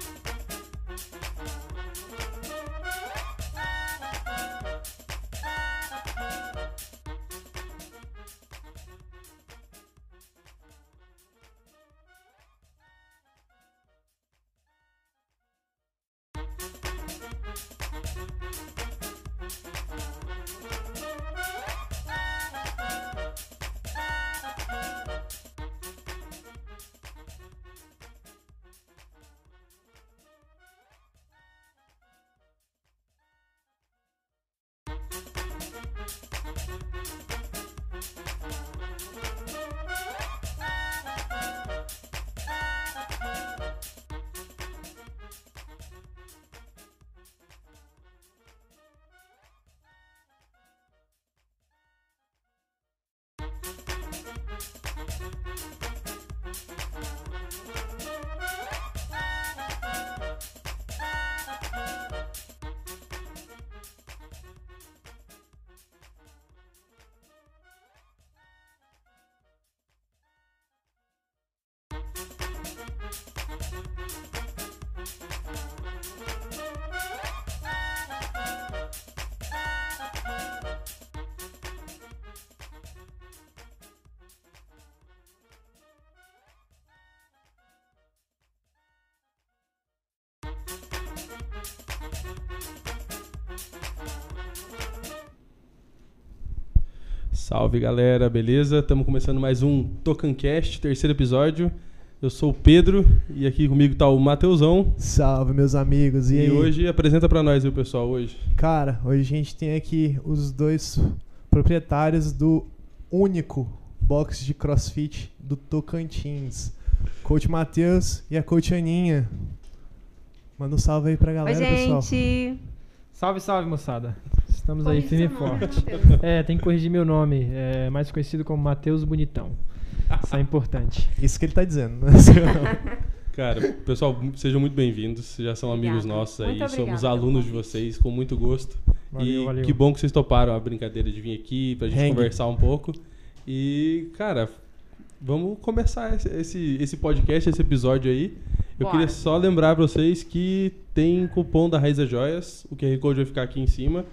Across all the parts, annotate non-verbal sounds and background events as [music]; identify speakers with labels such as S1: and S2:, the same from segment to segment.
S1: Thank you. Salve galera, beleza? Estamos começando mais um Tocancast, terceiro episódio. Eu sou o Pedro e aqui comigo está o Mateusão.
S2: Salve meus amigos. E,
S1: e
S2: aí?
S1: hoje apresenta para nós, o pessoal, hoje.
S2: Cara, hoje a gente tem aqui os dois proprietários do único box de CrossFit do Tocantins. Coach Matheus e a coach Aninha. Manda um salve aí pra galera, Oi,
S3: gente. pessoal.
S4: Salve, salve, moçada. Estamos
S3: Corrige
S4: aí firme e forte. É, tem que corrigir meu nome. É mais conhecido como Matheus Bonitão. Isso é importante. [laughs]
S2: Isso que ele tá dizendo. né? [laughs]
S1: Cara, pessoal, sejam muito bem-vindos. Já são amigos nossos aí, somos alunos de vocês, com muito gosto.
S4: Valeu,
S1: e
S4: valeu.
S1: que bom que vocês toparam a brincadeira de vir aqui pra gente
S2: Hang.
S1: conversar um pouco. E, cara, vamos começar esse, esse, esse podcast, esse episódio aí. Eu
S3: Bora.
S1: queria só lembrar pra vocês que tem cupom da Raiza Joias, o QR Code vai ficar aqui em cima.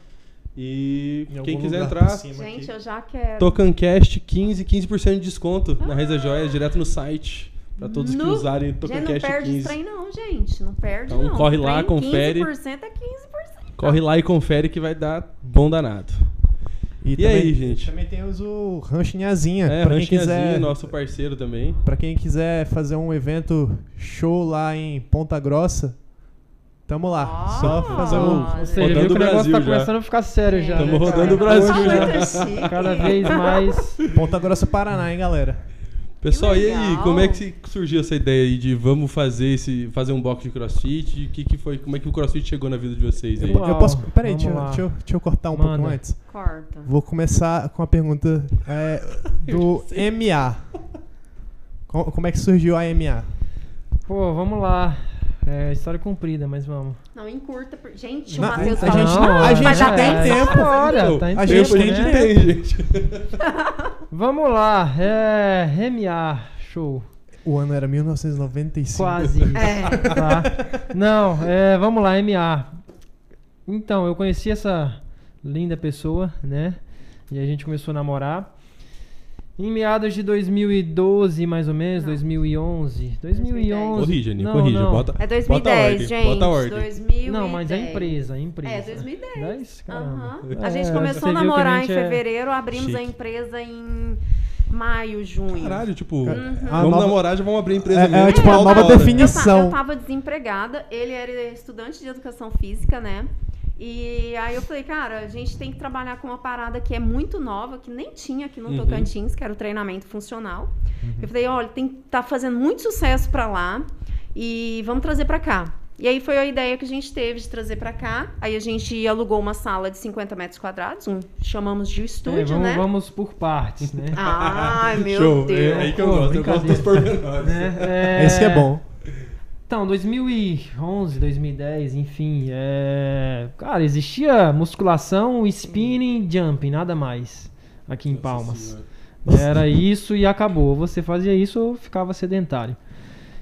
S1: E
S2: Em
S1: quem quiser entrar,
S3: Gente,
S2: aqui.
S3: eu já quero.
S1: Tocancast 15, 15% de desconto na Raiza Joias, direto no site. Pra todos que
S3: No-
S1: usarem
S3: Gente, não
S1: Tocancast
S3: perde
S1: 15.
S3: esse trem não, gente. Não perde
S1: Então,
S3: não.
S1: corre lá,
S3: Trem,
S1: confere.
S3: 15% é 15%.
S1: Corre lá e confere que vai dar bom danado. E
S2: também-
S1: aí, gente?
S2: Também temos o Rancho Nhazinha.
S1: É,
S2: pra quem
S1: Ranchinhazinho,
S2: quiser,
S1: nosso parceiro também.
S2: Pra quem quiser fazer um evento show lá em Ponta Grossa, tamo lá.
S3: Ah,
S2: Só fazer um...
S4: seja,
S1: Rodando
S4: viu que o negócio
S1: Brasil
S4: tá
S1: já.
S4: começando a ficar sério já.
S1: Tamo
S4: né,
S1: rodando
S4: cara?
S1: o Brasil
S3: Tá
S1: já.
S4: Cada vez mais.
S2: Ponta Grossa, Paraná, hein, galera?
S1: Pessoal, e aí, como é que surgiu essa ideia aí de vamos fazer esse fazer um box de CrossFit? O que que foi? Como é que o CrossFit chegou na vida de vocês aí?
S4: Uau,
S2: eu posso. Peraí, deixa, deixa eu, deixa eu cortar um
S4: Manda.
S2: pouco antes.
S3: Corta.
S2: Vou começar com a pergunta é, [laughs] do MA. Co- Como é que surgiu a MA?
S4: Pô, vamos lá. É história comprida, mas vamos.
S3: Não, encurta. por- Gente, o
S2: Não,
S3: Matheus
S2: a
S3: fala
S2: gente-
S3: demais,
S2: a gente
S3: já tem
S2: tempo.
S1: Pô,
S4: tá em
S2: a
S1: tempo, a gente
S4: né?
S1: tem, gente. [laughs]
S4: Vamos lá. É. RMA. Show.
S2: O ano era 1995.
S4: Quase.
S3: É.
S4: Tá. Não, é, vamos lá, MA. Então, eu conheci essa linda pessoa, né? E a gente começou a namorar. Em meados de 2012, mais ou menos,
S3: Não.
S4: 2011. 2011.
S1: Corrija, Aninha,
S4: Não,
S1: corrija.
S4: não.
S1: Bota,
S3: É
S1: bota a
S3: 2010,
S1: ordem,
S3: gente.
S1: Bota a ordem.
S3: 2010.
S4: Não, mas a empresa, a empresa.
S3: É, 2010.
S4: 10? Caramba.
S3: Aham.
S4: É,
S3: A gente começou a namorar
S4: gente
S3: em
S4: é-
S3: fevereiro, abrimos a
S1: Chique.
S3: empresa em maio, junho.
S1: Caralho, tipo,
S2: Uhum. A
S1: vamos
S2: nova-
S1: namorar, já vamos abrir a empresa
S2: É- é tipo uma
S1: Alta
S2: nova
S1: hora.
S2: definição.
S3: Eu, eu tava desempregada, ele era estudante de educação física, né? E aí eu falei, cara, a gente tem que trabalhar com uma parada que é muito nova, que nem tinha aqui no
S1: Uhum.
S3: Tocantins, que era o treinamento funcional. Eu falei, olha, tem tá fazendo muito sucesso pra lá e vamos trazer pra cá. E aí foi a ideia que a gente teve de trazer pra cá. Aí a gente alugou uma sala de 50 metros quadrados, um, chamamos de
S4: É,
S3: estúdio,
S4: vamos,
S3: né?
S4: vamos por partes, né? [laughs]
S3: Ai, meu
S1: Show,
S3: Deus.
S1: é aí que eu gosto, eu gosto dos pormenores.
S4: Né?
S2: Esse que é bom.
S4: Então, 2011, 2010, enfim, é... cara, existia musculação, spinning, jumping, nada mais aqui em
S1: Nossa
S4: Palmas.
S1: Senhora.
S4: Era isso e acabou. Você fazia isso ou ficava sedentário.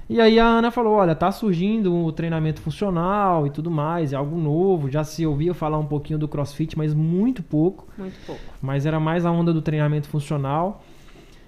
S4: E aí a Ana falou, olha, tá surgindo o treinamento funcional e tudo mais, é algo novo, já se ouvia falar um pouquinho do CrossFit, mas muito pouco,
S3: Muito pouco.
S4: mas era mais a onda do treinamento funcional.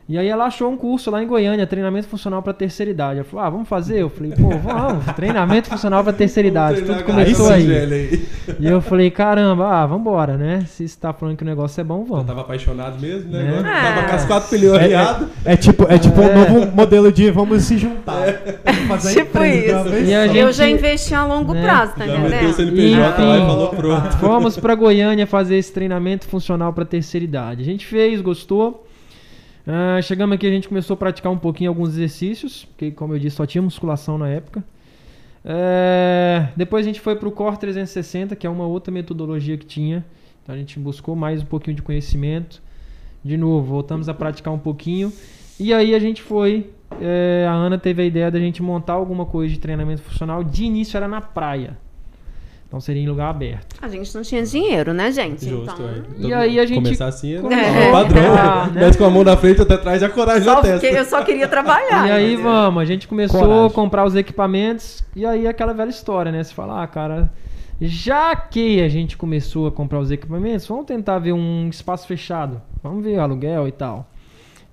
S4: E aí ela achou um curso lá em Goiânia, treinamento funcional para terceira idade. Ela falou: "Ah, vamos fazer?" Eu falei: "Pô, vamos, [laughs] treinamento funcional para terceira idade".
S1: Vamos
S4: Tudo começou
S1: a
S4: aí. E eu falei: "Caramba, ah, vambora, né? Se está falando que o negócio é bom,
S1: Eu
S4: vamos".
S1: tava apaixonado mesmo, né?
S4: Né?
S1: Agora tava
S3: É.
S1: com as quatro pneuas
S2: É, é, é tipo, é tipo
S4: É.
S2: um novo modelo de vamos se juntar. Vamos fazer
S3: Tipo
S2: empresa
S3: isso.
S4: E
S2: só.
S3: Eu
S4: gente-
S3: já investi a longo
S4: né?
S3: prazo, tá
S1: Já meteu o
S3: entendendo?
S1: CNPJ lá e falou pronto.
S4: Fomos para Goiânia fazer esse treinamento funcional para terceira idade. A gente fez, gostou. Ah, chegamos aqui, a gente começou a praticar um pouquinho alguns exercícios, porque, como eu disse, só tinha musculação na época. É, depois a gente foi para o Core 360, que é uma outra metodologia que tinha. Então a gente buscou mais um pouquinho de conhecimento. De novo, voltamos a praticar um pouquinho. E aí a gente foi. é, a Ana teve a ideia da gente montar alguma coisa de treinamento funcional. De início era na praia. Então seria em lugar aberto.
S3: A gente não tinha dinheiro, né, gente?
S1: Justo,
S3: então,
S1: é.
S4: E
S1: Todo
S4: aí a gente-
S1: Começar assim é,
S3: É.
S1: é padrão. [laughs]
S4: Ah, né?
S1: Mas com a mão na frente até atrás já coragem
S3: só
S1: na
S3: porque
S1: testa.
S3: eu só queria trabalhar.
S4: E aí vamos, a gente começou
S2: Coragem.
S4: a comprar os equipamentos e aí aquela velha história, né? Você fala, ah, cara, já que a gente começou a comprar os equipamentos, vamos tentar ver um espaço fechado. Vamos ver o aluguel e tal.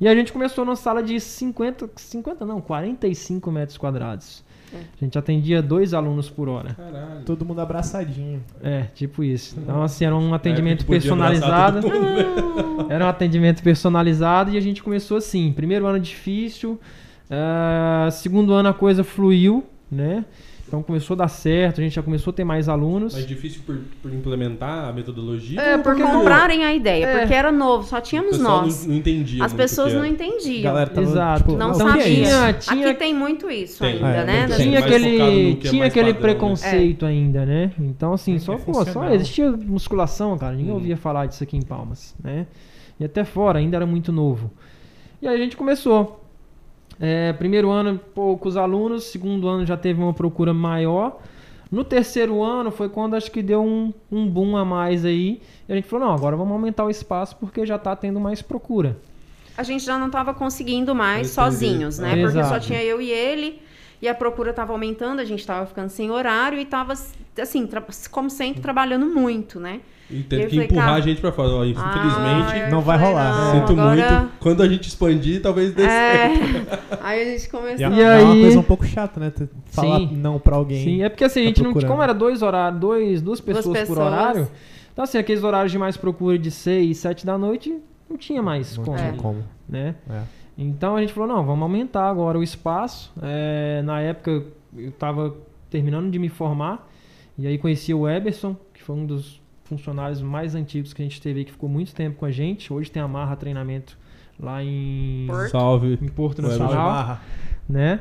S4: E a gente começou numa sala de 50, 50 não, 45 metros quadrados. A gente atendia dois alunos por hora.
S1: Caralho.
S2: Todo mundo abraçadinho.
S4: É, tipo isso. Então, assim, era um atendimento
S1: É,
S4: personalizado.
S1: mundo. [laughs]
S4: Era um atendimento personalizado e a gente começou assim. Primeiro ano difícil, ah, segundo ano a coisa fluiu, né? Então começou a dar certo, a gente já começou a ter mais alunos.
S1: Mas difícil por, por implementar a metodologia?
S4: É, porque
S3: comprarem a ideia,
S4: É.
S3: porque era novo, só tínhamos nós.
S1: Não, não entendia
S3: As pessoas não entendiam.
S2: Galera tava,
S4: Exato.
S2: tipo,
S3: não
S2: o que
S3: sabia.
S2: é isso?
S4: Tinha- tinha-
S3: Aqui tem muito isso
S1: Tem.
S3: ainda,
S2: É,
S3: né?
S2: tem.
S4: tinha aquele,
S1: é
S4: tinha
S1: mais
S4: aquele
S1: padrão, né?
S4: preconceito ainda, né? Então, assim,
S2: É
S4: só,
S2: é
S4: pô, só existia musculação, cara. Ninguém
S1: Hum.
S4: ouvia falar disso aqui em Palmas, né? E até fora, ainda era muito novo. E aí a gente começou. É, primeiro ano, poucos alunos. Segundo ano já teve uma procura maior. No terceiro ano foi quando acho que deu um, um boom a mais aí. E a gente falou, não, agora vamos aumentar o espaço porque já tá tendo mais procura.
S3: A gente já não estava conseguindo mais
S1: Entendi.
S3: sozinhos, né?
S4: É.
S3: Porque só
S4: Exato.
S3: tinha eu e ele. E a procura estava aumentando, a gente estava ficando sem horário e estava, assim, como sempre, trabalhando muito, né?
S1: E teve que empurrar
S3: cara,
S1: a gente pra fora. Ó, infelizmente,
S3: Ah,
S2: não vai
S3: falei,
S2: rolar.
S3: não,
S1: sinto
S3: agora-
S1: muito. Quando a gente expandir, talvez dê certo.
S3: É. [laughs] Aí a gente
S2: E,
S3: começou.
S2: é-
S4: E
S2: é uma
S4: aí-
S2: coisa um pouco chata, né? Falar
S4: Sim.
S2: não pra alguém.
S4: Sim, é porque assim, a
S2: tá
S4: gente não tinha.
S2: procurando.
S4: Como era dois horários, dois, duas pessoas, por
S3: pessoas.
S4: horário. Então, assim, aqueles horários de mais procura de 6, 7 da noite, não tinha mais
S2: Não
S4: como,
S2: tinha
S3: É.
S2: como.
S4: né?
S2: É.
S4: Então a gente falou, não, vamos aumentar agora o espaço. É, na época eu estava terminando de me formar e aí conheci o Eberson, que foi um dos funcionários mais antigos que a gente teve aí, que ficou muito tempo com a gente. Hoje tem a Marra Treinamento lá em
S3: Porto.
S1: Salve.
S4: em Porto Nacional, né?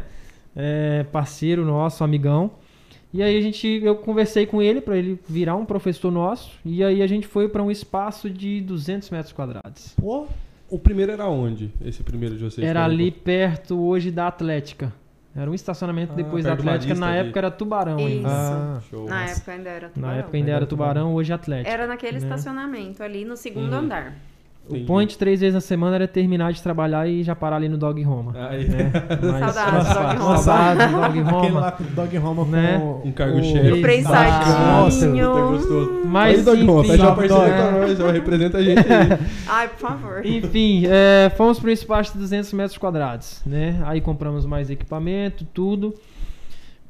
S4: É, parceiro nosso, amigão. E aí a gente, eu conversei com ele para ele virar um professor nosso. E aí a gente foi para um espaço de 200 metros quadrados.
S2: Pô,
S1: O primeiro era onde? Esse primeiro de vocês?
S4: Era ali perto hoje da Atlética. Era um estacionamento
S1: Ah,
S4: depois da Atlética. Na época era Tubarão
S3: Isso.
S4: ainda.
S2: Ah,
S1: Show.
S3: Na época ainda era
S4: Na
S3: tubarão.
S4: época ainda era Tubarão, hoje Atlética.
S3: Era naquele
S4: né?
S3: estacionamento ali no segundo
S1: Uhum.
S3: andar.
S4: O
S1: Entendi.
S4: point três vezes na semana era terminar de trabalhar e já parar ali no Dog Roma.
S1: Aí.
S4: Né? [laughs] Mas-
S3: Saudades do Dog Roma.
S4: Saudades do Dog
S2: Aquele
S4: Roma.
S2: lá com o Dog Roma
S4: Né?
S2: com
S1: Um cargo
S2: o-
S1: chefe.
S3: Do prensadinho.
S2: Nossa,
S1: Puta, gostoso.
S4: Mas,
S1: Aí, Dog Roma,
S4: enfim,
S1: fecha uma parceria com nós, ó, representa a gente aí.
S3: Ai, por favor.
S4: Enfim, é, fomos para um espaço de 200 metros quadrados, né? Aí compramos mais equipamento, tudo.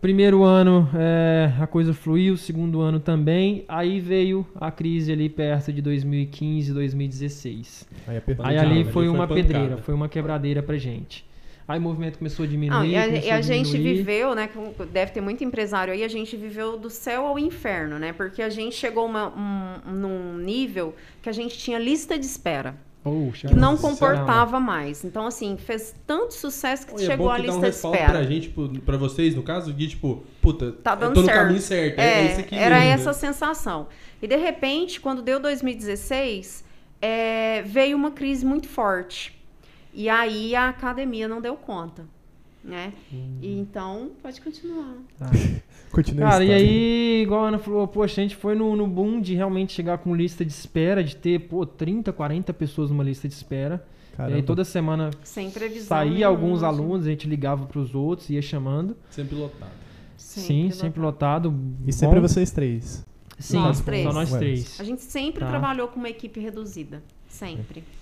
S4: Primeiro ano é, a coisa fluiu, segundo ano também. Aí veio a crise ali perto de 2015, 2016.
S2: Aí apertou.
S4: Aí ali
S1: ali
S4: foi
S1: foi
S4: uma
S1: pancada.
S4: pedreira, foi uma quebradeira pra gente. Aí o movimento começou a diminuir.
S3: Não, e a, e a gente
S4: diminuir.
S3: viveu, né? Deve ter muito empresário aí, a gente viveu do céu ao inferno, né? Porque a gente chegou uma, um, num nível que a gente tinha lista de espera,
S4: Poxa,
S3: que não
S1: Nossa,
S3: comportava mais. Então, assim, fez tanto sucesso que
S1: e é
S3: chegou
S1: bom
S3: a
S1: que dá um
S3: lista de espera.
S1: pra gente, pra vocês, no caso, de tipo, puta,
S3: Tá
S1: eu
S3: dando
S1: no
S3: certo.
S1: caminho certo. É,
S3: É,
S1: aqui
S3: era
S1: mesmo,
S3: essa
S1: né?
S3: sensação. E de repente, quando deu 2016, é, veio uma crise muito forte. E aí a academia não deu conta. Né?
S1: Hum.
S3: E então, pode continuar.
S4: Tá. [laughs]
S2: Continua a
S4: Cara, e aí, igual a Ana falou, poxa, a gente foi no, no boom de realmente chegar com lista de espera, de ter, pô, 30, 40 pessoas numa lista de espera. E
S2: Caramba.
S4: aí toda semana
S3: Sem previsão.
S4: saía
S3: nenhuma,
S4: alguns
S3: assim.
S4: alunos, a gente ligava pros outros, ia chamando.
S1: Sempre lotado.
S4: Sim, sempre lotado.
S2: E sempre
S4: bom.
S2: vocês três.
S4: Sim,
S3: Nós
S4: só
S3: três.
S4: nós
S2: Ué.
S4: três.
S3: A gente sempre
S4: Tá.
S3: trabalhou com uma equipe reduzida. Sempre.
S4: É,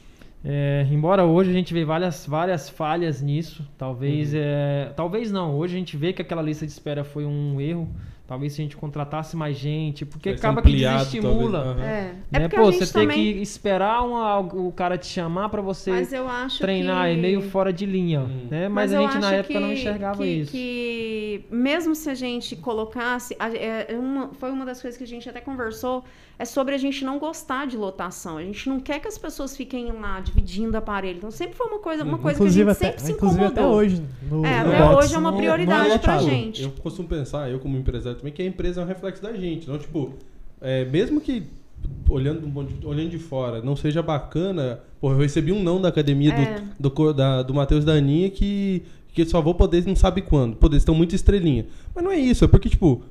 S4: embora hoje a gente vê várias, várias falhas nisso, talvez, é, talvez não. Hoje a gente vê que aquela lista de espera foi um erro. Talvez se a gente contratasse mais gente, porque acaba que
S1: ampliado,
S4: desestimula.
S1: talvez. Aham.
S3: É. É
S4: Né?
S3: porque
S4: Pô,
S3: a
S4: você
S3: gente
S4: tem
S3: também.
S4: que esperar uma- o cara te chamar pra você
S3: Mas eu acho
S4: treinar
S3: que...
S4: é meio fora de linha,
S1: Hum.
S4: né? Mas, a
S3: eu
S4: gente na época não
S3: que-
S4: enxergava
S3: que-
S4: isso.
S3: Que mesmo se a gente colocasse, a- é uma- foi uma das coisas que a gente até conversou, é sobre a gente não gostar de lotação. A gente não quer que as pessoas fiquem lá dividindo aparelho. Então sempre foi uma coisa, uma coisa que a gente
S2: até,
S3: sempre se incomodou.
S2: até hoje. No,
S3: É,
S2: no
S3: até
S2: box,
S3: hoje é uma prioridade
S2: não é
S3: pra gente.
S1: Eu costumo pensar, eu como empresário também, que a empresa é um reflexo da gente. Então, tipo, é, mesmo que olhando, um olhando de fora não seja bacana, pô, eu recebi um não da academia
S3: É.
S1: do, do, da- do Matheus e da Aninha que, que só vou poder não sabe quando. Pô, eles estão muito estrelinha. Mas não é isso, é porque, tipo,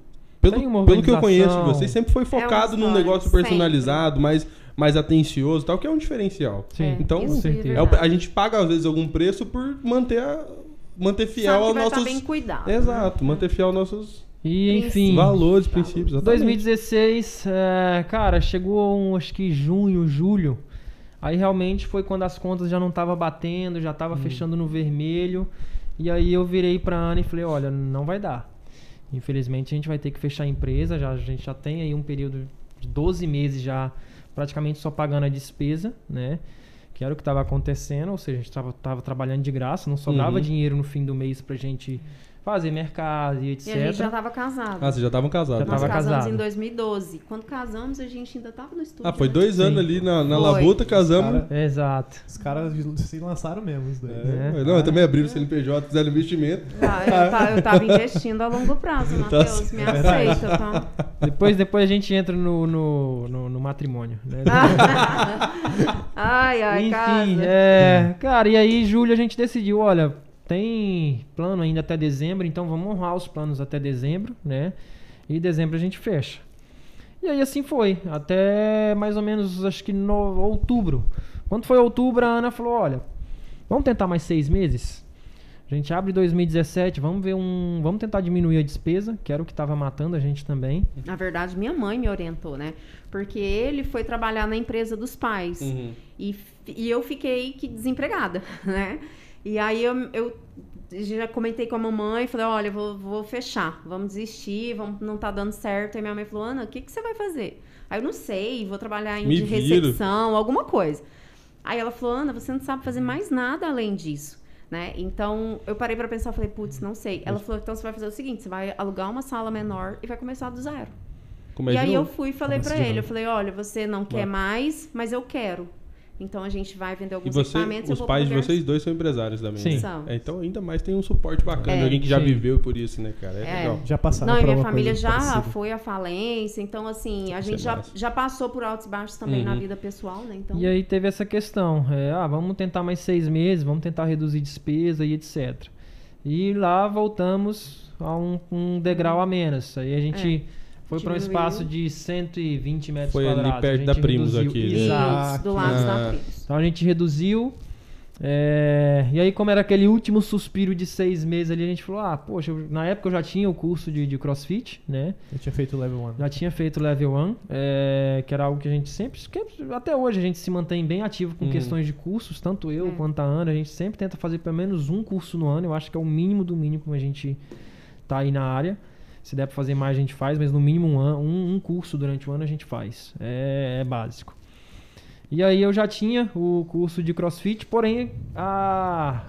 S1: pelo, pelo que eu conheço de vocês, sempre foi focado num
S3: história,
S1: negócio
S3: sempre.
S1: personalizado, mais, mais atencioso tal, que é um diferencial.
S4: Sim,
S3: É,
S1: Então,
S3: é
S4: certeza.
S1: É a gente paga, às vezes, algum preço por manter, a, manter fiel aos
S3: estar
S1: nossos.
S3: bem cuidado.
S1: Exato, manter fiel aos nossos
S4: E enfim,
S1: valores, princípios. exatamente.
S4: 2016, é, cara, chegou um, acho que junho, julho. Aí realmente foi quando as contas já não tava batendo, já
S1: Hum.
S4: tava fechando no vermelho. E aí eu virei pra Ana e falei, olha, não vai dar. Infelizmente a gente vai ter que fechar a empresa, já, a gente já tem aí um período de 12 meses já praticamente só pagando a despesa, né? Que era o que estava acontecendo, ou seja, a gente estava trabalhando de graça, não sobrava
S1: Uhum.
S4: dinheiro no fim do mês pra gente fazer mercado e etc.
S3: E a gente já tava casado.
S1: Ah, vocês já estavam casados.
S4: Já
S3: Nós
S4: tava
S3: casamos
S4: casado.
S3: em 2012. Quando casamos, a gente ainda tava no estúdio.
S1: Ah, foi
S3: né?
S1: dois
S4: Sim.
S1: anos ali na, na labuta, casamos.
S2: Cara,
S4: Exato.
S2: Os caras se lançaram mesmo, os dois.
S1: É,
S4: É.
S1: Não, eu também abri o CNPJ, fizeram investimento.
S3: Ah, eu, ta- eu tava investindo a longo prazo, [laughs] Matheus. Me aceita, tá? [laughs]
S4: Depois, depois a gente entra no, no, no- no matrimônio, né? [laughs]
S3: ai, ai,
S4: Enfim,
S3: casa.
S4: é, cara, e aí, julho, a gente decidiu, olha, tem plano ainda até dezembro, então vamos honrar os planos até dezembro, né? E em dezembro a gente fecha. E aí assim foi, até mais ou menos, acho que no outubro. Quando foi outubro, a Ana falou, olha, vamos tentar mais seis meses? A gente abre 2017, vamos ver um. Vamos tentar diminuir a despesa, que era o que estava matando a gente também.
S3: Na verdade, minha mãe me orientou, né? Porque ele foi trabalhar na empresa dos pais.
S1: Uhum.
S3: E, e eu fiquei que desempregada, [laughs] né? E aí eu, eu já comentei com a mamãe, falei, olha, vou, vou fechar, vamos desistir, vamos, não tá dando certo. Aí minha mãe falou, Ana, o que, que você vai fazer? Aí eu não sei, vou trabalhar em
S1: Me
S3: de
S1: viro.
S3: recepção, alguma coisa. Aí ela falou, Ana, você não sabe fazer mais nada além disso. Né? Então, eu parei pra pensar, falei, putz, não sei. Ela falou, então você vai fazer o seguinte, você vai alugar uma sala menor e vai começar do zero.
S1: É
S3: E aí eu fui e falei pra
S2: de
S3: ele, eu falei, olha, você não quer mais, mas eu quero. Então a gente vai vender
S1: E
S3: alguns
S1: você,
S3: equipamentos.
S1: os pais de vocês dois são empresários também.
S4: Sim.
S1: né?
S3: São.
S1: É, então ainda mais tem um suporte bacana,
S3: É,
S1: de alguém que já
S4: sim.
S1: viveu por isso, né, cara? É,
S3: É.
S1: legal.
S2: Já passaram
S3: Não, e minha família já
S2: parecida.
S3: foi à falência, então assim, a
S1: Isso
S3: gente
S1: é
S3: já, já passou por altos e baixos também na
S1: Uhum.
S3: vida pessoal, né? Então,
S4: E aí teve essa questão, é, ah, vamos tentar mais seis meses, vamos tentar reduzir despesa e etc. E lá voltamos a um, um degrau a menos. Aí a gente foi para um espaço de 120 metros
S1: Foi ali
S4: quadrados.
S1: perto
S4: a
S1: da
S4: gente
S1: Primos
S4: reduziu-
S1: aqui, né?
S3: Isso,
S4: Exato.
S3: do lado
S1: Ah.
S3: da Primos.
S4: Então a gente reduziu. é, e aí, como era aquele último suspiro de seis meses ali, a gente falou: ah, poxa, eu- na época eu já tinha o curso de, de crossfit, né?
S2: Eu tinha feito o level 1.
S4: Já tinha feito o level 1, é, que era algo que a gente sempre. que até hoje a gente se mantém bem ativo com
S1: Uhum.
S4: questões de cursos, tanto eu
S3: É.
S4: quanto a Ana. A gente sempre tenta fazer pelo menos um curso no ano. Eu acho que é o mínimo do mínimo que a gente tá aí na área. Se der pra fazer mais, a gente faz, mas no mínimo um, an- um, um curso durante o ano a gente faz. É, é básico. E aí eu já tinha o curso de crossfit, porém, há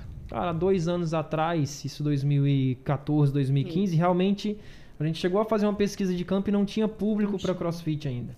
S4: dois anos atrás, isso 2014, 2015, realmente a gente chegou a fazer uma pesquisa de campo e não tinha público para crossfit ainda.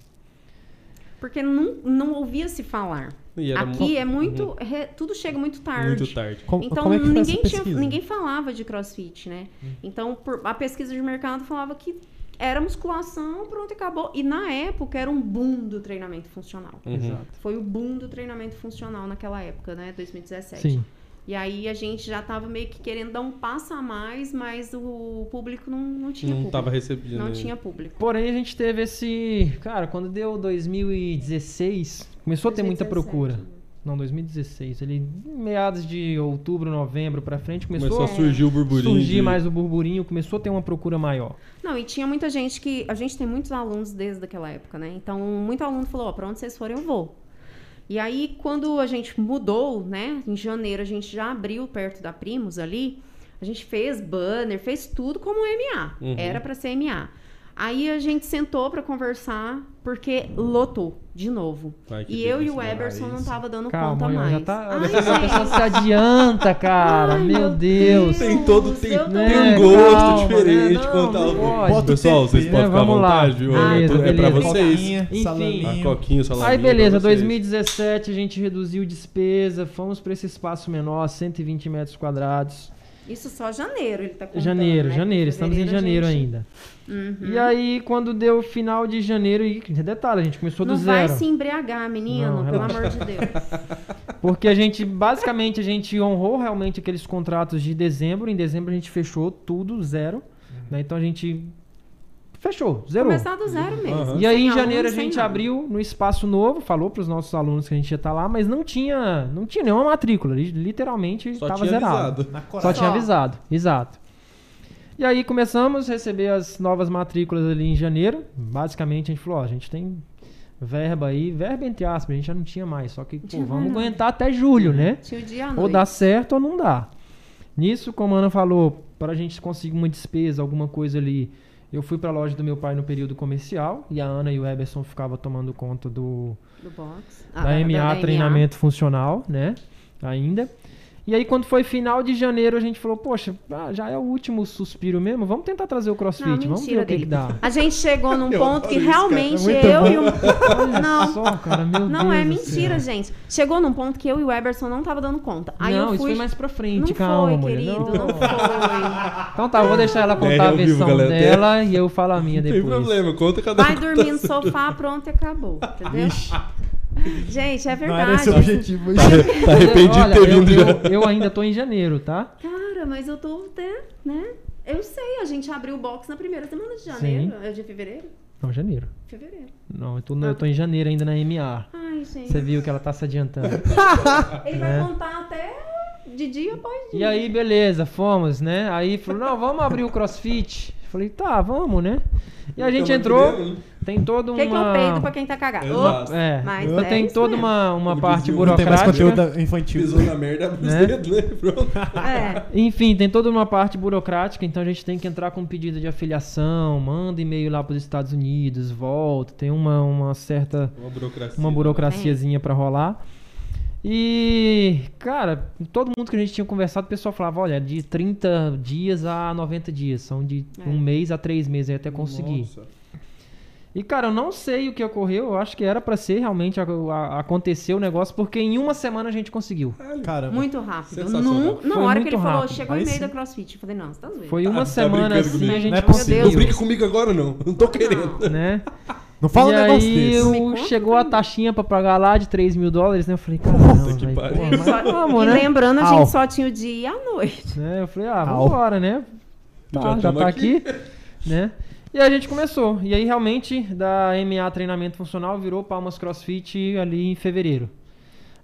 S3: Porque não, não ouvia-se falar.
S1: E era
S3: Aqui é muito.
S1: Uhum.
S3: re- tudo chega muito tarde.
S1: Muito tarde.
S2: Como,
S3: Então
S2: como é que foi essa
S3: ninguém, tinha, ninguém falava de crossfit, né? Então por- a pesquisa de mercado falava que era musculação, pronto, e acabou. E na época era um boom do treinamento funcional.
S1: Uhum.
S4: Exato.
S3: Foi o boom do treinamento funcional naquela época, né? 2017.
S4: Sim.
S3: E aí a gente já tava meio que querendo dar um passo a mais, mas o público não, não tinha
S1: Não
S3: público.
S1: tava recebendo.
S3: Não
S1: né?
S3: tinha público.
S4: Porém, a gente teve esse. Cara, quando deu 2016, começou a ter muita
S3: 2017.
S4: procura. Não, 2016. Ele, meados de outubro, novembro pra frente, começou,
S1: Começou a surgir o burburinho.
S4: surgir
S1: de-
S4: mais o burburinho, começou a ter uma procura maior.
S3: Não, e tinha muita gente que. A gente tem muitos alunos desde aquela época, né? Então, muito aluno falou: ó, pra onde vocês forem, eu vou. E aí, quando a gente mudou, né? Em janeiro, a gente já abriu perto da Primos ali. A gente fez banner, fez tudo como MA.
S1: Uhum.
S3: Era pra ser MA. Aí a gente sentou pra conversar, porque lotou de novo.
S1: Ai,
S3: e eu e o. Eberson não tava dando
S4: Calma,
S3: conta mais.
S4: já tá.
S3: Ai,
S4: a pessoa
S3: gente.
S4: se adianta, cara.
S3: Ai,
S4: meu Deus.
S1: Tem todo, tem, tem
S4: Né,
S1: um gosto
S4: calma,
S1: diferente
S4: né? Não,
S1: contar
S4: não
S1: o
S4: pode.
S1: Pessoal, vocês podem ficar à vontade, viu?
S3: Ah,
S1: É
S4: beleza,
S1: pra
S4: beleza.
S1: vocês.
S2: Coquinha,
S4: Enfim.
S2: salaminho.
S1: A coquinha, o salaminho.
S4: Aí beleza,
S1: pra vocês.
S4: 2017 a gente reduziu despesa, fomos pra esse espaço menor, 120 metros quadrados.
S3: Isso só janeiro, ele tá contando,
S4: janeiro,
S3: né?
S4: janeiro, estamos em janeiro
S3: gente-
S4: ainda.
S3: Uhum.
S4: E aí, quando deu o final de janeiro, e detalhe, a gente começou
S3: Não
S4: do
S3: vai
S4: zero.
S3: se embriagar, menino,
S4: Não,
S3: pelo amor de Deus. [laughs]
S4: Porque a gente, basicamente, a gente honrou realmente aqueles contratos de dezembro. Em dezembro a gente fechou tudo, zero. né? Então a gente fechou, zerou.
S3: Começar do zero mesmo.
S1: Aham.
S4: E aí,
S3: Sem
S4: em
S3: aluno,
S4: janeiro, a
S3: sem
S4: gente abriu no espaço novo, falou para os nossos alunos que a gente ia estar lá, mas não tinha, não tinha nenhuma matrícula. li- Literalmente
S1: Só
S4: estava
S1: tinha
S4: zerado. Só tinha avisado, exato. E aí começamos a receber as novas matrículas ali em janeiro. Basicamente a gente falou, ó, a gente tem verba aí, verba entre aspas, a gente já não tinha mais, só que pô, vamos aguentar até julho, né?
S3: Tinha o dia à
S4: Ou
S3: noite.
S4: dá certo ou não dá. Nisso, como a Ana falou, para a gente conseguir uma despesa, alguma coisa ali, eu fui para a loja do meu pai no período comercial e a Ana e o Eberson ficavam tomando conta do,
S3: Do box. Ah,
S4: da MA treinamento funcional, né? Ainda. E aí, quando foi final de janeiro, a gente falou, poxa, ah, já é o último suspiro mesmo, vamos tentar trazer o CrossFit,
S3: Não,
S4: vamos ver o que, que dá.
S3: A gente chegou num
S1: Eu
S3: ponto que
S1: isso, cara.
S3: realmente
S2: É muito
S3: eu
S2: bom.
S3: e o.
S4: Olha
S3: Não.
S4: só, cara, meu
S3: Não é
S4: Deus do
S3: mentira,
S4: céu.
S3: gente. Chegou num ponto que eu e o Eberson não tava dando conta. Aí
S4: não,
S3: eu fui.
S4: isso foi mais pra frente,
S3: não
S4: calma,
S3: foi,
S4: mulher.
S3: querido,
S4: não.
S3: não foi.
S4: Então tá, eu vou deixar ela
S1: É,
S4: contar a
S1: ao vivo,
S4: versão
S1: galera.
S4: dela e eu falo a minha
S1: Não tem
S4: depois.
S1: problema, conta cada
S3: Vai
S1: um.
S3: dormir no sofá, pronto e acabou. [laughs] Entendeu?
S2: Ixi, [laughs]
S3: Gente, é
S2: não era
S3: verdade.
S2: esse o objetivo. hoje.
S1: Tá arrependido
S4: Olha,
S1: de ter
S4: eu,
S1: vindo
S4: eu-
S1: já.
S4: eu ainda tô em janeiro, tá?
S3: Cara, mas eu tô até, né? Eu sei, a gente abriu o box na primeira semana de janeiro. É de fevereiro?
S4: Não, janeiro.
S3: Fevereiro.
S4: Não, eu tô, no- eu tô em janeiro ainda na MA.
S3: Ai, gente.
S4: Você viu que ela tá se adiantando. [laughs]
S3: Ele
S4: né?
S3: vai contar até de dia após dia.
S4: E aí, beleza, fomos, né? Aí falou, não, vamos abrir o CrossFit. Falei, tá, vamos, né? E a gente
S1: Tamo
S4: entrou,
S1: né?
S4: tem todo
S3: O que, que eu peido pra
S4: uma...
S3: quem tá cagado?
S1: Exato.
S4: É,
S3: Mas
S2: Eu
S3: é
S4: tem
S3: isso
S4: toda uma, uma
S1: Como
S4: parte
S1: dizia o-
S2: Não tem mais
S4: burocrática.
S2: conteúdo [laughs] infantil.
S1: Pisou na merda,
S4: Né?
S1: dedos, né? [laughs] Pronto.
S3: É.
S4: Enfim, tem toda uma parte burocrática, então a gente tem que entrar com um pedido de afiliação, manda e-mail lá para os Estados Unidos, volta, tem uma, uma certa
S1: Uma burocracia.
S4: uma burocraciazinha pra rolar. E, cara, todo mundo que a gente tinha conversado, o pessoal falava, olha, de 30 dias a 90 dias, são de
S3: É.
S4: um mês a três meses aí até conseguir.
S1: Nossa.
S4: E, cara, eu não sei o que ocorreu, eu acho que era pra ser realmente a- a- acontecer o negócio, porque em uma semana a gente conseguiu.
S2: Caramba.
S3: Muito rápido. Num, na hora que ele falou,
S4: rápido.
S3: chegou o
S2: Aí
S3: e-mail
S2: sim.
S3: da CrossFit. Eu falei, não, você tá zoando.
S4: Foi
S1: Tá-
S4: uma
S1: tá
S4: semana assim,
S1: comigo.
S4: a gente
S2: Não é
S4: conseguiu.
S1: Não brinca comigo agora, não. Não tô querendo.
S4: Né? [laughs]
S2: Não fala
S4: e
S2: um negócio
S4: aí
S2: desse.
S4: Eu chegou a taxinha pra pagar lá de 3 mil dólares, né? Eu falei, caramba,
S1: que
S4: velho,
S1: pariu.
S3: Só-
S4: vamos,
S3: e
S4: né?
S3: lembrando, a
S2: Au.
S3: gente só tinha o dia e a noite.
S4: né? [laughs] Eu falei, ah,
S2: Au.
S4: vambora, né? Tá,
S1: Já
S4: já,
S1: tamo
S4: tá
S1: aqui.
S4: aqui, né? E aí a gente começou. E aí realmente da MA Treinamento Funcional virou Palmas CrossFit ali em fevereiro.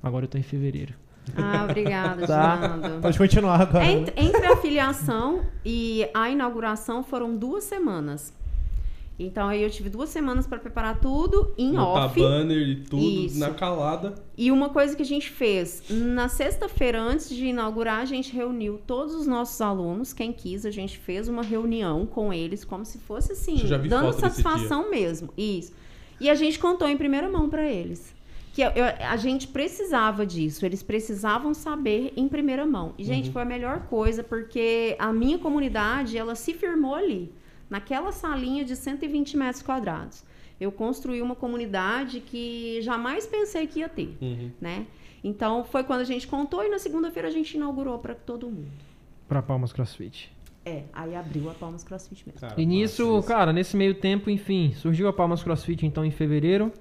S4: Agora eu tô em fevereiro.
S3: Ah, obrigada,
S4: Tá.
S3: Fernando.
S2: Pode continuar agora. né?
S3: Entre, entre a filiação e a inauguração foram duas semanas. Então aí eu tive duas semanas para preparar tudo em
S1: Botar
S3: off.
S1: banner e tudo
S3: Isso.
S1: na calada.
S3: E uma coisa que a gente fez, na sexta-feira antes de inaugurar, a gente reuniu todos os nossos alunos, quem quis, a gente fez uma reunião com eles, como se fosse assim, dando satisfação mesmo. Isso. E a gente contou em primeira mão para eles. Que eu- eu- a gente precisava disso, eles precisavam saber em primeira mão. E,
S1: Uhum.
S3: gente, foi a melhor coisa, porque a minha comunidade, ela se firmou ali, naquela salinha de 120 metros quadrados. Eu construí uma comunidade que jamais pensei que ia ter
S1: Uhum.
S3: né? Então foi quando a gente contou e na segunda-feira a gente inaugurou para todo mundo.
S4: Pra Palmas CrossFit.
S3: É, aí abriu a Palmas CrossFit mesmo.
S1: Cara,
S4: E nisso, cara, nesse meio tempo, enfim, surgiu a Palmas CrossFit então em fevereiro.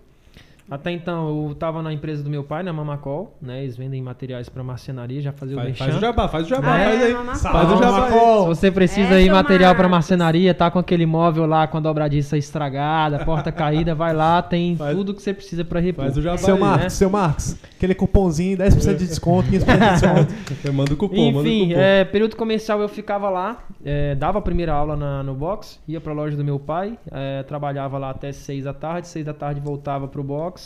S4: Até então eu tava na empresa do meu pai, na Mamacol, né? Eles vendem materiais pra marcenaria, já fazia o
S1: Faz, o jabá, faz o jabá,
S3: Ah,
S1: faz aí.
S3: Mamacol.
S1: Faz o jabá aí.
S4: Se você precisa
S3: É,
S4: aí material pra
S3: Marcos.
S4: marcenaria, tá com aquele móvel lá com a dobradiça estragada, porta caída, vai lá, tem
S1: Faz-
S4: tudo que você precisa pra repor.
S1: Faz o jabá
S2: Seu
S1: aí.
S2: Marcos,
S4: né?
S2: seu Marcos, aquele cupomzinho, 10% de desconto, 15% de desconto. [laughs]
S1: Eu mando o cupom, manda o
S4: Enfim,
S1: cupom.
S4: é, período comercial eu ficava lá, é, dava a primeira aula na- no box, ia pra loja do meu pai, é, trabalhava lá até 6 da tarde, 6 da tarde voltava pro box,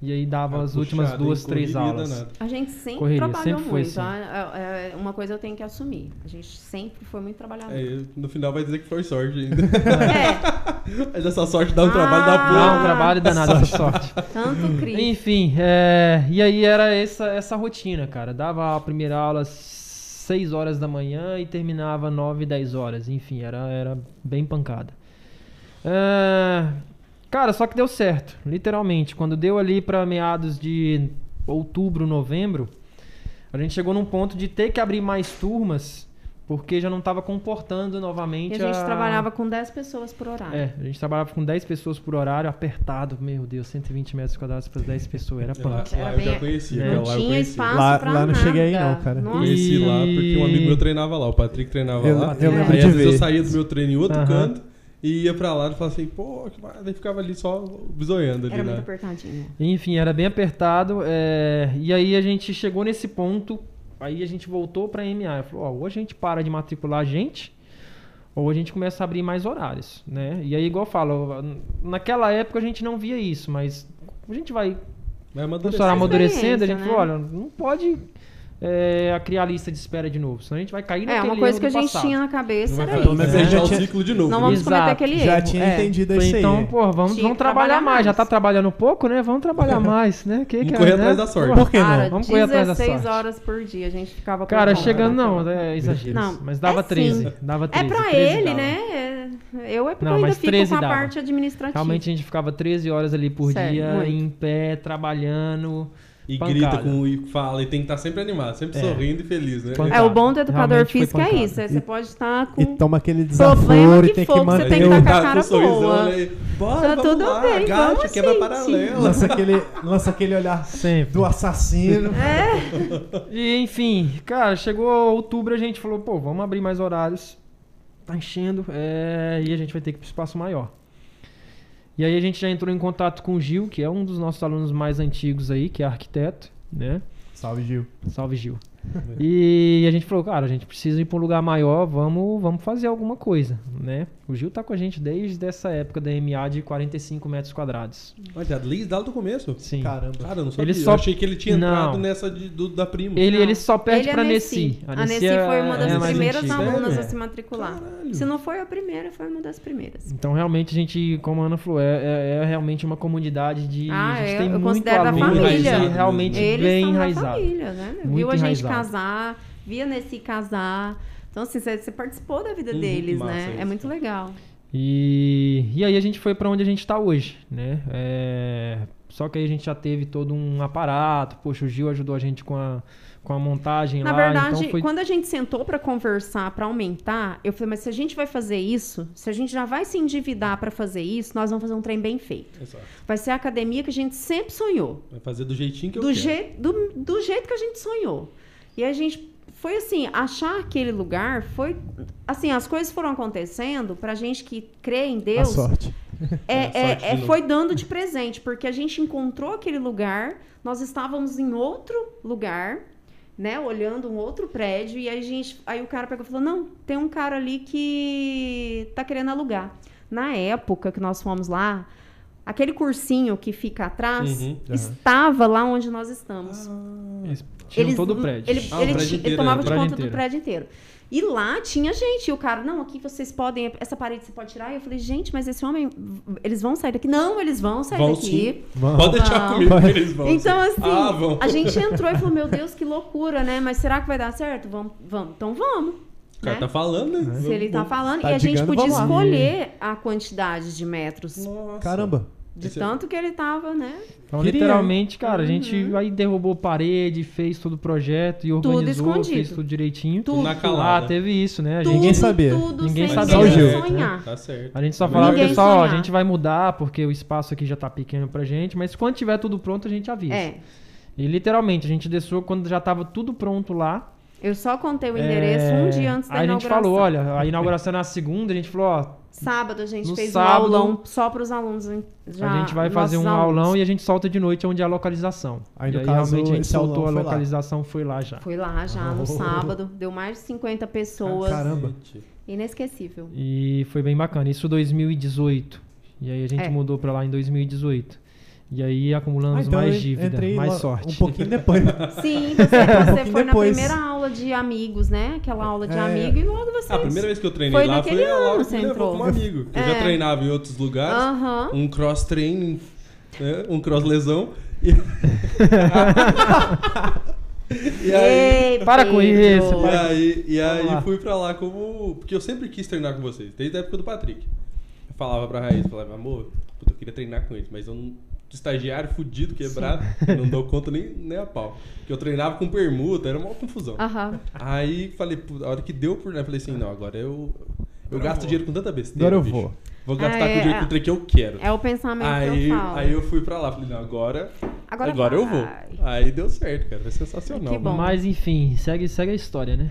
S4: e aí dava
S1: Ah,
S4: as últimas
S1: puxado,
S4: duas,
S1: hein?
S4: três aulas.
S1: danada.
S3: A gente sempre
S4: Correria,
S3: trabalhou
S4: sempre
S3: muito.
S4: assim.
S3: tá? É, é, uma coisa eu tenho que assumir. A gente sempre foi muito trabalhador.
S1: É, no final vai dizer que foi sorte ainda.
S3: É, [laughs]
S1: Mas essa sorte dá um
S3: Ah.
S1: trabalho da
S4: Dá
S1: porra.
S4: um trabalho danado essa sorte. [laughs]
S3: tanto crise.
S4: Enfim, é, e aí era essa, essa rotina, cara. Dava a primeira aula às 6 horas da manhã e terminava 9, 10 horas. Enfim, era, era bem pancada. É, cara, só que deu certo, literalmente. Quando deu ali pra meados de outubro, novembro, a gente chegou num ponto de ter que abrir mais turmas, porque já não tava comportando
S3: E
S4: novamente
S3: a gente trabalhava com 10 pessoas por horário.
S4: É, a gente trabalhava com 10 pessoas por horário, apertado, meu Deus, 120 metros quadrados para 10 pessoas, era
S1: Lá,
S4: punk.
S1: lá eu já conhecia,
S4: Não
S1: lá
S3: Tinha espaço
S2: Lá-
S3: pra
S2: lá não
S3: nada.
S2: cheguei aí não, cara.
S3: Nossa.
S1: Conheci
S4: E-
S1: lá porque um amigo meu treinava lá, o Patrick treinava
S2: Eu-
S1: lá.
S2: eu
S3: lembro
S1: aí
S2: de
S1: às vezes eu saía do meu treino em outro canto e ia pra lá e falava assim, pô, que maravilha. Aí ficava ali só bisoiando ali,
S3: Era muito
S1: né?
S3: apertadinho.
S4: Enfim, era bem apertado. é, E aí a gente chegou nesse ponto, aí a gente voltou pra MA. Falou, ó, ou a gente para de matricular gente, ou a gente começa a abrir mais horários, né? E aí, igual eu falo, naquela época a gente não via isso, mas a gente vai
S1: Vai
S4: começar a
S1: amadurecer.
S4: amadurecendo, a gente
S3: Experiência,
S4: falou,
S3: né?
S4: olha, não pode é, a criar lista de espera de novo. Senão a gente vai cair
S3: É,
S4: naquele
S3: uma coisa que a gente
S4: passado.
S3: tinha na cabeça
S1: Não vai
S3: era
S1: fazer-
S3: isso.
S2: Mas
S1: fechar
S2: já
S1: o
S2: tinha-
S1: ciclo de novo.
S3: Não vamos cometer
S4: Exato.
S3: aquele
S2: Já
S3: erro.
S2: tinha
S3: é.
S2: entendido isso aí.
S4: então, pô, vamos,
S3: Tinha
S4: vamos trabalhar
S3: trabalhar
S4: mais. Já
S3: mais.
S4: tá trabalhando pouco, né? Vamos trabalhar mais, né? Que,
S1: Vamos
S4: que
S1: correr
S4: é,
S1: atrás
S4: né?
S1: da sorte.
S2: Por que não?
S3: Cara,
S4: Vamos correr atrás da
S3: 16
S4: sorte.
S3: horas por dia a gente ficava com
S4: Cara, chegando,
S3: né?
S4: não, é exagero.
S3: Não,
S4: mas dava
S3: é sim.
S4: 13. Dava
S3: É
S4: 13.
S3: pra
S4: 13
S3: ele,
S4: dava.
S3: né? É- Eu é porque
S4: Não,
S3: eu ainda
S4: mas
S3: fico
S4: 13
S3: com a
S4: dava.
S3: parte administrativa.
S4: Realmente a gente ficava 13 horas ali por dia, em pé, trabalhando.
S1: E
S4: Pancada.
S1: grita com, e fala, e tem que estar sempre animado, sempre
S4: É.
S1: sorrindo e feliz, né?
S4: Pancada.
S3: É, o bom do educador
S4: Realmente
S3: físico é isso. é Você pode estar com
S2: E toma aquele
S3: problema
S2: desaforo e
S3: que
S2: tem
S3: for,
S2: que
S3: que você
S2: manter
S3: tem que
S2: o...
S3: tá com a
S1: Tá
S3: cara
S1: sorrisão,
S3: boa.
S1: né? Bora,
S3: Tá
S1: vamos
S3: tudo
S1: lá,
S3: bem,
S1: agacha,
S3: vamos,
S1: quebra paralela.
S2: Lança aquele, lança aquele olhar
S4: Sempre.
S2: do assassino.
S4: E enfim, cara, chegou outubro a gente falou, pô, vamos abrir mais horários. Tá enchendo, é, e a gente vai ter que ir pro espaço maior. E aí a gente já entrou em contato com o Gil, que é um dos nossos alunos mais antigos aí, que é arquiteto, né?
S2: Salve, Gil.
S4: Salve, Gil. [laughs] E a gente falou, cara, a gente precisa ir para um lugar maior, vamos, vamos fazer alguma coisa, né? O Gil tá com a gente desde essa época da MA de 45 metros quadrados.
S1: Olha, desde lá do começo.
S4: Sim.
S2: Caramba.
S1: Cara, eu não sabia.
S4: Ele só-
S1: Eu achei que ele tinha entrado
S4: Não.
S1: nessa de- do- da prima.
S4: Ele,
S3: Não.
S4: ele só perde
S3: Ele é
S4: pra
S3: Nessi.
S4: Nessi.
S3: A Nessi foi uma das
S4: é
S3: primeiras alunas
S1: Sério?
S3: a se matricular.
S1: Caralho.
S3: Se não foi a primeira, foi uma das primeiras.
S4: Então, realmente, a gente, como a Ana falou, é, é- é realmente uma comunidade de.
S3: Ah,
S4: a gente
S3: eu-
S4: tem
S3: eu
S4: muito
S3: considero da
S4: aluno
S3: família.
S4: e realmente
S3: Eles
S4: bem enraizado.
S3: família, né?
S4: Muito
S3: Viu a gente
S4: enraizado.
S3: Casar, via Nessi casar. Então, assim, você, participou da vida
S1: Uhum,
S3: deles, né?
S1: isso,
S3: É muito legal.
S4: E, e aí a gente foi pra onde a gente tá hoje, né? É, só que aí a gente já teve todo um aparato. Poxa, o Gil ajudou a gente com a, com a montagem
S3: Na
S4: lá.
S3: verdade,
S4: então foi...
S3: quando a gente sentou pra conversar, pra aumentar, eu falei, mas se a gente vai fazer isso, se a gente já vai se endividar pra fazer isso, nós vamos fazer um trem bem feito.
S1: Exato.
S3: Vai ser a academia que a gente sempre sonhou.
S1: Vai fazer do jeitinho que eu
S3: do,
S1: quero.
S3: jeito, do, do jeito que a gente sonhou. E a gente foi assim, achar aquele lugar foi assim, as coisas foram acontecendo pra gente que crê em
S2: A
S3: Deus.
S2: sorte.
S3: É,
S1: É, sorte
S3: é, é, foi dando de presente, porque a gente encontrou aquele lugar, nós estávamos em outro lugar, né, olhando um outro prédio, e aí, a gente, aí o cara pegou e falou: Não, tem um cara ali que tá querendo alugar. Na época que nós fomos lá, aquele cursinho que fica atrás
S1: Uhum.
S3: estava lá onde nós estamos.
S4: Eles tinham
S3: Eles-
S4: todo o prédio.
S3: Ele,
S1: Ah, o
S3: ele
S1: prédio
S3: ti- ele
S1: inteiro,
S3: tomava
S1: né?
S3: de
S4: O
S3: conta do
S4: inteiro.
S3: prédio inteiro. E lá tinha gente. E o cara, não, aqui vocês podem. Essa parede você pode tirar. E eu falei, gente, mas esse homem. Eles vão sair daqui? Não, eles vão sair
S1: Vão
S3: daqui.
S2: Vamos.
S1: Pode deixar comigo que eles vão.
S3: Então,
S1: sim.
S3: assim,
S1: Ah, vão.
S3: a gente entrou e falou, meu Deus, que loucura, né? Mas será que vai dar certo? Vamos, vamos. Então vamos.
S1: O cara
S3: né?
S1: tá falando, né?
S3: Se ele tá falando.
S2: Tá
S3: e a gente
S2: digando,
S3: podia escolher a quantidade de metros.
S1: Nossa.
S2: Caramba.
S3: De
S1: é-
S3: tanto que ele tava, né?
S4: Então,
S2: Queria.
S4: literalmente, cara, a gente
S3: Uhum.
S4: aí derrubou parede, fez todo o projeto e organizou,
S3: escondido.
S4: fez tudo direitinho.
S3: Tudo.
S1: Na
S4: Ah,
S1: calada.
S4: teve isso, né? A
S3: Tudo,
S4: gente,
S2: Ninguém sabia.
S3: Tudo
S4: Ninguém
S3: sem
S4: sabia.
S2: Só o Gil.
S3: sonhar.
S1: Tá certo.
S4: a gente só falava,
S3: Ninguém
S4: pessoal, ó, a gente vai mudar porque o espaço aqui já tá pequeno pra gente, mas quando tiver tudo pronto, a gente avisa.
S3: É.
S4: E literalmente, a gente deixou quando já tava tudo pronto lá.
S3: Eu só contei o endereço um
S4: é,
S3: dia antes da
S4: Aí a gente falou, olha, a inauguração é na segunda, a gente falou, ó,
S3: Sábado a gente
S4: No
S3: fez
S4: sábado,
S3: um aulão só para os alunos. Já,
S4: a gente vai fazer um
S3: alunos.
S4: aulão e a gente solta de noite onde é a localização.
S2: Aí,
S4: e
S2: no
S4: aí
S2: caso,
S4: realmente a gente soltou a
S2: foi lá.
S4: localização, foi lá já.
S3: Foi lá já, no
S2: Oh.
S3: sábado. Deu mais de 50 pessoas.
S2: Caramba.
S3: Inesquecível.
S4: E foi bem bacana. Isso 2018. E aí a gente
S3: É.
S4: mudou pra lá em 2018. E aí
S2: Ah,
S4: acumulamos
S2: então
S4: mais dívida, mais sorte.
S2: Um pouquinho depois. [laughs]
S3: Sim, [laughs] você, você
S2: pouquinho
S3: foi na
S2: depois.
S3: primeira aula de amigos, né? Aquela aula de
S2: É.
S3: amigo e logo você.
S1: A primeira vez que eu treinei
S3: Foi
S1: lá foi a
S3: ano
S1: Laura que
S3: você
S1: me levou
S3: entrou.
S1: como amigo. Eu já
S3: É.
S1: treinava em outros lugares.
S3: Aham.
S1: Um cross training, né? um cross lesão. E, [laughs] e aí,
S3: Ei,
S4: Para com isso,
S1: e aí, e aí fui pra lá como. Porque eu sempre quis treinar com vocês, desde a época do Patrick. Eu falava pra Raíssa, falava, amor, puta, eu queria treinar com eles, mas eu não. Estagiário fudido, quebrado, [laughs] não dou conta nem, nem a pau. Porque eu treinava com permuta, era uma confusão.
S3: Aham.
S1: Aí falei, a hora que deu por. Né, falei assim, não, agora eu. Eu gasto dinheiro com tanta besteira.
S2: Agora eu
S1: bicho.
S2: vou.
S1: Vou gastar
S3: Ah,
S1: com
S3: é,
S1: o dinheiro
S3: é.
S1: com o trem que eu quero.
S3: É o pensamento
S1: Aí,
S3: que eu falo.
S1: aí eu fui pra lá, falei, não, agora.
S3: Agora
S1: Agora, eu vou. Aí deu certo, cara. Foi sensacional.
S3: Que bom.
S4: Mas enfim, segue, segue a história, né?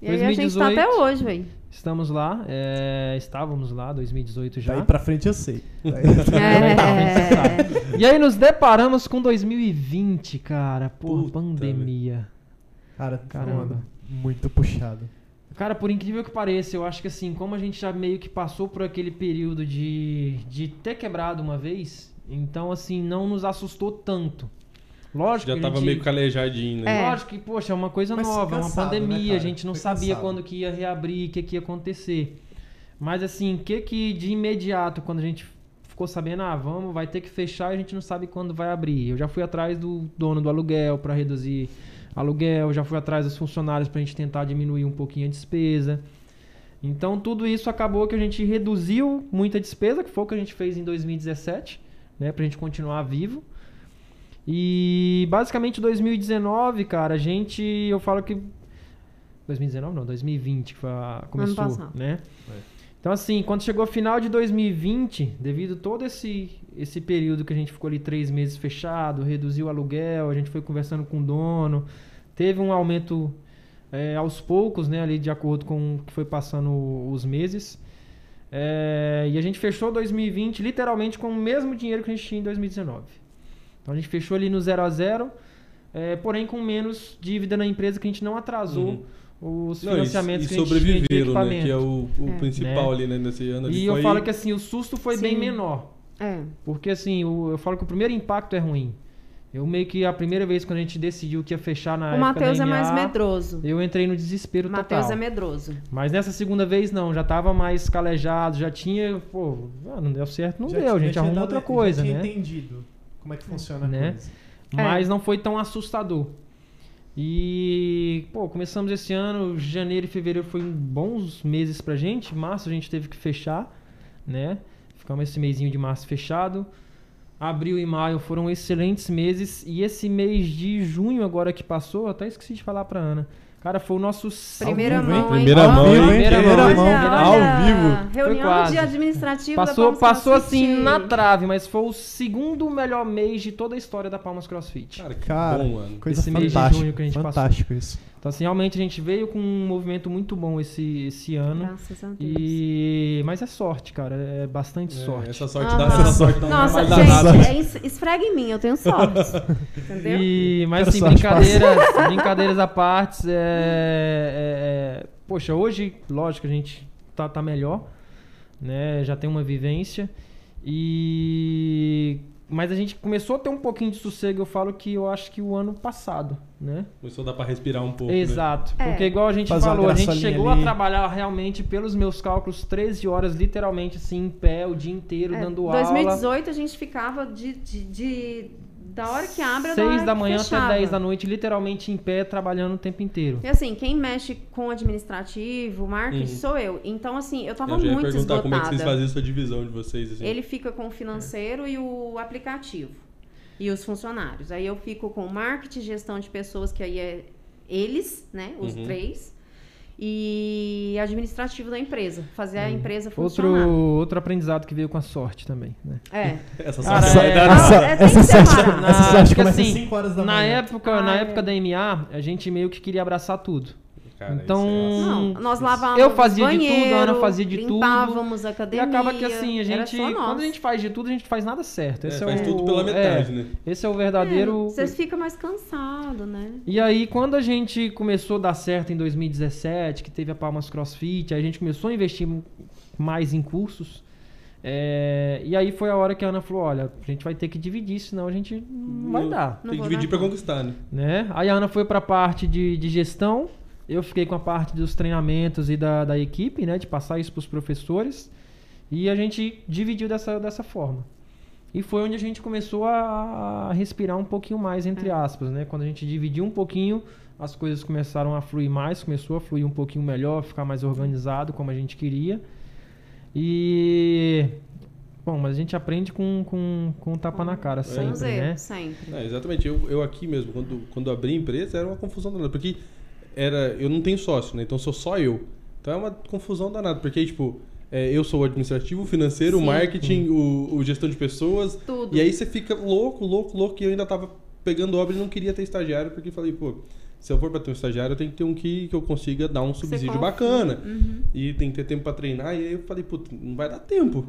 S3: E aí a gente tá
S4: 2018.
S3: até hoje, velho.
S4: Estamos lá, é, estávamos lá, 2018 já.
S2: Daí pra frente eu sei.
S3: É. [laughs]
S4: E aí nos deparamos com 2020, cara. Pô,
S1: Puta,
S4: pandemia.
S2: Cara,
S4: caramba.
S2: Muito puxado.
S4: Cara, por incrível que pareça, eu acho que assim, como a gente já meio que passou por aquele período de, de ter quebrado uma vez, então assim, não nos assustou tanto. Lógico
S1: Já
S4: que a
S1: tava
S4: gente-
S1: meio calejadinho, né?
S3: É.
S4: Lógico que, poxa, é uma coisa
S2: Mas
S4: nova, é uma
S2: né,
S4: pandemia,
S2: cara?
S4: a gente não
S2: Foi
S4: sabia
S2: cansado.
S4: quando que ia reabrir, o que, que ia acontecer. Mas assim, o que que de imediato, quando a gente ficou sabendo, ah, vamos, vai ter que fechar, a gente não sabe quando vai abrir. Eu já fui atrás do dono do aluguel para reduzir aluguel, já fui atrás dos funcionários pra gente tentar diminuir um pouquinho a despesa. Então tudo isso acabou que a gente reduziu muita despesa, que foi o que a gente fez em 2017, né, pra gente continuar vivo. E basicamente 2019, cara, a gente, eu falo que 2019 não, 2020 que foi a, começou,
S3: passado.
S4: né?
S1: É.
S4: Então assim, quando chegou o final de 2020, devido todo esse esse período que a gente ficou ali três meses fechado, reduziu o aluguel, a gente foi conversando com o dono, teve um aumento é, aos poucos, né, ali de acordo com o que foi passando os meses. É, e a gente fechou 2020 literalmente com o mesmo dinheiro que a gente tinha em 2019. Então a gente fechou ali no zero a zero, é, porém com menos dívida na empresa que a gente não atrasou os
S1: Não, e,
S4: financiamentos
S1: e
S4: que a gente tinha de
S1: sobreviveram, né? Que é o, o
S3: É.
S1: principal
S4: Né?
S1: ali, né? Nesse ano
S4: E
S1: foi...
S4: eu falo que assim, o susto foi bem
S3: Sim.
S4: menor.
S3: É.
S4: Porque assim, o- eu falo que o primeiro impacto é ruim. Eu meio que a primeira vez quando a gente decidiu que ia fechar na
S3: O Matheus é mais
S4: MA,
S3: medroso.
S4: Eu entrei no desespero
S3: O Matheus
S4: total.
S3: é medroso.
S4: Mas nessa segunda vez não, já tava mais calejado, já tinha, pô, ah, não deu certo, não
S2: Já
S4: deu, a gente arruma outra coisa,
S2: já tinha
S4: né?
S2: entendido como é que funciona a
S4: Né?
S2: coisa.
S4: Mas não foi tão assustador. E, pô, começamos esse ano, janeiro e fevereiro foi um bons meses pra gente. Março a gente teve que fechar, né? Ficamos esse mêsinho de março fechado. Abril e maio foram excelentes meses. E esse mês de junho agora que passou, eu até esqueci de falar pra Ana. Cara, foi o nosso...
S3: Primeira
S2: vivo,
S3: mão, hein?
S1: Primeira mão, hein?
S4: Primeira
S2: Primeira
S4: mão.
S2: mão.
S3: Olha,
S1: Ao
S3: olha,
S1: vivo.
S3: Reunião de administrativo da
S4: Passou,
S3: Palmas
S4: passou
S3: CrossFit.
S4: assim na trave, mas foi o segundo melhor mês de toda a história da Palmas CrossFit.
S1: Cara, que
S2: Cara,
S1: bom, mano.
S2: Coisa
S4: Esse mês de
S2: fantástica.
S4: junho que a gente
S2: fantástico isso.
S4: Então, assim, realmente a gente veio com um movimento muito bom esse, esse ano.
S3: Graças a Deus.
S4: E... Mas é sorte, cara. É bastante
S1: É,
S4: sorte.
S1: Essa sorte
S3: Aham.
S1: dá, essa sorte dá
S3: Nossa,
S1: danada.
S3: gente, é es- esfrega em mim, eu tenho sorte. [laughs] Entendeu?
S4: E, mas assim, brincadeiras, brincadeiras à parte, é, é- é- poxa, hoje, lógico, a gente tá, tá melhor, né? Já tem uma vivência. E mas a gente começou a ter um pouquinho de sossego, eu falo que eu acho que o ano passado, né?
S1: Começou a dar pra respirar um pouco, né?
S4: Exato.
S3: É.
S4: Porque igual a gente
S2: Fazer
S4: falou, a gente chegou
S2: ali.
S4: a trabalhar realmente, pelos meus cálculos, 13 horas, literalmente assim, em pé, o dia inteiro,
S3: É,
S4: dando aula.
S3: 2018 a gente ficava de, de, de- da hora que abre a da hora
S4: 6 da
S3: que
S4: manhã
S3: fechava.
S4: até 10 da noite, literalmente em pé, trabalhando o tempo inteiro.
S3: E assim, quem mexe com administrativo, marketing,
S1: Uhum.
S3: sou eu. Então, assim, eu tava
S1: Eu já ia
S3: muito
S1: perguntar
S3: esgotada.
S1: como é que vocês faziam essa divisão de vocês, assim.
S3: Ele fica com o financeiro e o aplicativo. E os funcionários. Aí eu fico com marketing, gestão de pessoas, que aí é eles, né? Os
S1: Uhum.
S3: três. E administrativo da empresa. Fazer a empresa
S4: Outro,
S3: funcionar.
S4: outro aprendizado que veio com a sorte também, né?
S3: É. [laughs]
S1: Essa
S4: Cara,
S1: sorte
S4: é-
S1: vai dar
S3: Ah,
S2: Essa,
S3: é,
S2: essa
S3: que
S2: sorte,
S3: separar.
S2: essa sorte começa às
S4: assim,
S2: 5 horas da
S4: Na
S2: manhã.
S4: época, na
S3: Ah,
S4: época
S3: é.
S4: da MA, a gente meio que queria abraçar tudo.
S1: Cara,
S4: Então,
S1: isso é-
S3: Não, nós lavávamos
S4: Eu fazia de tudo,
S3: banheiro,
S4: a Ana fazia de tudo.
S3: limpávamos a
S4: E
S3: academia.
S4: acaba que assim, a gente, quando a gente faz de tudo, a gente faz nada certo.
S1: É,
S4: Esse é,
S1: faz
S4: o,
S1: tudo pela
S4: é,
S1: metade, né?
S4: Esse é o verdadeiro.
S3: É, Vocês ficam mais cansados, né?
S4: E aí, quando a gente começou a dar certo em 2017, que teve a Palmas CrossFit, aí a gente começou a investir mais em cursos. é, e aí foi a hora que a Ana falou: olha, a gente vai ter que dividir, senão a gente não vai dar.
S3: Não
S1: Tem que dividir
S3: conta.
S1: conquistar, né?
S4: Né? Aí a Ana foi pra parte de, de gestão, eu fiquei com a parte dos treinamentos e da, da equipe, né? De passar isso pros professores. E a gente dividiu dessa, dessa forma. E foi onde a gente começou a, a respirar um pouquinho mais, entre aspas, né? Quando a gente dividiu um pouquinho, as coisas começaram a fluir mais, começou a fluir um pouquinho melhor, ficar mais organizado como a gente queria. E. Bom, mas a gente aprende com, com, com um tapa na cara sempre,
S3: os
S4: né?
S3: sempre.
S1: É, exatamente. Eu, eu aqui mesmo, quando, quando abri a empresa, era uma confusão danada. Porque era, eu não tenho sócio, né? Então sou só eu. Então é uma confusão danada. Porque, tipo, é, eu sou o administrativo, o financeiro, o
S3: Sim.
S1: marketing, o, o gestão de pessoas.
S3: Tudo.
S1: E aí você fica louco, louco, louco. E eu ainda tava pegando obra e não queria ter estagiário. Porque falei, pô, se eu for pra ter um estagiário, eu tenho que ter um que, que eu consiga dar um subsídio bacana.
S3: Uhum.
S1: E tem que ter tempo pra treinar. E aí eu falei, putz, não vai dar tempo.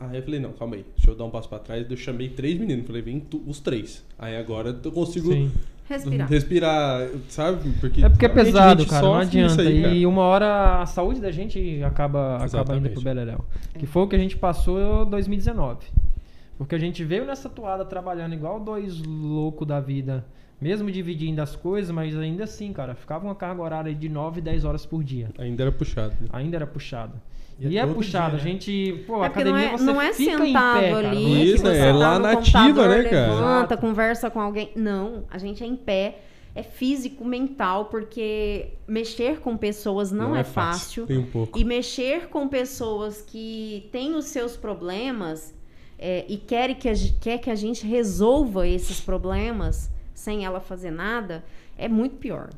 S1: Aí eu falei, não, calma aí, deixa eu dar um passo pra trás. Eu chamei três meninos, falei, vem tu- os três. Aí agora eu consigo
S4: Sim.
S3: Respirar.
S1: respirar, sabe? Porque
S4: É porque é pesado, cara, não adianta.
S1: aí, cara.
S4: e uma hora a saúde da gente acaba, acaba indo pro beleléu. Que foi o que a gente passou em 2019. Porque a gente veio nessa toada trabalhando igual dois loucos da vida. Mesmo dividindo as coisas, mas ainda assim, cara, ficava uma carga horária de 9, 10 horas por dia.
S1: Ainda era puxado. né?
S4: Ainda era puxado.
S2: E é
S4: E, é puxado.
S2: dia, né?
S4: A gente, pô, a
S3: É não
S4: academia
S3: é,
S4: você
S3: não é
S4: fica em
S3: sentado
S4: pé,
S3: ali,
S4: Não
S1: Isso, é
S3: tá
S1: lá
S3: no
S1: na ativa, né, cara?
S3: Levanta, conversa com alguém. Não, a gente é em pé. É físico, mental, porque mexer com pessoas não, é, fácil.
S1: Tem um pouco.
S3: E mexer com pessoas que têm os seus problemas é, e querem que a, quer que a gente resolva esses problemas sem ela fazer nada, é muito pior.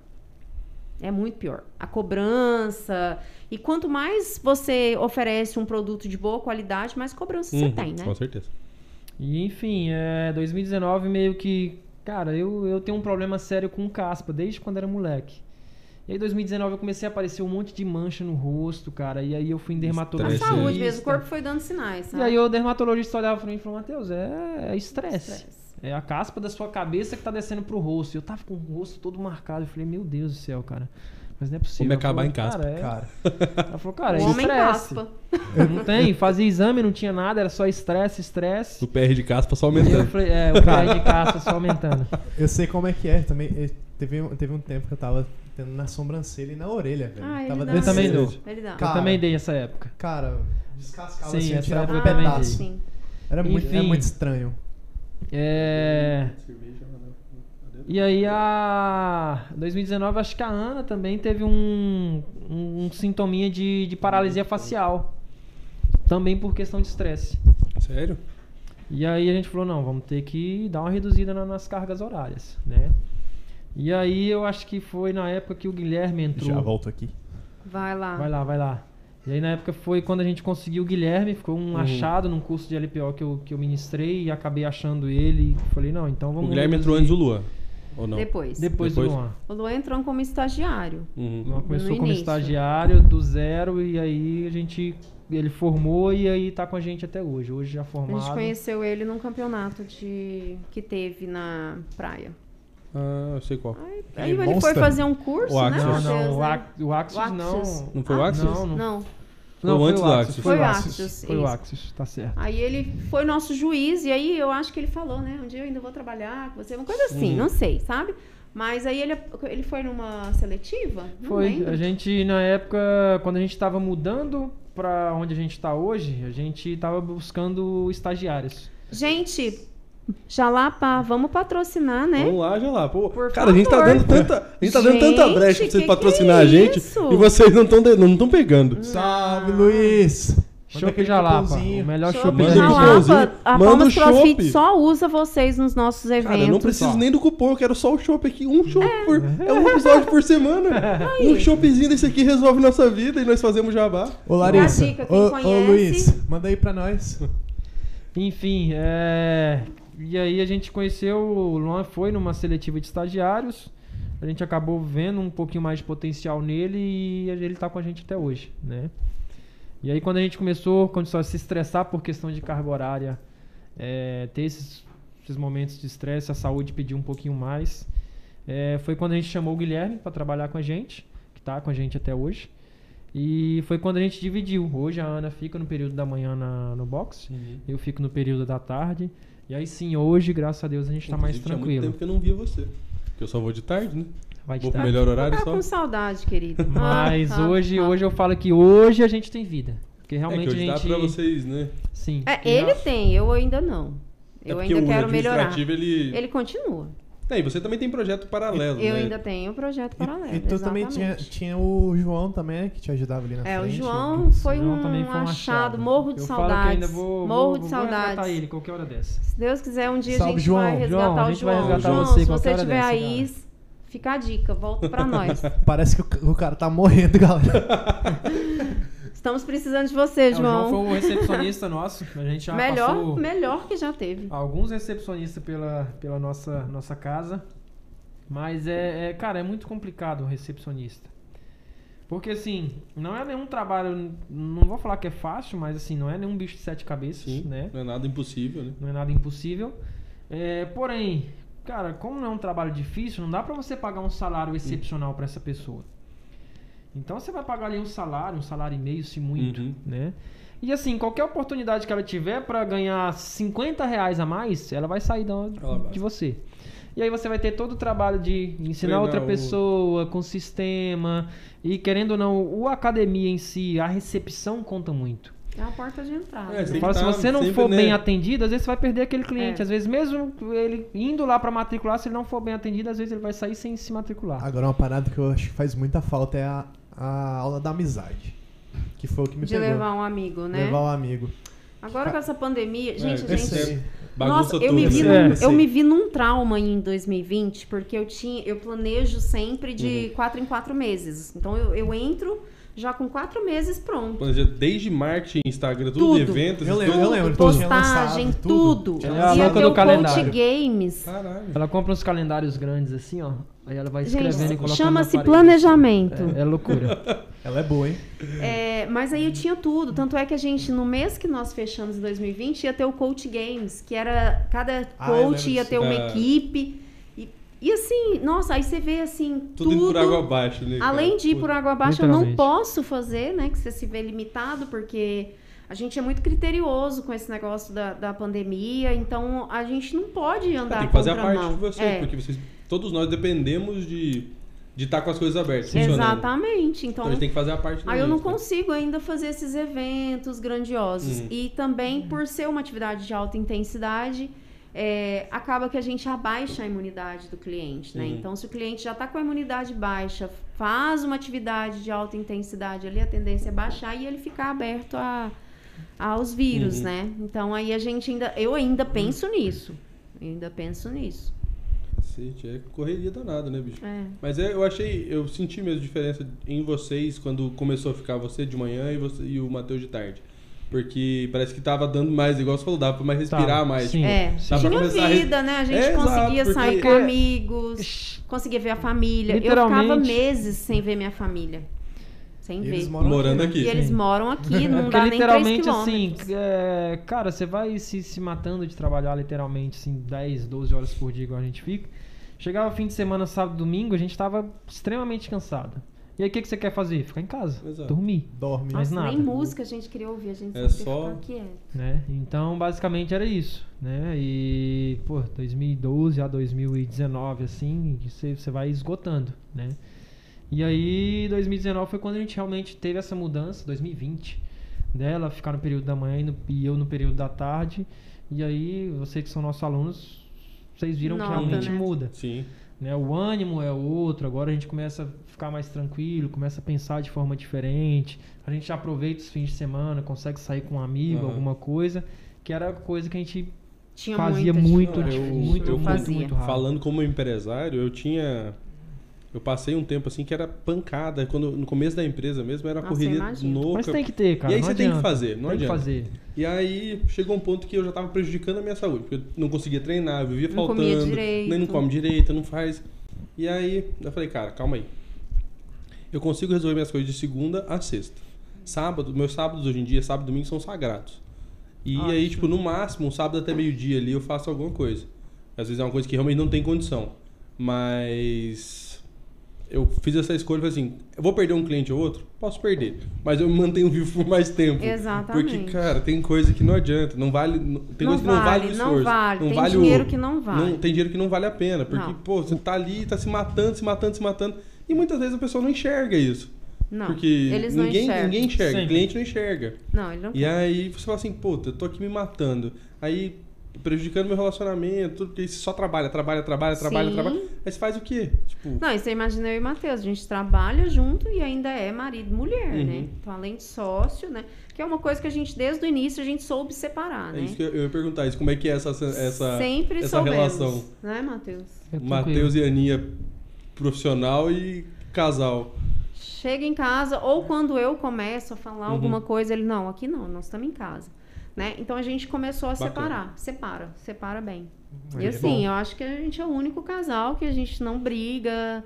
S3: É muito pior. A cobrança. E quanto mais você oferece um produto de boa qualidade, mais cobrança você
S1: Uhum,
S3: tem, né?
S1: Com certeza.
S4: E enfim, é, 2019 meio que. Cara, eu, eu tenho um problema sério com caspa desde quando era moleque. E aí, 2019, eu comecei a aparecer um monte de mancha no rosto, cara. E aí eu fui em
S3: A
S4: dermatologista.
S1: Estresse,
S3: saúde mesmo, o corpo foi dando sinais,
S4: E
S3: sabe?
S4: aí o dermatologista olhava pra mim e falou, Matheus, é é estresse.
S3: Estresse.
S4: É a caspa da sua cabeça que tá descendo pro rosto. E eu tava com o rosto todo marcado. Eu falei, meu Deus do céu, cara. Mas não é possível.
S1: Como
S4: Ela
S1: acabar
S4: falou,
S1: em caspa.
S4: Cara, é...
S2: Cara,
S4: Ela falou, cara,
S3: o
S4: é
S3: homem
S4: estresse.
S3: caspa.
S4: Não tem, fazia exame, não tinha nada, era só estresse, estresse.
S1: O PR de caspa só aumentando.
S4: falei, é, o pé de caspa só aumentando. [laughs]
S2: eu sei como é que é também. eh, Teve, um- teve um tempo que eu tava tendo na sobrancelha e na orelha, velho.
S3: Ah, ele
S2: tava.
S4: Eu também dou.
S3: Ele dá.
S2: Cara,
S4: eu também dei essa época.
S2: Cara, descascava
S4: Sim,
S2: assim, tirava um pedaço. Era muito, é
S4: Enfim.
S2: muito estranho.
S4: É. E aí a 2019 acho que a Ana também teve um, um, um sintominha de, de paralisia facial. Também por questão de estresse.
S1: Sério?
S4: E aí a gente falou, não, vamos ter que dar uma reduzida na- nas cargas horárias, né? E aí eu acho que foi na época que o Guilherme entrou.
S2: Já volto aqui.
S3: Vai lá.
S4: Vai lá, vai lá. E aí na época foi quando a gente conseguiu o Guilherme, ficou um
S1: Uhum.
S4: achado num curso de LPO que eu, que eu ministrei e acabei achando ele. e Falei, não, então vamos.
S1: o Guilherme
S4: reduzir.
S1: entrou antes do Luan. Ou não?
S3: Depois.
S4: Depois,
S1: Depois?
S4: do Luan.
S3: O Luan entrou como estagiário.
S1: Uhum.
S4: Luan começou como estagiário do zero e aí a gente. Ele formou e aí tá com a gente até hoje. Hoje já
S3: A
S4: formado.
S3: gente conheceu ele num campeonato de que teve na praia.
S1: Ah, eu sei qual.
S3: Aí,
S2: É,
S3: aí ele
S2: Monster?
S3: foi fazer um curso,
S1: O
S3: né?
S1: Axis.
S4: Não, não, o,
S3: né?
S4: O Axis,
S3: O Axis.
S4: não.
S1: Não foi o Axis?
S4: Não, não.
S3: Não,
S1: Foi
S4: Não,
S1: antes
S4: o
S1: do
S4: Axis,
S3: foi o
S2: Axis.
S4: Foi o. Axis, tá certo.
S3: Aí ele foi nosso juiz, e aí eu acho que ele falou, né? Um dia eu ainda vou trabalhar com você, uma coisa assim, não sei, sabe? Mas aí ele, ele foi numa seletiva? Não
S4: Foi.
S3: lembro.
S4: A gente, na época, quando a gente tava mudando pra onde a gente tá hoje, a gente tava buscando estagiários.
S3: Gente, Jalapa, vamos patrocinar, né?
S1: Vamos lá, já lá. Pô,
S3: Por
S1: cara, a gente tá
S3: favor.
S1: dando tanta, a gente tá dando tanta brecha pra vocês
S3: que
S1: patrocinar
S3: que é
S1: a gente e vocês não estão não tão pegando.
S2: Salve, Luiz!
S4: Chopp Jalapa, o melhor
S3: Chopp
S4: da.
S3: Jalapa, a
S1: Manda
S3: Palmas
S1: o
S3: CrossFit
S1: chopp.
S3: só usa vocês nos nossos eventos.
S1: Cara, eu não preciso
S2: só.
S1: nem do cupom, eu quero só o chopp aqui. Um chopp por. É um episódio por semana. [laughs] Um choppzinho desse aqui resolve nossa vida e nós fazemos jabá.
S2: Ô, Larissa.
S3: Dica, quem
S2: ô, ô. Luiz, manda aí pra nós.
S4: Enfim, é... e aí a gente conheceu, o Luan foi numa seletiva de estagiários, a gente acabou vendo um pouquinho mais de potencial nele e ele tá com a gente até hoje, né? E aí quando a gente começou, começou a se estressar por questão de carga horária, é, ter esses, esses momentos de estresse, a saúde pediu um pouquinho mais, é, foi quando a gente chamou o Guilherme para trabalhar com a gente, que tá com a gente até hoje. E foi quando a gente dividiu. Hoje a Ana fica no período da manhã na, no box, eu fico no período da tarde. E aí sim, hoje, graças a Deus, a gente tá mais
S1: Inclusive, tinha muito
S4: tranquilo.
S1: tempo que eu não via você. Porque eu só vou de tarde, né?
S4: Vai
S1: Vou pro melhor horário
S3: Tá
S1: só.
S3: com saudade, querido. [laughs]
S4: Mas
S3: Ah,
S4: hoje,
S3: tá.
S4: hoje eu falo que hoje a gente tem vida. Porque
S1: É que
S4: realmente
S1: hoje
S4: a
S1: dá
S4: gente.
S1: pra vocês, né?
S4: Sim.
S3: É, ele tem, eu ainda não.
S1: É
S3: Eu
S1: porque
S3: ainda
S1: o
S3: quero melhorar.
S1: Ele...
S3: Ele continua.
S1: É, e você também tem projeto paralelo,
S3: Eu
S1: né?
S3: ainda tenho um projeto paralelo.
S2: E, e tu também tinha,
S3: exatamente.
S2: tinha o João também, né, que te ajudava ali na
S3: É, o
S2: frente.
S3: João foi
S4: João
S3: um,
S4: foi um
S3: achado, morro de
S4: eu Falo que
S3: saudades.
S4: ainda vou,
S3: morro
S4: vou,
S3: de
S4: vou
S3: saudades.
S4: resgatar ele qualquer hora dessa.
S3: Se Deus quiser, um dia a
S2: Salve,
S3: gente
S2: João.
S3: vai resgatar
S4: João, a
S3: o
S4: gente vai
S3: João.
S4: resgatar
S3: João,
S4: você
S3: se você estiver aí, fica a dica, volta pra [laughs] nós.
S2: Parece que o, o cara tá morrendo, galera. [laughs]
S3: Estamos precisando de você,
S4: É, o João
S3: João.
S4: foi o recepcionista nosso. A gente já [laughs]
S3: melhor,
S4: passou
S3: melhor que já teve.
S4: alguns recepcionistas pela, pela nossa, nossa casa. Mas é, é, cara, é muito complicado o recepcionista. Porque assim, não é nenhum trabalho, não vou falar que é fácil, mas assim, não é nenhum bicho de sete cabeças,
S1: Sim,
S4: né?
S1: não é nada impossível, né?
S4: Não é nada impossível. É, porém, cara, como não é um trabalho difícil, não dá pra você pagar um salário excepcional pra essa pessoa. Então você vai pagar ali um salário, um salário e meio, se muito,
S1: Uhum.
S4: né? E assim, qualquer oportunidade que ela tiver pra ganhar 50 reais a mais, ela vai sair da- de você. E aí você vai ter todo o trabalho de ensinar
S1: Treinar
S4: outra
S1: o-
S4: pessoa com sistema. E querendo ou não, o academia em si, a recepção conta muito.
S3: É a porta de entrada.
S1: É,
S3: né?
S4: Falo,
S1: que
S4: se
S1: tá
S4: você não for
S1: né?
S4: bem atendido, às vezes você vai perder aquele cliente.
S3: É.
S4: Às vezes, mesmo ele indo lá pra matricular, se ele não for bem atendido, às vezes ele vai sair sem se matricular.
S2: Agora uma parada que eu acho que faz muita falta é a, a aula da amizade. Que foi o que me
S3: De
S2: pegou.
S3: levar um amigo, né?
S2: Levar um amigo.
S3: Agora com essa pandemia, gente,
S1: É,
S3: gente.
S1: esse- Bagunça
S3: Nossa, eu
S1: tudo.
S3: me, vi
S4: É.
S3: num, eu me vi num trauma em 2020, porque eu tinha, eu planejo sempre de
S1: Uhum.
S3: quatro em quatro meses. Então eu, eu entro já com quatro meses pronto.
S1: Planeja Desde marketing, Instagram, tudo,
S3: Tudo.
S1: eventos,
S2: Eu lembro, eu
S1: coisas.
S2: lembro.
S3: Tudo,
S2: tudo
S3: postagem, tudo.
S2: tudo.
S4: Ela é a louca do calendário.
S3: Games.
S1: Caralho.
S4: Ela compra uns calendários grandes assim, ó. Aí ela vai escrevendo e
S3: Gente,
S4: colocando
S3: chama-se planejamento.
S4: É, é loucura. [laughs]
S2: Ela é boa, hein?
S3: É, mas aí eu tinha tudo. Tanto é que a gente, no mês que nós fechamos em 2020, ia ter o Coach Games, que era. Cada
S2: Ah,
S3: coach
S2: lembro
S3: ia ter uma
S1: É.
S3: equipe. E, e assim, nossa, aí você vê assim.
S1: Tudo, indo por água abaixo, né?
S3: Além de ir por água abaixo, eu não posso fazer, né? Que você se vê limitado, porque a gente é muito criterioso com esse negócio da, da pandemia, então a gente não pode
S1: Ah,
S3: andar
S1: tem que fazer a parte de vocês,
S3: É,
S1: porque vocês, todos nós dependemos de de estar com as coisas abertas, funcionando.
S3: Exatamente.
S1: Então
S3: Então,
S1: a gente tem que fazer a parte
S3: Aí eu não
S1: né?
S3: consigo ainda fazer esses eventos grandiosos.
S1: Uhum.
S3: E também, por ser uma atividade de alta intensidade, é, acaba que a gente abaixa a imunidade do cliente, né?
S1: Uhum.
S3: Então, se o cliente já está com a imunidade baixa, faz uma atividade de alta intensidade ali, a tendência é baixar e ele ficar aberto a, aos vírus,
S1: Uhum.
S3: né? Então, aí a gente ainda... Eu ainda penso nisso. Eu ainda penso nisso.
S1: Cacete, é correria danada, né, bicho?
S3: É.
S1: Mas é, eu achei, eu senti mesmo diferença em vocês quando começou a ficar você de manhã e, você, e o Matheus de tarde. Porque parece que tava dando mais, igual você falou, dava pra mais respirar
S4: Tá,
S1: mais.
S4: sim.
S1: tipo,
S3: É, tinha
S1: começar a res-
S3: vida, né? A gente
S1: É, exato,
S3: conseguia
S1: porque-
S3: sair com
S4: Porque-
S3: amigos, conseguia ver a família. Eu ficava meses sem ver minha família. Sem
S2: E
S3: ver.
S2: eles moram
S1: Morando
S2: aqui.
S1: aqui.
S3: E eles
S4: Sim.
S3: moram aqui, [laughs]
S4: É
S3: não
S4: porque
S3: dá nem 3
S4: literalmente assim, é, cara, você vai se, se matando de trabalhar literalmente assim, 10, 12 horas por dia igual a gente fica. Chegava fim de semana, sábado, domingo, a gente tava extremamente cansado. E aí o que, que você quer fazer? Ficar em casa,
S1: Exato.
S4: dormir,
S2: Dorme.
S4: mais
S3: Nossa, nem
S4: nada.
S3: música a gente queria ouvir, a gente
S1: É
S3: só quieto.
S4: né? Então, basicamente era isso, né? E, pô, 2012 a 2019, assim, você, você vai esgotando, né? E aí, 2019 foi quando a gente realmente teve essa mudança, 2020, dela ficar no período da manhã e, no- e eu no período da tarde. E aí, vocês que são nossos alunos, vocês viram
S3: Nota,
S4: que realmente
S3: né?
S4: muda.
S1: Sim.
S4: Né? O ânimo é outro, agora a gente começa a ficar mais tranquilo, começa a pensar de forma diferente. A gente aproveita os fins de semana, consegue sair com um amigo,
S1: Aham.
S4: alguma coisa, que era coisa que a gente
S3: Tinha
S4: fazia
S3: muita
S4: muito,
S1: Não,
S3: dificuldade.
S1: eu-
S4: muito, muito,
S1: eu
S4: muito,
S3: fazia.
S4: muito raro.
S1: Falando como empresário, eu tinha. Eu passei um tempo assim que era pancada. Quando, no começo da empresa mesmo, era uma
S3: Nossa,
S1: correria louca.
S4: Mas tem que ter, cara.
S1: E aí
S4: não
S1: você tem que
S4: adianta.
S1: fazer, não
S4: tem que
S1: adianta.
S4: fazer.
S1: E aí chegou um ponto que eu já tava prejudicando a minha saúde, porque eu não conseguia treinar, eu vivia
S3: Não
S1: faltando,
S3: comia direito.
S1: nem não come direito, não faz. E aí eu falei, cara, calma aí. Eu consigo resolver minhas coisas de segunda a sexta. Sábado, meus sábados hoje em dia, sábado e domingo são sagrados. E
S4: Ótimo.
S1: aí, tipo, no máximo, um sábado até meio-dia ali eu faço alguma coisa. Às vezes é uma coisa que realmente não tem condição. Mas eu fiz essa escolha e falei assim, eu vou perder um cliente ou outro? Posso perder. Mas eu me mantenho vivo por mais tempo.
S3: Exatamente.
S1: Porque, cara, tem coisa que não adianta. Não vale. não- tem
S3: Não
S1: coisa que não vale o
S3: vale,
S1: esforço.
S3: não vale. Tem
S1: vale
S3: dinheiro
S1: o,
S3: que não vale.
S1: Não, tem dinheiro que não vale a pena. Porque,
S3: Não.
S1: pô, você tá ali, tá se matando, se matando, se matando. E muitas vezes a pessoa não enxerga isso.
S3: Não,
S1: porque
S3: eles não
S1: ninguém,
S3: enxergam.
S1: ninguém enxerga. O
S4: Sempre.
S1: cliente não enxerga.
S3: Não, ele não
S1: E aí você fala assim, puta, eu tô aqui me matando. Aí prejudicando meu relacionamento, tudo, porque você só trabalha, trabalha, trabalha, trabalha,
S3: Sim.
S1: trabalha. Aí você faz o quê? Tipo,
S3: Não, e você imagina eu e Matheus, a gente trabalha junto e ainda é marido e mulher,
S1: Uhum.
S3: né? Então, além de sócio, né? Que é uma coisa que a gente, desde o início, a gente soube separar,
S1: é
S3: né?
S1: isso que eu, ia perguntar, isso, como é que é essa, essa
S3: Sempre
S1: essa
S3: soubemos,
S1: relação?
S3: né, Matheus?
S4: É
S1: Matheus e Aninha profissional e casal.
S3: Chega em casa, ou quando eu começo a falar
S1: Uhum.
S3: alguma coisa, ele, não, aqui não, nós estamos em casa. Né? Então a gente começou a
S1: Bacana.
S3: separar. Separa, separa bem.
S2: Aí
S3: e
S2: é
S3: assim, eu acho que a gente é o único casal que a gente não briga,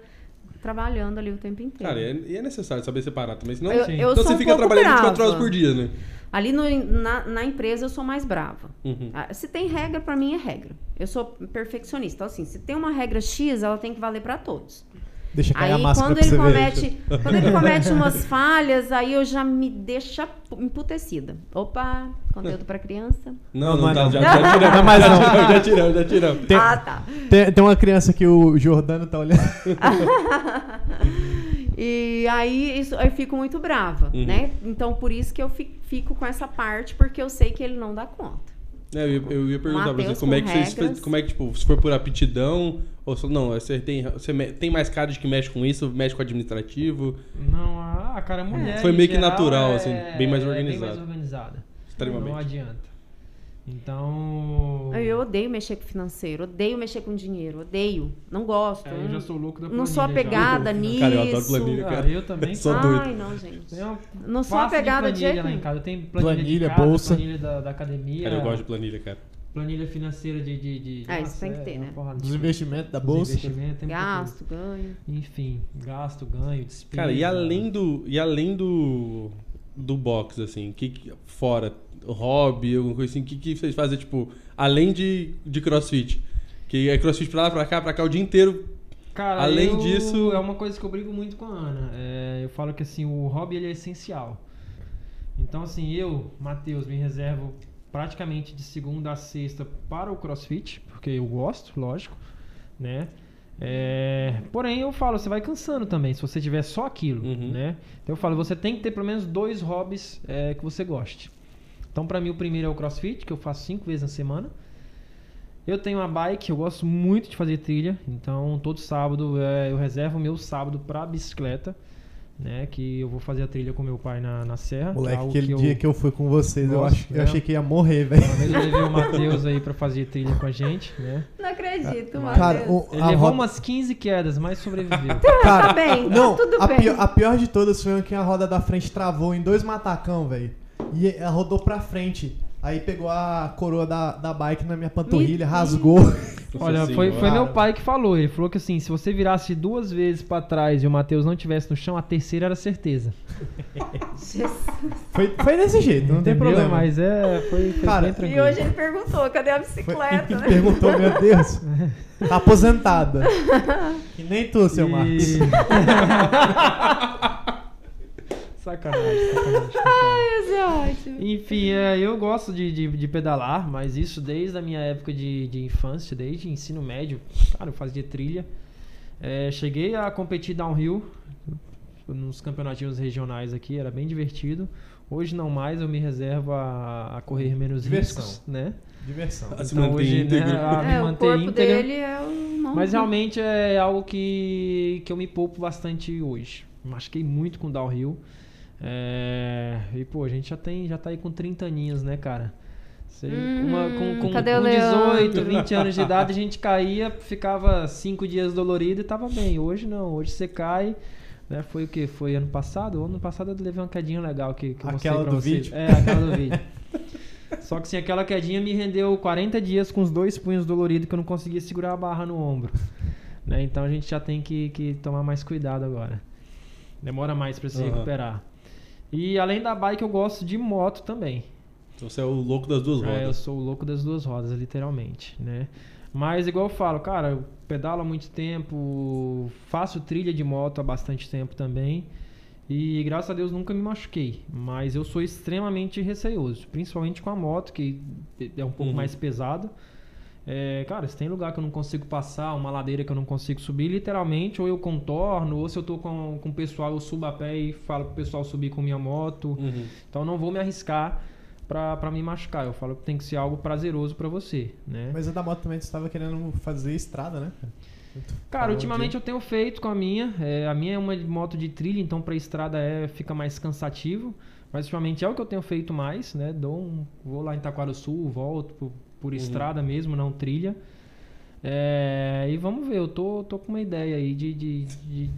S3: trabalhando ali o tempo inteiro.
S1: Cara, é- e é necessário saber separar também, senão,
S3: eu, eu
S1: então você
S3: um
S1: fica trabalhando
S3: brava.
S1: 24 horas por dia, né?
S3: Ali no- na, na empresa eu sou mais brava.
S1: Uhum.
S3: Ah, Se tem regra, pra mim é regra. Eu sou perfeccionista. Então, assim, se tem uma regra X, ela tem que valer pra todos.
S2: Deixa cair
S3: Aí
S2: a máscara
S3: quando ele comete, quando ele comete umas falhas, aí eu já me deixo emputecida. Opa, conteúdo pra criança.
S1: Não,
S2: Não,
S1: não,
S2: não
S1: tá,
S2: é
S1: já,
S2: não.
S1: já tiramos.
S2: Não é mais não. [laughs]
S1: Já tiramos, já tiramos.
S2: Tem-
S3: Ah, tá.
S2: Tem, tem uma criança que o Jordano tá olhando. [laughs]
S3: E aí isso, eu fico muito brava,
S1: Uhum.
S3: né? Então por isso que eu fi- fico com essa parte, porque eu sei que ele não dá conta.
S1: É, eu, ia- eu ia perguntar pra você
S3: Mateus
S1: como é que vocês
S3: regras.
S1: como é que tipo, se for por aptidão ou se, não, você tem você tem mais cara de que mexe com isso, mexe com administrativo,
S4: Não, ah, cara, mulher.
S1: Foi meio que natural,
S4: é-
S1: assim, bem mais
S4: é Bem mais organizada.
S1: extremamente.
S4: Não adianta. Então.
S3: Eu odeio mexer com financeiro, odeio mexer com dinheiro, odeio, não gosto.
S4: É, eu já sou louco da
S3: não sou
S4: planilha já.
S3: apegada nisso.
S1: Cara, eu adoro planilha,
S4: Ah,
S1: cara.
S4: eu também.
S1: Sou
S3: Ai,
S1: doido.
S3: não, gente.
S4: Uma
S3: Não sou apegada
S4: de planilha lá em casa. Eu tenho planilha,
S2: Planilha,
S4: de casa,
S2: bolsa.
S4: planilha da, da academia.
S1: Cara, eu gosto de planilha, cara.
S4: Planilha financeira de. de, de
S3: É, isso
S4: nossa,
S3: tem que ter,
S4: uma
S3: né?
S2: Dos investimentos da
S4: Dos
S2: bolsa.
S4: investimentos, tem muita
S3: Gasto, ganho.
S4: coisa. Enfim, gasto, ganho, despesa.
S1: Cara, e além do e além do do box assim, que que- fora hobby, alguma coisa assim, o que que vocês fazem tipo, além de de CrossFit? Que é CrossFit pra lá, pra cá, pra cá o dia inteiro.
S4: Cara,
S1: Além
S4: eu-
S1: disso-
S4: É uma coisa que eu brigo muito com a Ana. É, eu falo que assim, o hobby ele é essencial. Então, assim, eu, Matheus, me reservo praticamente de segunda a sexta para o crossfit, porque eu gosto, lógico, né? É, porém, eu falo, você vai cansando também, se você tiver só aquilo,
S1: Uhum.
S4: né? Então eu falo, você tem que ter pelo menos dois hobbies é, que você goste. Então, pra mim, o primeiro é o crossfit, que eu faço cinco vezes na semana. Eu tenho uma bike, eu gosto muito de fazer trilha, então todo sábado é, eu reservo o meu sábado pra bicicleta, né? Que eu vou fazer a trilha com meu pai na, na serra. que
S2: Moleque, aquele
S4: que eu-
S2: dia que eu fui com vocês, eu,
S4: gosto,
S2: acho, eu
S4: né?
S2: achei que ia morrer, velho.
S4: Uma vez eu levei o Matheus aí pra fazer trilha com a gente, né?
S3: Não acredito,
S2: Cara,
S3: Matheus.
S2: o,
S4: Ele
S2: a
S4: levou
S2: roda-
S4: umas 15 quedas, mas sobreviveu.
S2: Cara,
S3: Tá bem,
S2: não,
S3: tá tudo
S2: a,
S3: bem.
S2: pior, a pior de todas foi que a roda da frente travou em dois matacão, velho. E ela rodou pra frente. Aí pegou a coroa da, da bike na minha panturrilha, rasgou.
S4: Olha, foi, foi meu pai que falou. Ele falou que assim, se você virasse duas vezes pra trás e o Matheus não tivesse no chão, a terceira era certeza.
S2: Foi, foi desse jeito, não tem
S4: Entendeu?
S2: problema.
S4: Mas é, foi, foi
S2: Cara,
S4: bem
S3: E
S4: tranquilo.
S3: hoje ele perguntou, cadê a bicicleta, né? [laughs]
S2: perguntou, meu Deus, tá aposentada. [laughs] Que nem tu, seu
S4: E-
S2: Marcos. [laughs]
S4: sacanagem, [laughs] sacanagem. sacanagem.
S3: Isso é ótimo.
S4: Enfim, é, eu gosto de, de, de pedalar, mas isso desde a minha época de, de infância, desde ensino médio. Cara, eu fazia trilha. É, cheguei a competir downhill nos campeonatinhos regionais aqui, era bem divertido. Hoje não mais, eu me reservo a, a correr menos
S2: Diversão.
S4: riscos, né?
S2: Diversão.
S1: A se
S4: Então,
S1: manter
S4: hoje,
S1: íntegro.
S4: né, a- me
S3: É, o
S4: manter
S3: corpo
S4: íntegra.
S3: dele é o...
S4: Mas realmente é algo que, que eu me poupo bastante hoje. Machuquei muito com downhill. É, e pô, a gente já tem, já tá aí com 30 aninhos, né, cara? Você-
S3: Hum,
S4: uma- com com,
S3: cadê o
S4: com
S3: Leandro?
S4: 18, 20 anos de idade, a [laughs] gente caía, ficava 5 dias dolorido e tava bem. Hoje não, hoje você cai. Né, foi o que? Foi ano passado? Ano passado eu levei uma quedinha legal que, que eu mostrei
S2: Aquela
S4: pra
S2: do
S4: vocês.
S2: vídeo?
S4: É, aquela do vídeo. [laughs] Só que assim, aquela quedinha me rendeu 40 dias com os dois punhos doloridos que eu não conseguia segurar a barra no ombro. Né? Então a gente já tem que, que tomar mais cuidado agora. Demora mais pra se
S1: Aham.
S4: recuperar. E além da bike, eu gosto de moto também.
S1: Então você é o louco das duas
S4: É, eu
S1: rodas.
S4: sou o louco das duas rodas, literalmente, né? Mas igual eu falo, cara, eu pedalo há muito tempo, faço trilha de moto há bastante tempo também. E graças a Deus nunca me machuquei. Mas eu sou extremamente receoso, principalmente com a moto, que é um pouco
S1: Uhum.
S4: mais pesado. É, cara, se tem lugar que eu não consigo passar, uma ladeira que eu não consigo subir, literalmente, ou eu contorno, ou se eu tô com, com o pessoal, eu subo a pé e falo pro pessoal subir com minha moto.
S1: Uhum.
S4: Então eu não vou me arriscar pra, pra me machucar. Eu falo que tem que ser algo prazeroso pra você, né?
S2: Mas a da moto também você tava querendo fazer estrada, né?
S4: Cara,
S2: Falou
S4: ultimamente eu tenho feito com a minha. É, a minha é uma moto de trilha, então pra estrada é, fica mais cansativo. Mas ultimamente é o que eu tenho feito mais, né? Dou um, vou lá em Sul, volto por, por estrada mesmo, não trilha. É, e vamos ver, eu tô, tô com uma ideia aí de, de, de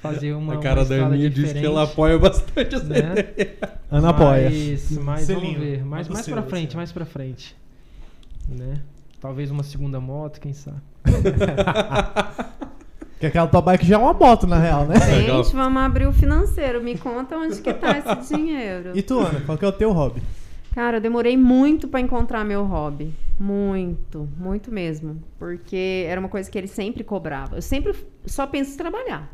S4: fazer uma.
S1: a cara
S4: uma
S1: da Aninha disse que ela apoia bastante essa
S4: né?
S1: ideia.
S2: Ana apoia.
S4: Mas, mas vamos
S2: Selinho.
S4: ver. Mais, mais pra frente, mais pra frente. Né? Talvez uma segunda moto, quem sabe. [laughs]
S2: Que aquela tua bike já é uma moto, na real, né?
S3: Gente, vamos abrir o financeiro. Me conta onde que tá esse dinheiro.
S2: E tu, Ana, qual que é o teu hobby?
S3: Cara, eu demorei muito pra encontrar meu hobby. Muito, muito mesmo. Porque era uma coisa que ele sempre cobrava. Eu sempre só penso em trabalhar.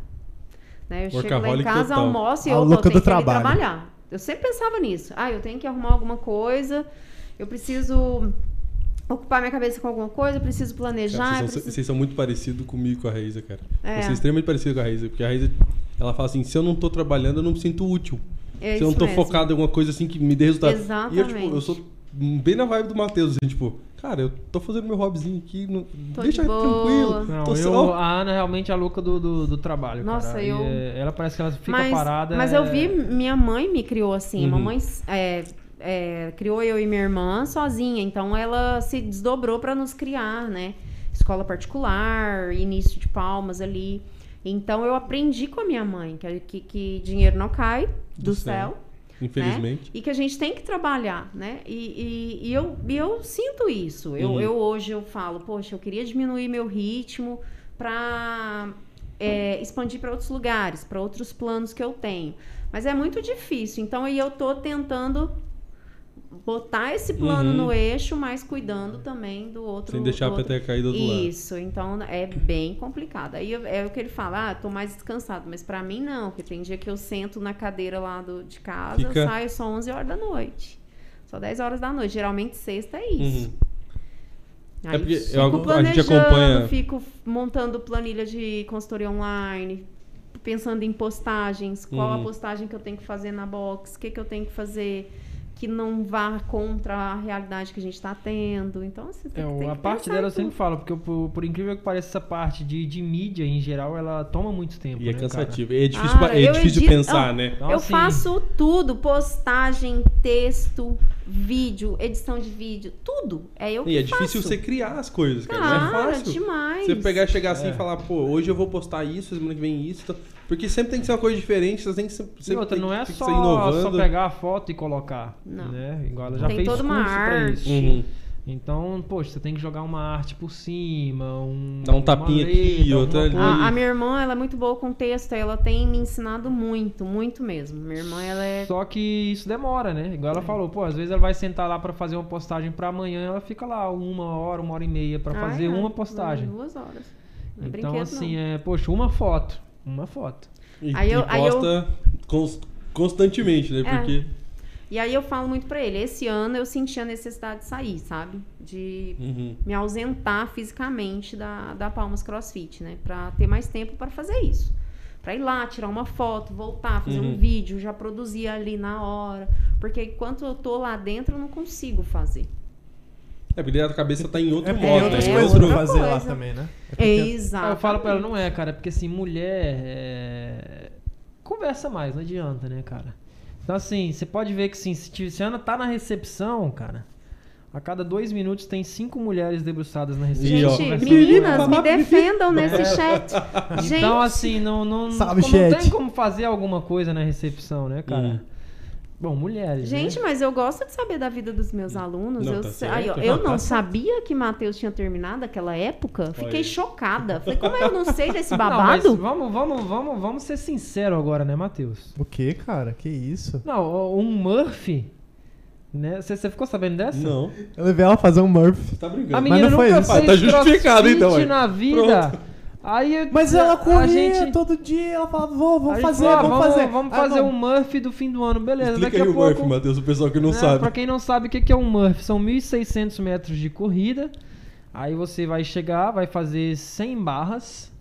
S3: Né? Eu chego lá em
S1: Workaholic
S3: casa,
S1: total.
S3: almoço e eu, eu tenho que trabalhar. Eu sempre pensava nisso. Ah, eu tenho que arrumar alguma coisa, eu preciso ocupar minha cabeça com alguma coisa, eu preciso planejar.
S1: Cara,
S3: eu
S1: vocês, são,
S3: preciso...
S1: vocês são muito parecidos comigo e com a Raíza, cara.
S3: É.
S1: Vocês são extremamente parecidos com a Raíza. Porque a Raíza, ela fala assim, se eu não tô trabalhando, eu não me sinto útil.
S3: É
S1: se eu não tô
S3: mesmo.
S1: focado em alguma coisa assim que me dê resultado. E eu,
S3: Exatamente.
S1: tipo, eu sou bem na vibe do Matheus, assim, tipo, cara, eu tô fazendo meu hobbyzinho aqui, não,
S3: Tô
S1: deixa
S3: de
S1: tranquilo.
S4: Não,
S1: tô
S4: eu,
S1: só-
S4: a Ana é realmente a louca do, do, do trabalho.
S3: Nossa,
S4: cara. E,
S3: eu-
S4: é, ela parece que ela fica
S3: mas,
S4: parada.
S3: Mas
S4: é-
S3: eu vi, minha mãe me criou assim.
S1: Uhum.
S3: Mamãe é, é, criou eu e minha irmã sozinha. Então ela se desdobrou para nos criar, né? Escola particular, início de palmas ali. Então eu aprendi com a minha mãe que, que, que dinheiro não cai do,
S1: Do
S3: céu.
S1: céu. Infelizmente.
S3: né? E que a gente tem que trabalhar, né? E, e, e eu, e eu sinto isso. Eu,
S1: Uhum.
S3: eu hoje eu falo, poxa, eu queria diminuir meu ritmo para expandir para outros lugares, para outros planos que eu tenho. Mas é muito difícil. Então aí eu tô tentando botar esse plano
S1: Uhum.
S3: no eixo, mas cuidando também do outro.
S1: Sem deixar a peteca cair do outro lado.
S3: isso, então é bem complicado. Aí eu- é o que ele fala, ah, tô mais descansado, mas pra mim não, porque tem dia que eu sento na cadeira lá do, de casa,
S1: Fica-
S3: eu saio só 11 horas da noite. Só 10 horas da noite, geralmente sexta é isso.
S1: Uhum.
S3: Aí
S1: É porque eu-
S3: fico
S1: a gente acompanha-
S3: fico montando planilha de consultoria online, pensando em postagens, qual a
S1: Uhum.
S3: postagem que eu tenho que fazer na box, o que, que eu tenho que fazer que não vá contra a realidade que a gente está tendo. Então, assim, tem,
S4: É,
S3: que- tem
S4: a
S3: que
S4: parte dela eu sempre falo, porque eu, por, por incrível que pareça, essa parte de, de mídia em geral, ela toma muito tempo.
S1: E é
S4: né, cara?
S1: cansativo. É difícil,
S3: Cara,
S1: é
S3: eu
S1: difícil de
S3: edito-
S1: pensar,
S3: Ah,
S1: né?
S4: Então,
S3: eu
S4: assim,
S3: faço tudo, postagem, texto, vídeo, edição de vídeo, tudo. É eu que
S1: E é difícil
S3: faço.
S1: você criar as coisas, cara.
S3: Cara,
S1: não é fácil.
S3: demais.
S1: Você pegar, chegar
S4: É.
S1: assim e falar, pô, hoje eu vou postar isso, semana que vem isso. então- Porque sempre tem que ser uma coisa diferente, você tem que sempre,
S4: E
S1: sempre
S4: outra,
S1: tem,
S4: não é só, só pegar a foto e colocar.
S3: Não.
S4: Né? Igual ela já
S3: Tem
S4: fez
S3: toda uma
S4: pra
S3: arte.
S4: isso.
S1: Uhum.
S4: Então, poxa, você tem que jogar uma arte por cima, um.
S1: Dá um tapinha
S4: letra,
S1: aqui, outra ali.
S3: A, a minha irmã, ela é muito boa com texto, ela tem me ensinado muito, muito mesmo. Minha irmã, ela é
S4: Só que isso demora, né? Igual ela falou, pô, às vezes ela vai sentar lá pra fazer uma postagem pra amanhã, ela fica lá uma hora, uma hora e meia pra
S3: Ah,
S4: fazer
S3: é.
S4: uma postagem.
S3: Duas horas. Não é
S4: Então, assim,
S3: não.
S4: é, poxa, uma foto. Uma foto.
S1: E,
S3: Aí eu-
S1: e
S3: aí eu-
S1: posta cons- constantemente, né?
S3: É.
S1: Porque.
S3: E aí eu falo muito pra ele, esse ano eu senti a necessidade de sair, sabe? De
S1: Uhum.
S3: me ausentar fisicamente da, da Palmas CrossFit, né? Pra ter mais tempo pra fazer isso. Pra ir lá, tirar uma foto, voltar, fazer
S1: Uhum.
S3: um vídeo, já produzir ali na hora. Porque enquanto eu tô lá dentro, eu não consigo fazer.
S1: É, porque a cabeça tá em outro
S2: É
S1: modo.
S2: tem outras
S1: né?
S2: coisas
S1: Outro-
S2: pra fazer lá
S3: coisa.
S2: também, né? É porque-
S3: Exato.
S4: Aí eu falo pra ela, não é, cara, porque assim, mulher é... conversa mais, não adianta, né, cara? Então, assim, você pode ver que assim, se se a Ana tá na recepção, cara, a cada dois minutos tem cinco mulheres debruçadas na recepção.
S3: Gente, meninas, me defendam nesse chat. Gente,
S4: Então, assim, não, não, como, não
S2: chat.
S4: tem como fazer alguma coisa na recepção, né, cara?
S1: Hum.
S4: Bom, mulheres.
S3: Gente,
S4: né?
S3: mas eu gosto de saber da vida dos meus alunos.
S1: Não,
S3: eu
S1: tá
S3: sei-
S1: certo.
S3: aí, ó, eu
S1: Não,
S3: não
S1: tá
S3: sabia que Matheus tinha terminado aquela época. Fiquei chocada. [laughs] Falei, como eu não sei desse
S4: Não, mas
S3: babado?
S4: vamos, vamos, vamos, vamos ser sinceros agora, né, Matheus?
S2: O que, cara? Que isso?
S4: Não, um Murphy, né? Você você ficou sabendo dessa?
S1: Não,
S2: Eu levei ela a fazer um Murphy.
S1: você tá brincando.
S4: A
S2: Mas
S4: menina
S2: não foi
S4: nunca
S2: isso.
S4: fez
S1: Ah, tá justificado, então, aí.
S4: na vida. Aí eu-
S2: Mas ela
S4: a
S2: corria
S4: gente,
S2: todo dia, ela falava, vou,
S4: a
S2: vamos fazer,
S4: falou, ah,
S2: vamos fazer.
S4: Vamos
S2: Ah,
S4: fazer
S2: não.
S4: um Murphy do fim do ano, beleza.
S1: Explica
S4: Daqui
S1: aí
S4: a
S1: o
S4: pouco.
S1: Murphy, Matheus, o pessoal que não
S4: É,
S1: sabe.
S4: Pra quem não sabe o que que é um Murphy, são 1.600 metros de corrida. Aí você vai chegar, vai fazer 100 barras,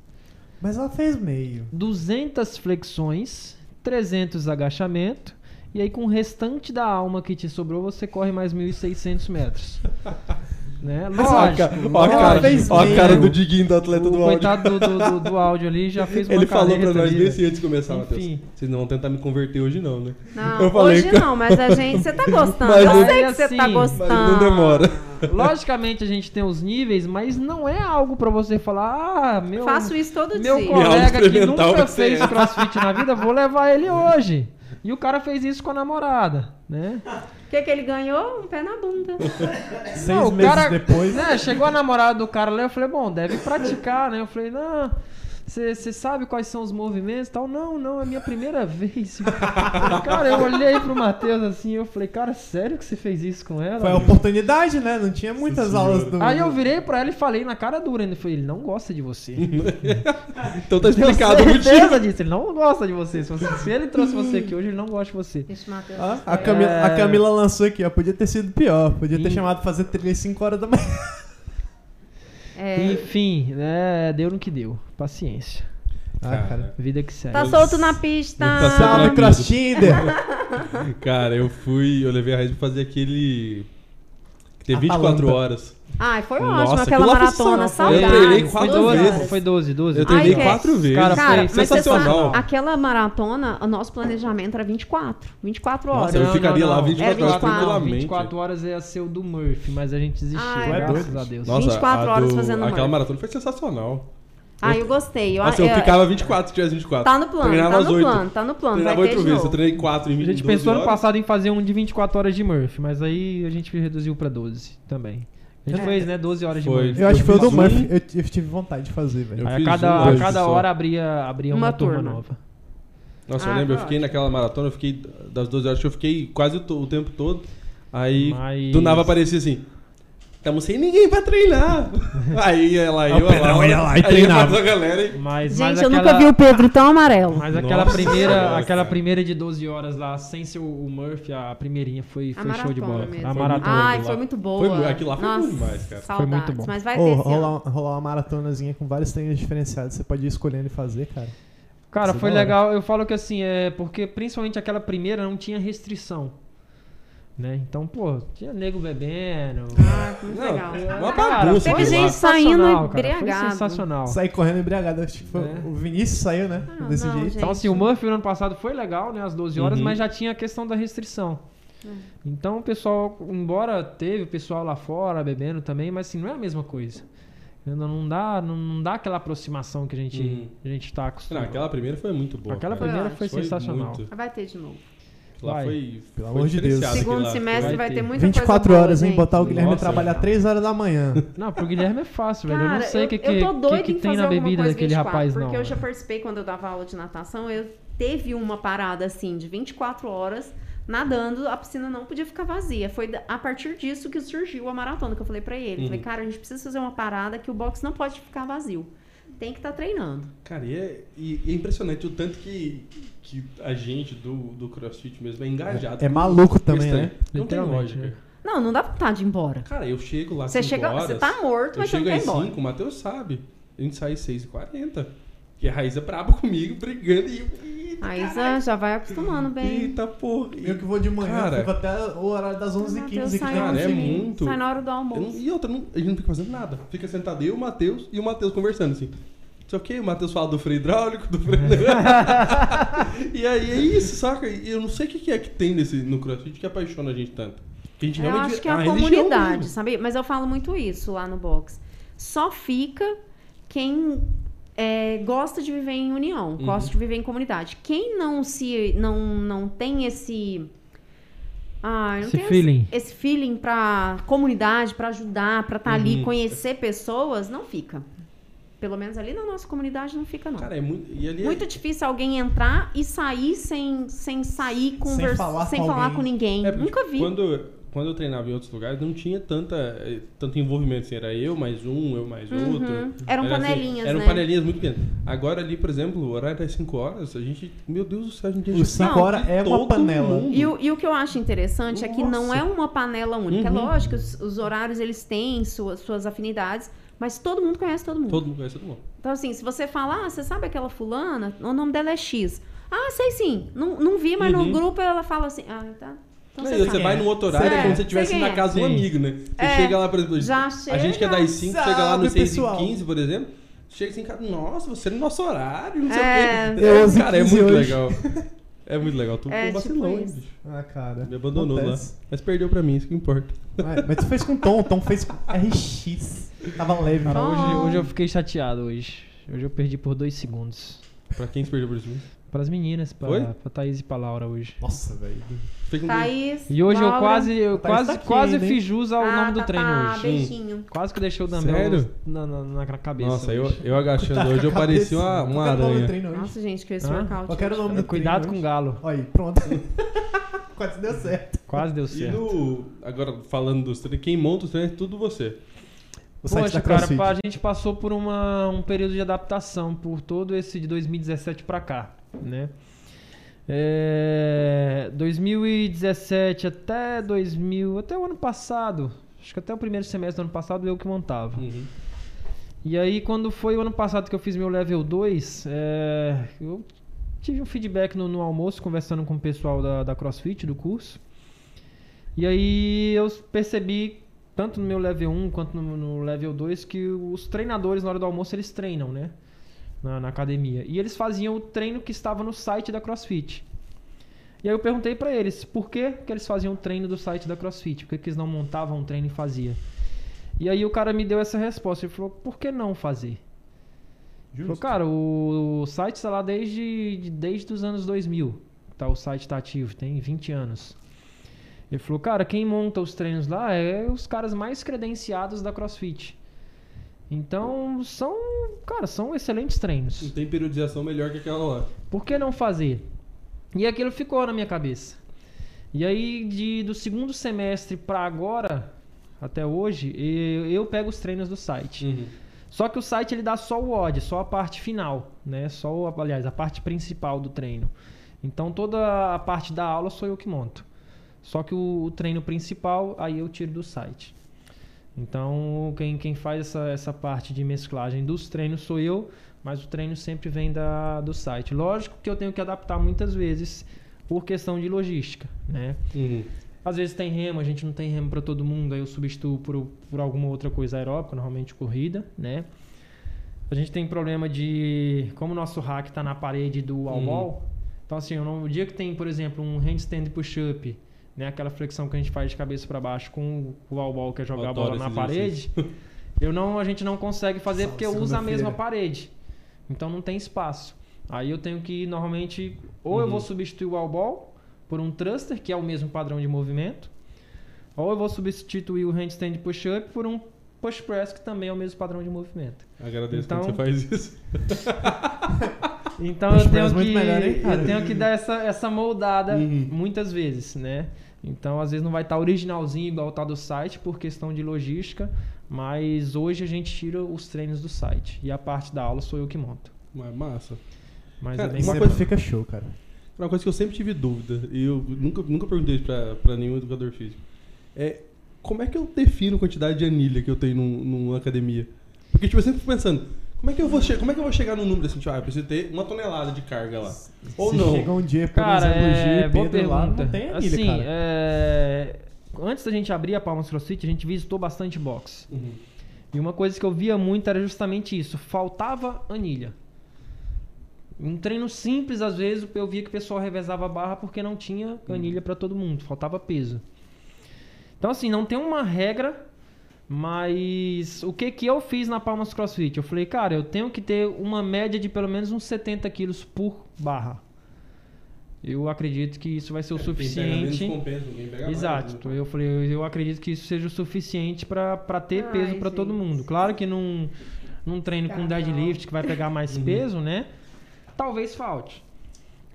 S2: Mas ela fez meio.
S4: 200 flexões, 300 agachamento. E aí com o restante da alma que te sobrou, você corre mais 1.600 metros. [laughs] né?
S2: Mas
S1: Ó a
S4: Lógico.
S1: ca- ó a cara, ó a cara do Diguinho, do atleta
S4: o
S1: do áudio.
S4: coitado do, do, do- do áudio ali já fez [laughs] uma
S1: Ele falou pra nós
S4: velho.
S1: antes de começar, Matheus. Vocês não vão tentar me converter hoje não, né?
S3: Não,
S1: Eu falei
S3: hoje não, mas a gente. Você tá [laughs] gostando.
S1: Mas
S3: eu
S1: não-
S3: sei que você tá
S4: assim,
S3: gostando.
S1: Mas não demora. [laughs]
S4: Logicamente a gente tem os níveis, mas não é algo pra você falar, ah, meu,
S3: Faço isso todo
S4: meu
S3: dia.
S1: aula
S4: colega que nunca fez crossfit na vida, vou levar ele hoje. E o cara fez isso com a namorada, né?
S3: O que, que ele ganhou? Um pé na bunda. [laughs]
S2: Seis
S4: Não,
S2: meses
S4: cara-
S2: depois.
S4: Né, chegou a namorada do cara lá, eu falei, bom, deve praticar, né? Eu falei, não, Você sabe quais são os movimentos e tal? Não, não, é a minha primeira [laughs] vez. cara, eu olhei pro Matheus assim eu falei, cara, sério que você fez isso com ela?
S2: Foi a oportunidade, né? Não tinha muitas
S1: Senhora.
S2: aulas do.
S4: Aí eu virei pra ela e falei na cara dura ainda. Falei, ele não gosta de você. [laughs]
S1: Então tá explicado o motivo.
S4: certeza disso, ele não gosta de você. Se, você- se ele trouxe você aqui hoje, ele não gosta de você.
S3: Matheus.
S2: Ah, a, Camila, a
S4: É.
S2: Camila lançou aqui, ó. Podia ter sido pior. Podia ter chamado pra fazer trilha às 5 horas da manhã.
S3: É,
S4: Enfim, né, deu no que deu. Paciência.
S2: Ah, cara.
S4: Vida que segue.
S3: tá solto na pista.
S1: Tá solto na
S2: Salve,
S1: pista.
S2: Cross [laughs] Tinder!
S1: Cara, eu fui. Eu levei a Raiz pra fazer aquele. Tem 24
S2: Atalanta.
S1: horas.
S3: Ai, foi
S1: Nossa,
S3: ótimo aquela
S1: lá foi
S3: maratona.
S1: sensacional. Eu treinei
S4: Foi
S1: quatro
S3: 12
S1: vezes.
S3: horas.
S4: Foi 12, 12.
S1: Eu treinei
S3: Ai,
S1: quatro
S3: que-
S1: vezes.
S4: Cara,
S3: Cara,
S4: foi
S1: sensacional.
S3: sabe, aquela maratona, o nosso planejamento era 24. 24 horas.
S1: Nossa, eu ficaria lá 24
S3: horas
S4: 24
S1: tranquilamente.
S4: 24 horas ia ser o do Murphy, mas a gente desistiu,
S3: Ai,
S2: é
S4: graças
S2: doido.
S4: a Deus.
S1: Nossa,
S3: 24
S1: a
S3: horas
S1: do-
S3: fazendo
S1: Aquela
S3: Murphy.
S1: maratona foi sensacional.
S3: Ah, eu gostei. Eu,
S1: Nossa, eu
S3: eu-
S1: ficava 24 se tivesse 24.
S3: Tá no plano,
S1: Treinava
S3: tá no
S1: 8.
S3: plano, tá no plano.
S1: Treinava
S3: ter
S1: 8
S3: de
S1: vezes. Eu treinei 4 em
S4: A
S1: 20
S4: gente pensou ano passado em fazer um de 24 horas de Murphy, mas aí a gente reduziu pra 12 também. A gente
S3: É.
S4: fez, né, 12 horas de
S1: Foi.
S4: Murphy.
S2: Eu acho que foi o do Murphy. Eu, eu tive vontade de fazer, velho.
S1: Eu
S4: Aí a
S1: fiz
S4: cada,
S1: um
S4: a cada hora abria, abria uma,
S3: Uma
S4: turma,
S3: turma.
S4: nova.
S1: Nossa, eu
S3: Ah,
S1: lembro, eu fiquei naquela maratona, eu fiquei das 12 horas que eu fiquei quase o, to- o tempo todo. Aí
S4: Mas-
S1: do nada aparecia assim. Tamo sem ninguém pra treinar. [laughs] aí ela
S2: Aí
S1: eu,
S2: o Pedrão ia lá e treinava.
S1: a galera e...
S4: Mas,
S3: Gente,
S4: mas
S3: eu
S4: aquela,
S3: nunca vi o Pedro tão amarelo.
S4: Mas aquela
S1: Nossa,
S4: primeira,
S1: nossa.
S4: aquela primeira de 12 horas lá, sem ser o, Murphy, a primeirinha foi,
S3: A
S4: foi show de bola.
S3: mesmo.
S4: A maratona.
S3: Ai,
S1: lá.
S3: foi muito boa.
S1: Foi aquilo lá foi
S3: Nossa,
S1: bom demais, cara.
S4: Foi muito
S3: Saudades,
S4: bom.
S3: mas vai esse
S2: rolar, rolar uma maratonazinha com vários treinos diferenciados. Você pode ir escolhendo e fazer, cara.
S4: Cara,
S2: Isso é
S4: foi legal. Eu falo que assim, é porque principalmente aquela primeira não tinha restrição. Né? Então, pô, tinha nego bebendo.
S3: Ah, muito
S1: Não,
S3: legal.
S1: uma
S4: Cara,
S1: bagunça
S3: Teve gente saindo embriagado.
S4: Foi sensacional.
S2: Sair correndo embriagado. Acho que foi-
S4: É.
S2: O Vinícius saiu, né?
S3: Ah,
S2: Desse
S3: não,
S2: jeito.
S3: gente.
S4: Então, assim, o Murphy no ano passado foi legal, né? As 12 horas,
S1: Uhum.
S4: mas já tinha a questão da restrição.
S3: É.
S4: Então, o pessoal, embora teve o pessoal lá fora bebendo também, mas assim, não é a mesma coisa. Não, não dá, não, não dá aquela aproximação que a gente,
S1: Uhum.
S4: a gente tá
S1: Não,
S4: acostumado.
S1: aquela primeira foi muito boa.
S4: Aquela
S1: cara.
S4: primeira
S3: Foi
S4: foi, sensacional.
S1: muito.
S3: Vai ter de novo.
S1: Lá
S4: Vai.
S1: foi,
S2: Pelo
S1: foi
S2: amor de Deus.
S3: Segundo
S1: lá.
S3: semestre
S4: Vai
S3: vai,
S4: ter.
S3: ter muita
S2: 24
S3: coisa boa,
S2: horas, hein? Botar o Guilherme
S1: Nossa,
S2: trabalhar
S1: cara.
S2: 3 horas da manhã. [laughs]
S4: Não, pro Guilherme é fácil, velho. eu não sei o que, que,
S3: eu tô doida
S4: que, que
S3: em
S4: tem na bebida daquele
S3: 24,
S4: rapaz,
S3: porque
S4: não.
S3: eu já
S4: velho.
S3: participei quando eu dava aula de natação, eu teve uma parada assim de 24 horas nadando, a piscina não podia ficar vazia. Foi a partir disso que surgiu a maratona, que eu falei pra ele. Falei,
S1: Uhum.
S3: cara, a gente precisa fazer uma parada que o box não pode ficar vazio. Tem que estar treinando.
S1: Cara, e é, e- é impressionante o tanto que, que a gente do, do CrossFit mesmo é engajado.
S2: É
S1: com-
S2: maluco também, né?
S1: Não tem lógica.
S4: né?
S3: Não, não dá vontade de ir embora.
S1: Cara, eu chego lá
S3: Você chega,
S1: horas,
S3: você tá morto,
S1: eu
S3: mas você não
S1: chego
S3: quer
S1: às
S3: ir embora.
S1: 5, o Matheus sabe. A gente sai às 6h40. Que a Raíza é braba [laughs] comigo, brigando e...
S3: A Isa já vai acostumando bem.
S1: Eita, porra.
S2: Eu que vou de manhã,
S1: Cara,
S2: fico até o horário das 11h15
S3: Matheus
S2: aqui
S3: sai
S2: na
S1: Cara, é muito-
S3: Sai na hora do almoço.
S1: não- e outra, não- a gente não fica fazendo nada. Fica sentado eu, o Matheus e o Matheus conversando assim. Só que o Matheus fala do freio hidráulico, do freio. [laughs] e aí é isso, saca? Eu não sei o que é que tem nesse, no CrossFit que apaixona a gente tanto. Que a gente
S3: Eu
S1: realmente
S3: acho que é a,
S1: religião
S3: comunidade, sabe? Mas eu falo muito isso lá no box. Só fica quem é, gosta de viver em união,
S1: Uhum.
S3: gosta de viver em comunidade. Quem não se não, não tem esse ah, não
S4: Esse
S3: tem
S4: feeling.
S3: esse, esse feeling pra comunidade, pra ajudar, pra estar ali,
S1: Uhum.
S3: conhecer pessoas, não fica. Pelo menos ali na nossa comunidade não fica não.
S1: Cara, é muito. E ali é-
S3: Muito difícil alguém entrar e sair sem, sem sair conversar,
S2: falar
S3: sem
S2: com
S3: falar com ninguém.
S1: É,
S3: Nunca vi.
S1: Quando, quando eu treinava em outros lugares, não tinha tanta, eh, tanto envolvimento. Assim, era eu mais um, eu mais
S3: Uhum.
S1: outro.
S3: Eram
S1: Era assim,
S3: panelinhas,
S1: Eram
S3: né?
S1: panelinhas muito pequenas. Agora ali, por exemplo, o horário das 5 horas, a gente. Meu Deus do céu, a gente
S2: Os cinco
S3: Não,
S2: horas é uma panela.
S3: E o, e o que eu acho interessante é que não é uma panela única.
S1: Uhum.
S3: É lógico, os, os horários eles têm suas, suas afinidades, mas todo mundo conhece todo mundo.
S1: Todo mundo conhece todo mundo.
S3: Então, assim, se você falar, ah, você sabe aquela fulana? O nome dela é X. Ah, sei sim. Não, não vi, mas
S1: Uhum.
S3: no grupo ela fala assim. Ah, tá. Então
S1: Não,
S3: você
S1: você vai no outro horário,
S3: É,
S1: é como se você estivesse na
S3: é.
S1: casa de um amigo, né? Você
S3: É,
S1: chega lá, por exemplo,
S3: já
S1: a
S3: chega.
S1: gente que é das 5, chega lá no
S2: Salve,
S1: 6
S2: pessoal.
S1: e 15, por exemplo, chega assim, cara, nossa, você é no nosso horário, não sei
S3: É.
S1: o quê.
S2: 11
S1: cara, é
S2: 15
S1: muito
S2: hoje.
S1: legal. É muito legal. Tu [laughs]
S3: É,
S1: ficou vacilão,
S3: tipo
S1: hein,
S3: isso.
S1: bicho.
S2: Ah, cara.
S1: Me abandonou
S2: acontece.
S1: lá. Mas perdeu pra mim, isso que importa.
S2: Mas, mas tu fez com Tom, Tom fez com RX. Tava leve.
S4: Cara,
S3: Bom.
S4: hoje, hoje eu fiquei chateado hoje. Hoje eu perdi por dois segundos.
S1: Pra quem se perdeu por isso?
S4: Pras meninas, pra, pra Thaís e pra Laura hoje.
S2: Nossa, velho.
S1: Fica com-
S3: Thaís.
S4: E hoje eu
S3: Laura.
S4: quase, eu
S2: Thaís
S4: quase,
S2: tá aqui
S4: quase
S2: ainda, hein?
S4: fiz jus ao
S3: ah,
S4: nome do
S3: tá,
S4: treino
S3: tá,
S4: hoje.
S3: beijinho.
S4: Quase que deixei o
S1: Sério?
S4: na, na, na cabeça.
S1: Nossa, eu,
S4: hoje.
S1: eu agachando hoje eu [laughs] parecia uma, uma aranha.
S2: treino hoje?
S3: Nossa, gente, que esse
S4: Hã?
S3: workout.
S2: Qual que era o nome do
S4: Cuidado
S2: treino
S4: com o galo.
S2: Olha aí, pronto. [laughs] Quase deu certo.
S4: Quase deu
S1: E
S4: certo.
S1: no, agora, falando dos treinos, quem monta os treinos é tudo você.
S2: O site
S4: Poxa,
S2: da
S4: cara, a gente passou por uma, um período de adaptação por todo esse de 2017 pra cá, né? É, 2017 até 2000, até o ano passado, acho que até o primeiro semestre do ano passado eu que montava. E aí quando foi o ano passado que eu fiz meu level 2, é, eu tive um feedback no, no almoço conversando com o pessoal da, da CrossFit, do curso. E aí eu percebi, tanto no meu level 1 quanto no, no level 2, que os treinadores na hora do almoço eles treinam, né? Na, na academia. E eles faziam o treino que estava no site da CrossFit. E aí eu perguntei pra eles por que, que eles faziam o treino do site da CrossFit, por que, que eles não montavam um treino e faziam. E aí o cara me deu essa resposta, ele falou, por que não fazer? Ele Falou, cara, o, o site está lá desde, desde os anos 2000. Tá, o site está ativo, tem 20 anos. Ele falou, cara, quem monta os treinos lá é os caras mais credenciados da CrossFit. Então, são, cara, são excelentes treinos.
S1: Não tem periodização melhor que aquela lá.
S4: Por que não fazer? E aquilo ficou na minha cabeça. E aí, de, do segundo semestre para agora, até hoje, eu, eu pego os treinos do site. Só que o site ele dá só o odd, só a parte final, né? Só, aliás, a parte principal do treino. Então toda a parte da aula sou eu que monto. Só que o, o treino principal aí eu tiro do site. Então quem, quem faz essa, essa parte de mesclagem dos treinos sou eu, mas o treino sempre vem da, do site. Lógico que eu tenho que adaptar muitas vezes por questão de logística, né? Às vezes tem remo, a gente não tem remo para todo mundo, aí eu substituo por, por alguma outra coisa aeróbica, normalmente corrida, né? A gente tem problema de. Como o nosso hack está na parede do
S1: Uhum.
S4: wall, então assim, o dia que tem, por exemplo, um handstand push-up, né? Aquela flexão que a gente faz de cabeça para baixo com o wall wall, que é jogar a bola na parede, eu não, a gente não consegue fazer
S2: Só
S4: porque eu uso a mesma parede. Então não tem espaço. Aí eu tenho que normalmente ou eu
S1: Uhum.
S4: vou substituir o wall ball por um thruster, que é o mesmo padrão de movimento, ou eu vou substituir o handstand push-up por um push press, que também é o mesmo padrão de movimento.
S1: Agradeço
S4: Então-
S1: quando você faz isso. [laughs]
S4: Então
S2: Push
S4: eu tenho,
S2: muito
S4: que,
S2: melhor,
S4: eu tenho que dar essa, essa moldada
S1: Uhum.
S4: muitas vezes, né? Então às vezes não vai estar originalzinho igual tá do site por questão de logística, mas hoje a gente tira os treinos do site e a parte da aula sou eu que monto.
S1: Mas massa.
S4: Mas
S1: Cara,
S4: é bem
S1: uma coisa-
S2: fica show, cara.
S1: Uma coisa que eu sempre tive dúvida, e eu nunca, nunca perguntei isso pra, pra nenhum educador físico, é como é que eu defino a quantidade de anilha que eu tenho num- numa academia? Porque, tipo, eu sempre fico pensando, como é que eu vou, che como é que eu vou chegar num número assim, tipo, ah, eu preciso ter uma tonelada de carga lá. Ou
S2: Se
S1: não.
S2: chega um dia, por
S4: Cara,
S2: exemplo, o G
S4: é,
S2: Pedro lá, não tem anilha,
S4: assim,
S2: cara.
S4: é, antes da gente abrir a Palmas CrossFit, a gente visitou bastante box.
S1: Uhum.
S4: E uma coisa que eu via muito era justamente isso, faltava anilha. Um treino simples, às vezes, eu via que o pessoal revezava a barra porque não tinha anilha para todo mundo, faltava peso. Então, assim, não tem uma regra, mas o que que eu fiz na Palmas CrossFit? Eu falei, cara, eu tenho que ter uma média de pelo menos uns 70 quilos por barra. Eu acredito que isso vai ser o
S1: É, Quem pega menos
S4: suficiente.
S1: compensa, quem pega mais,
S4: Exato.
S1: né?
S4: Eu falei, eu, eu acredito que isso seja o suficiente para ter
S3: Ai,
S4: peso para todo mundo. Claro que num, num treino com deadlift que vai pegar mais
S1: Uhum.
S4: peso, né? Talvez falte.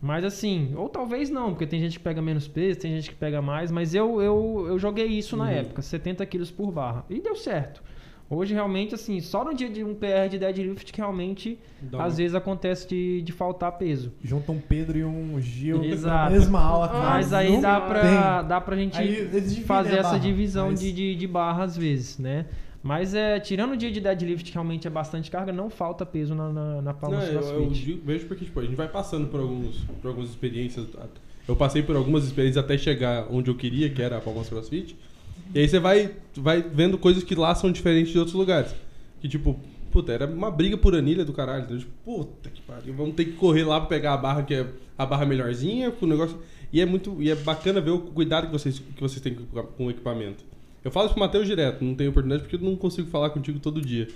S4: Mas assim, ou talvez não, porque tem gente que pega menos peso, tem gente que pega mais, mas eu, eu, eu joguei isso na
S1: Uhum.
S4: época, 70 quilos por barra. E deu certo. Hoje, realmente, assim, só no dia de um PR de deadlift que realmente, às vezes, acontece de, de faltar peso.
S2: Junta um Pedro e um Gil
S4: Exato.
S2: na mesma aula, cara.
S4: Mas aí
S2: Não
S4: dá pra,
S2: tem.
S4: dá pra gente fazer essa divisão
S2: mas-
S4: de, de, de barra às vezes, né? Mas é, tirando o dia de deadlift, que realmente é bastante carga, não falta peso na, na, na palma
S1: Não,
S4: do
S1: eu, eu vejo porque tipo, a gente vai passando por, alguns, por algumas experiências. Eu passei por algumas experiências até chegar onde eu queria, que era a Palmas CrossFit. E aí você vai, vai vendo coisas que lá são diferentes de outros lugares. Que tipo, puta, era uma briga por anilha do caralho. Então, tipo, puta que pariu, vamos ter que correr lá pra pegar a barra que é a barra melhorzinha, com o negócio. E é muito. E é bacana ver o cuidado que vocês, que vocês têm com o equipamento. Eu falo isso pro Matheus direto, não tenho oportunidade porque eu não consigo falar contigo todo dia.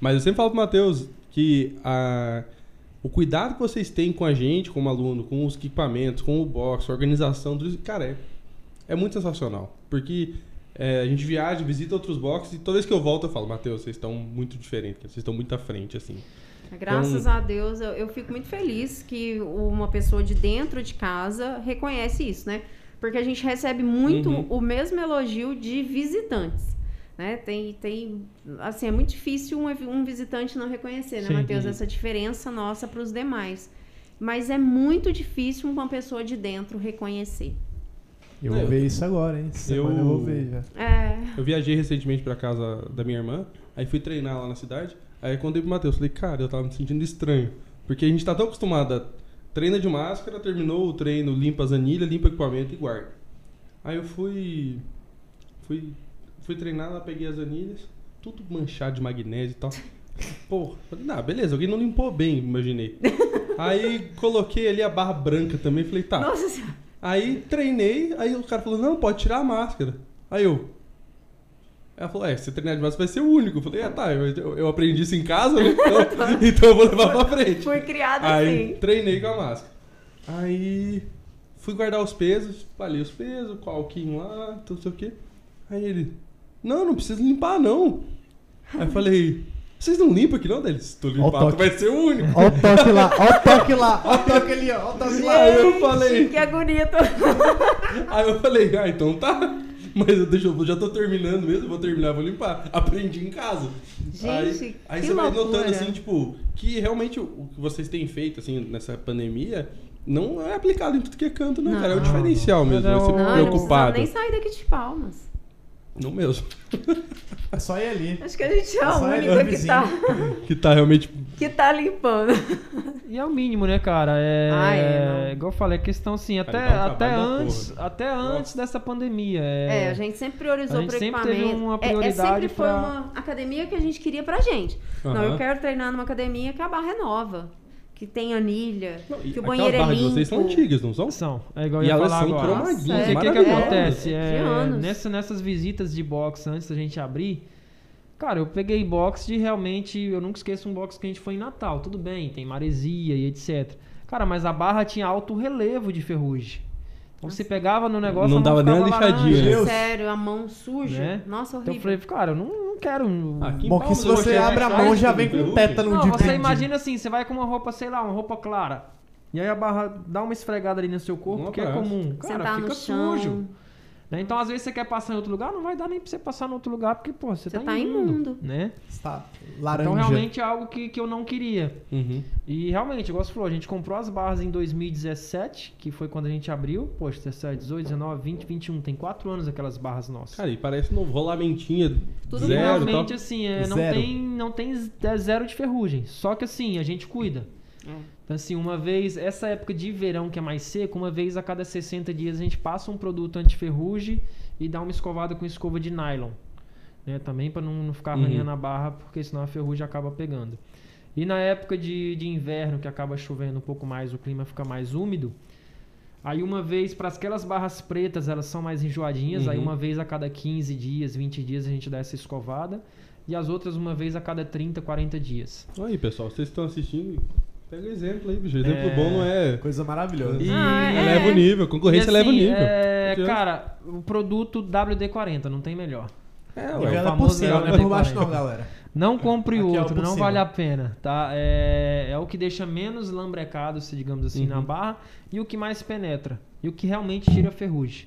S1: Mas eu sempre falo pro Matheus que a, o cuidado que vocês têm com a gente, como aluno, com os equipamentos, com o box, a organização, tudo isso, cara, é, é muito sensacional. Porque é, a gente viaja, visita outros boxes e toda vez que eu volto eu falo, Matheus, vocês estão muito diferentes, vocês estão muito à frente, assim.
S3: Graças
S1: Então-
S3: a Deus, eu, eu fico muito feliz que uma pessoa de dentro de casa reconhece isso, né? Porque a gente recebe muito
S1: Uhum.
S3: o mesmo elogio de visitantes. Né? Tem, tem, assim, é muito difícil um, um visitante não reconhecer, né. Matheus, essa diferença nossa para os demais. Mas é muito difícil uma pessoa de dentro reconhecer.
S2: Eu vou
S1: Eu-
S2: ver isso agora, hein?
S1: Eu-
S2: eu vou ver já.
S3: É,
S1: Eu viajei recentemente pra casa da minha irmã, aí fui treinar lá na cidade. Aí quando eu pro Matheus, falei, cara, eu tava me sentindo estranho. Porque a gente tá tão acostumado a treina de máscara, terminou o treino, limpa as anilhas, limpa o equipamento e guarda. Aí eu fui. Fui, fui treinar lá, peguei as anilhas, tudo manchado de magnésio e tal. Pô, falei, não, beleza, alguém não limpou bem, imaginei. [laughs] Aí coloquei ali a barra branca também, falei, tá.
S3: nossa senhora.
S1: Aí treinei, aí o cara falou, não, pode tirar a máscara. Aí eu. Ela falou, é, se você treinar de máscara vai ser o único. Eu falei, ah tá, eu, eu aprendi isso em casa, né? Então, [laughs] então eu vou levar pra frente.
S3: Fui criada
S1: Aí
S3: assim.
S1: treinei com a máscara. Aí fui guardar os pesos, espalhei os pesos, com o alquinho lá, tudo sei o quê. Aí ele, não, não precisa limpar não. Aí eu falei, vocês não limpam aqui não? Daí ele, se tu limpar, tu vai ser o único.
S2: Ó o toque lá, ó o toque lá, ó o [laughs] toque ali, ó, o toque lá.
S1: Aí eu falei-
S3: Que agonia. [laughs]
S1: Aí eu falei, ah, então tá. [laughs] Mas eu, deixa, eu já tô terminando mesmo, vou terminar, vou limpar. Aprendi em casa.
S3: Gente,
S1: aí, aí
S3: que
S1: você vai
S3: loucura.
S1: notando assim, tipo, que realmente o, que vocês têm feito assim nessa pandemia não é aplicado em tudo que é canto, não,
S3: Não.
S1: cara. É o diferencial mesmo.
S4: Não,
S1: Vai ser
S4: não,
S3: Não, eu não
S1: preocupado.
S3: nem sair daqui de palmas.
S1: Não mesmo.
S2: É só ir ali.
S3: Acho que a gente é a
S2: Só ele,
S3: única que tá, [laughs]
S1: Que tá realmente.
S3: que tá limpando.
S4: E é o mínimo, né, cara? É,
S3: Ah, é, não.
S4: igual eu falei, a questão assim, até,
S1: Cara, um
S4: até antes,
S1: porra.
S4: até antes dessa pandemia.
S3: É,
S4: É,
S3: a gente sempre priorizou
S4: a gente
S3: pro
S4: sempre
S3: equipamento.
S4: teve uma
S3: É- é,
S4: prioridade
S3: sempre foi
S4: pra-
S3: uma academia que a gente queria pra gente. Não, eu quero treinar numa academia que a barra é nova, que tem anilha,
S1: Não, e
S3: que o banheiro é
S1: barras
S3: limpo.
S1: de vocês são antigas, não são?
S4: São, é igual eu
S1: E
S4: ia
S1: elas
S4: falar
S1: são
S4: agora.
S1: cromadinhas,
S4: O que, que acontece? É, nessa, nessas visitas de box antes da gente abrir, cara, eu peguei box de realmente. Eu nunca esqueço um box que a gente foi em Natal. Tudo bem, tem maresia e etc. Cara, mas a barra tinha alto relevo de ferrugem. Então você pegava no negócio.
S1: Não
S4: a mão
S1: dava nem uma lixadinha, né?
S3: Sério, a mão suja.
S4: Né?
S3: Nossa,
S4: Então eu
S3: horrível.
S4: falei, cara, eu não, não quero. um-
S1: Aqui em
S2: Bom que se você abre a mão já vem com
S4: Não,
S2: de
S4: você
S2: brinde.
S4: imagina assim, você vai com uma roupa, sei lá, uma roupa clara. E aí a barra dá uma esfregada ali no seu corpo, que é comum. Cara,
S3: Sentar
S4: fica sujo. Né? Então, às vezes, você quer passar em outro lugar, não vai dar nem pra você passar em outro lugar, porque, pô, você,
S3: Você
S4: tá,
S3: tá
S4: imundo,
S3: imundo.
S4: né?
S2: Está laranja.
S4: Então, realmente é algo que, que eu não queria.
S1: Uhum.
S4: E, realmente, igual você falou, a gente comprou as barras em 2017, que foi quando a gente abriu. Poxa, 17, 18, 19, 20, 21. Tem quatro anos aquelas barras nossas.
S1: Cara, e parece novo rolamentinha
S3: Tudo
S1: zero
S4: realmente, assim, é, não,
S2: Zero.
S4: tem, não tem é zero de ferrugem. Só que, assim, a gente cuida.
S3: É.
S4: Então, assim, uma vez, essa época de verão que é mais seco, uma vez a cada 60 dias a gente passa um produto anti-ferrugem e dá uma escovada com escova de nylon. Né? Também para não, não ficar
S1: Uhum.
S4: arranhando a barra, porque senão a ferrugem acaba pegando. E na época de, de inverno, que acaba chovendo um pouco mais, o clima fica mais úmido. Aí uma vez, para aquelas barras pretas, elas são mais enjoadinhas. Aí
S1: Uhum.
S4: uma vez a cada 15 dias, 20 dias a gente dá essa escovada. E as outras uma vez a cada 30, 40 dias.
S1: Aí, pessoal, vocês estão assistindo, pega exemplo aí, bicho. Exemplo
S4: É.
S1: bom não é.
S2: Coisa maravilhosa.
S4: E-
S3: Ah, é.
S1: Eleva o nível, concorrência
S4: E,
S1: eleva o
S4: assim,
S1: nível.
S4: É, cara, o produto WD-40 não tem melhor.
S1: É, ué,
S2: ela é por
S4: famoso
S2: cima, não é
S4: WD-40.
S2: por baixo não, galera.
S4: Não compre
S2: Aqui é o
S4: outro,
S2: por
S4: não vale a pena, tá? É, é o que deixa menos lambrecado, se digamos assim, na
S1: Uhum.
S4: barra e o que mais penetra. E o que realmente tira ferrugem.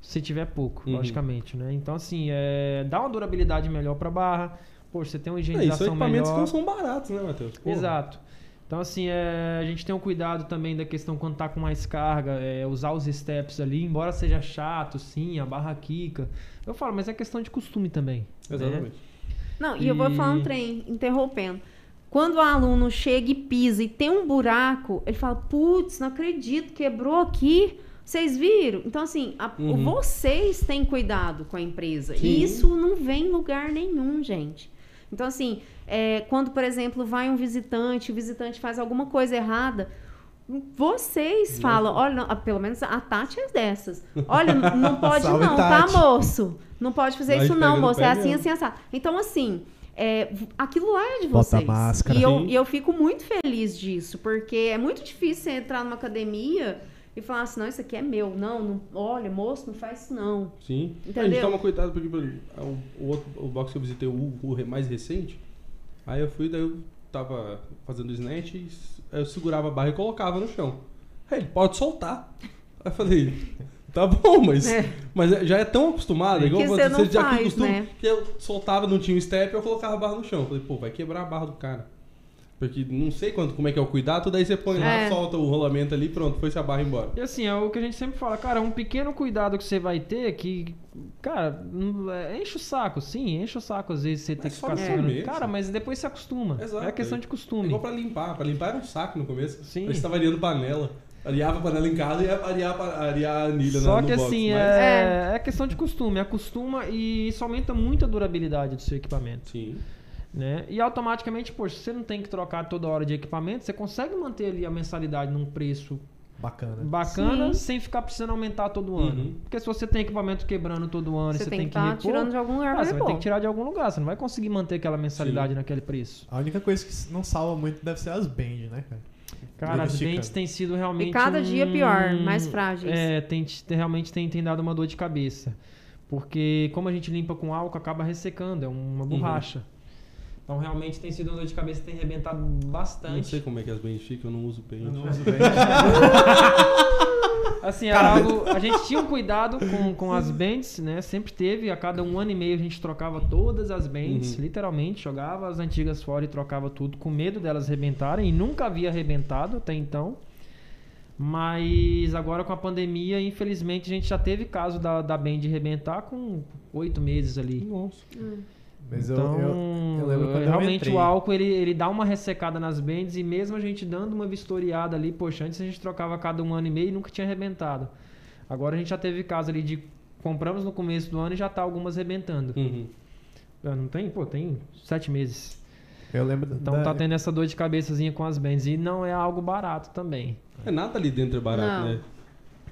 S4: Se tiver pouco,
S1: Uhum.
S4: logicamente, né? Então, assim, é, dá uma durabilidade melhor pra barra. Poxa, você tem uma
S1: É, isso são
S4: higienização
S1: equipamentos que
S4: melhor.
S1: não são baratos, né, Matheus? Porra.
S4: Exato. Então, assim, é, a gente tem um cuidado também da questão quando tá com mais carga, é, usar os steps ali, embora seja chato, sim, a barra quica. Eu falo, mas é questão de costume também. né?
S1: Exatamente.
S3: Não, e eu vou
S4: E-
S3: falar um trem, interrompendo. Quando o aluno chega e pisa e tem um buraco, ele fala: Putz, não acredito, quebrou aqui. Vocês viram? Então, assim, a-
S1: Uhum.
S3: vocês têm cuidado com a empresa.
S1: Sim.
S3: E isso não vem em lugar nenhum, gente. Então, assim, é, quando, por exemplo, vai um visitante, o visitante faz alguma coisa errada, vocês falam, olha, não, ah, pelo menos a Tati é dessas. Olha, não [laughs] pode
S2: Salve,
S3: não,
S2: Tati.
S3: tá, moço? Não pode fazer
S1: Nós
S3: isso não, moço. É assim, assim, assado. Então, assim, é, aquilo lá é de
S2: Bota
S3: vocês.
S2: máscara.
S3: E eu, e eu fico muito feliz disso, porque é muito difícil você entrar numa academia e falar assim, não, isso aqui é meu. Não, não olha, moço, não faz isso não.
S1: Sim. A
S3: Entendeu?
S1: gente toma cuidado porque por exemplo, o, outro, o box que eu visitei, o, o mais recente, aí eu fui, daí eu tava fazendo snatch, e eu segurava a barra e colocava no chão. Aí ele, pode soltar. Aí eu falei, tá bom, mas,
S3: É.
S1: mas é- já é tão acostumado, igual
S3: Que
S1: quando
S3: você não
S1: já
S3: faz,
S1: acostuma,
S3: né?
S1: que eu soltava, não tinha um step, eu colocava a barra no chão. Eu falei, pô, vai quebrar a barra do cara. Porque não sei quanto, como é que é o cuidado, daí você põe lá,
S3: É.
S1: solta o rolamento ali, pronto, foi-se a barra embora.
S4: E assim, é o que a gente sempre fala, cara, um pequeno cuidado que você vai ter que, cara, é, enche o saco, sim, enche o saco às vezes você
S1: Mas
S4: que
S1: só
S4: ficar
S1: no
S4: segurando.
S1: começo.
S4: Cara, mas depois você acostuma.
S1: Exato.
S4: É questão de
S1: É
S4: costume.
S1: igual pra limpar. Pra limpar era um saco no começo.
S4: Sim.
S1: Aí você tava areando panela. Areava a panela em casa e ia arear, a anilha
S4: Só
S1: na, no
S4: que
S1: box,
S4: assim,
S1: mas-
S4: é, é questão de costume, acostuma e isso aumenta muito a durabilidade do seu equipamento.
S1: Sim.
S4: Né? E automaticamente, poxa, você não tem que trocar toda hora de equipamento, você consegue manter ali a mensalidade num preço
S2: Bacana.
S4: bacana
S3: Sim.
S4: sem ficar precisando aumentar todo ano.
S1: Uhum.
S4: Porque se você tem equipamento quebrando todo ano, e
S3: Você
S4: você
S3: tem que
S4: que
S3: estar
S4: repor,
S3: tirando de algum lugar
S4: ah,
S3: pra
S4: você vai ter que tirar de algum lugar, você não vai conseguir manter aquela mensalidade naquele preço.
S2: A única coisa que não salva muito deve ser as band, né, cara?
S4: Cara, as dentes têm sido realmente.
S3: E cada dia
S4: um-
S3: pior, mais frágeis.
S4: É, tem, tem- realmente tem, tem dado uma dor de cabeça. Porque como a gente limpa com álcool, acaba ressecando, é uma borracha. Então realmente tem sido uma dor de cabeça que tem arrebentado
S1: Não sei
S4: bastante.
S1: como é que as bands ficam, eu não uso pente.
S2: Eu não [laughs] uso band.
S4: Assim, era algo, a gente tinha um cuidado com, com as bands, né? Sempre teve, a cada um ano e meio a gente trocava todas as bands,
S1: Uhum.
S4: literalmente, jogava as antigas fora e trocava tudo, com medo delas arrebentarem, e nunca havia arrebentado até então. Mas agora com a pandemia, infelizmente, a gente já teve caso da, da band arrebentar com oito meses ali.
S1: Nossa.
S2: Mas eu,
S4: então,
S2: eu, eu lembro quando eu
S4: realmente
S2: entrei.
S4: o álcool ele, ele dá uma ressecada nas bands e mesmo a gente dando uma vistoriada ali, poxa, antes a gente trocava cada um ano e meio e nunca tinha arrebentado. Agora a gente já teve caso ali de compramos no começo do ano e já tá algumas arrebentando.
S1: Uhum.
S4: Ah, Não tem? Pô, tem sete meses.
S2: Eu lembro
S4: Então
S2: da,
S4: tá tendo essa dor de cabeçazinha com as bands e não é algo barato também.
S1: É nada ali dentro é barato,
S3: Não.
S1: né?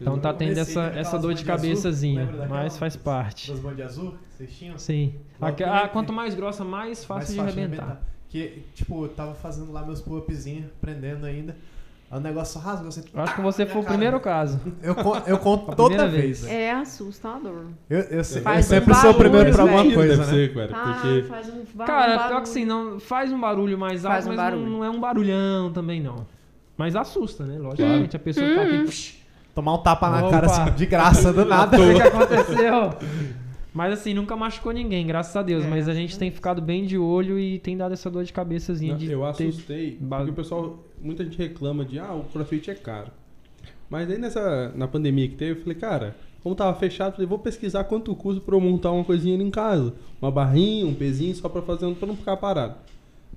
S4: Então tá tendo essa, essa dor de
S2: bandas azul,
S4: cabeçazinha, mas faz parte.
S2: das band azul vocês tinham.
S4: Sim. A-
S2: eu
S4: a- quanto mais grossa, mais
S2: Mais
S4: fácil de arrebentar.
S2: Que, tipo, eu tava fazendo lá meus pull-upzinhos, prendendo ainda. O negócio rasga, você...
S4: Eu acho que você foi o
S2: cara.
S4: primeiro caso.
S2: Eu, eu [laughs] conto toda vez.
S4: vez.
S2: né?
S3: É assustador.
S2: Eu, eu, se- eu sempre
S3: um
S2: sou o primeiro
S3: barulho,
S2: pra alguma
S3: velho.
S2: coisa, né?
S1: ser, cara,
S3: Caralho,
S1: porque...
S3: faz um, ba-
S4: Cara,
S3: um
S4: pior
S3: barulho.
S4: que assim, não, faz um barulho mais alto,
S3: um
S4: mas
S3: barulho.
S4: Não, não é um barulhão também, não. Mas assusta, né? Logicamente, a pessoa tá
S3: Uhum.
S4: aqui.
S2: Tomar um tapa na
S4: Opa.
S2: cara assim, de graça, do [laughs] nada.
S4: O que aconteceu? Mas assim, nunca machucou ninguém, graças a Deus.
S3: É,
S4: mas a gente tem ficado bem de olho e tem dado essa dor de cabeçazinha
S1: Não,
S4: de
S1: eu
S4: ter-
S1: assustei, porque o pessoal, muita gente reclama de, ah, o crossfit é caro. Mas aí nessa, na pandemia que teve, eu falei, cara, como tava fechado, eu falei, vou pesquisar quanto custa pra eu montar uma coisinha ali em casa. Uma barrinha, um pezinho, só pra fazer, pra não ficar parado.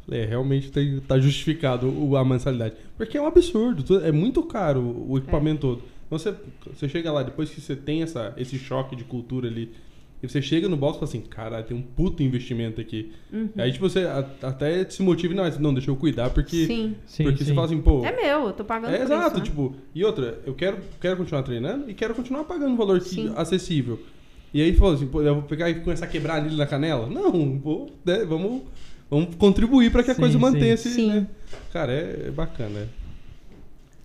S1: Falei, é, realmente tem, tá justificado o- a mensalidade. Porque é um absurdo, é muito caro o equipamento todo. Você, você chega lá, depois que você tem essa, esse choque de cultura ali, e você chega no box e fala assim, caralho, tem um puto investimento aqui. Aí tipo, você a- até se motiva, não, não, deixa eu cuidar, porque,
S3: Sim.
S4: Sim,
S1: porque
S4: sim.
S1: você fala assim, pô...
S3: É meu, eu tô pagando
S1: É
S3: por
S1: exato,
S3: isso, né?
S1: tipo, e outra, eu quero, quero continuar treinando e quero continuar pagando um valor
S3: Sim.
S1: acessível. E aí falou assim, pô, eu vou pegar e começar a quebrar ali na canela? Não, vou, né, vamos, vamos contribuir pra que a
S4: Sim,
S1: coisa
S4: sim.
S1: mantenha-se,
S3: Sim.
S1: né? Cara, é, é bacana. é.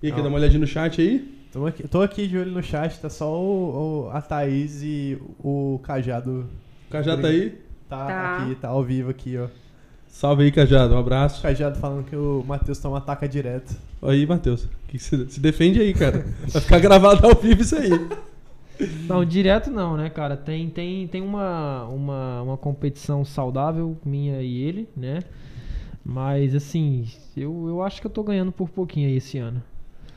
S1: E aí, quer dar uma olhadinha no chat aí?
S2: Tô aqui, tô aqui de olho no chat, tá só o, o- a Thaís e o Cajado.
S1: O Cajado tá aí?
S2: Tá,
S3: Tá.
S2: aqui, tá ao vivo aqui, ó.
S1: Salve aí, Cajado, um
S2: O
S1: abraço.
S2: Cajado falando que o Matheus toma ataca direto.
S1: Aí, Matheus, que que se, se defende aí, cara. Vai ficar gravado ao vivo isso aí.
S4: Não, direto não, né, cara? Tem, tem, tem uma, uma, uma competição saudável, minha e ele, né? Mas, assim, eu, eu acho que eu tô ganhando por pouquinho aí esse ano.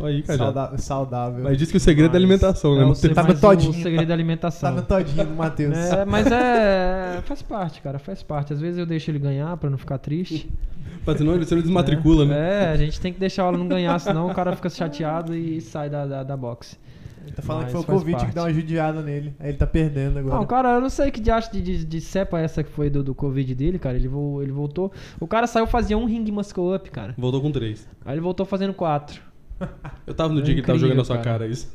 S1: Aí, Cajado.
S2: Sauda- saudável.
S1: Mas diz que o segredo é a
S4: Mas
S1: alimentação, né?
S4: é o
S1: Não
S4: se-
S1: tem-
S2: Tá no
S4: mais
S2: todinho,
S4: O segredo
S2: Tá
S4: alimentação.
S2: no todinho do Matheus.
S4: É, mas é. Faz parte, cara, faz parte. Às vezes eu deixo ele ganhar pra não ficar triste.
S1: Mas senão ele, senão ele desmatricula, né?
S4: É, a gente tem que deixar o aluno ganhar, senão o cara fica chateado e sai da, da, da boxe.
S2: Ele tá falando
S4: Mas
S2: que foi o Covid que
S4: parte.
S2: deu uma judiada nele. Aí ele tá perdendo agora.
S4: Não, cara, eu não sei que diacho de, de, de cepa é essa que foi do, do Covid dele, cara. Ele, vo- ele voltou. O cara saiu fazia um ring muscle up, cara.
S1: Voltou com três.
S4: Aí ele voltou fazendo quatro. [laughs]
S1: Eu tava no
S4: É
S1: dia que ele tava jogando na sua
S4: cara.
S1: cara isso.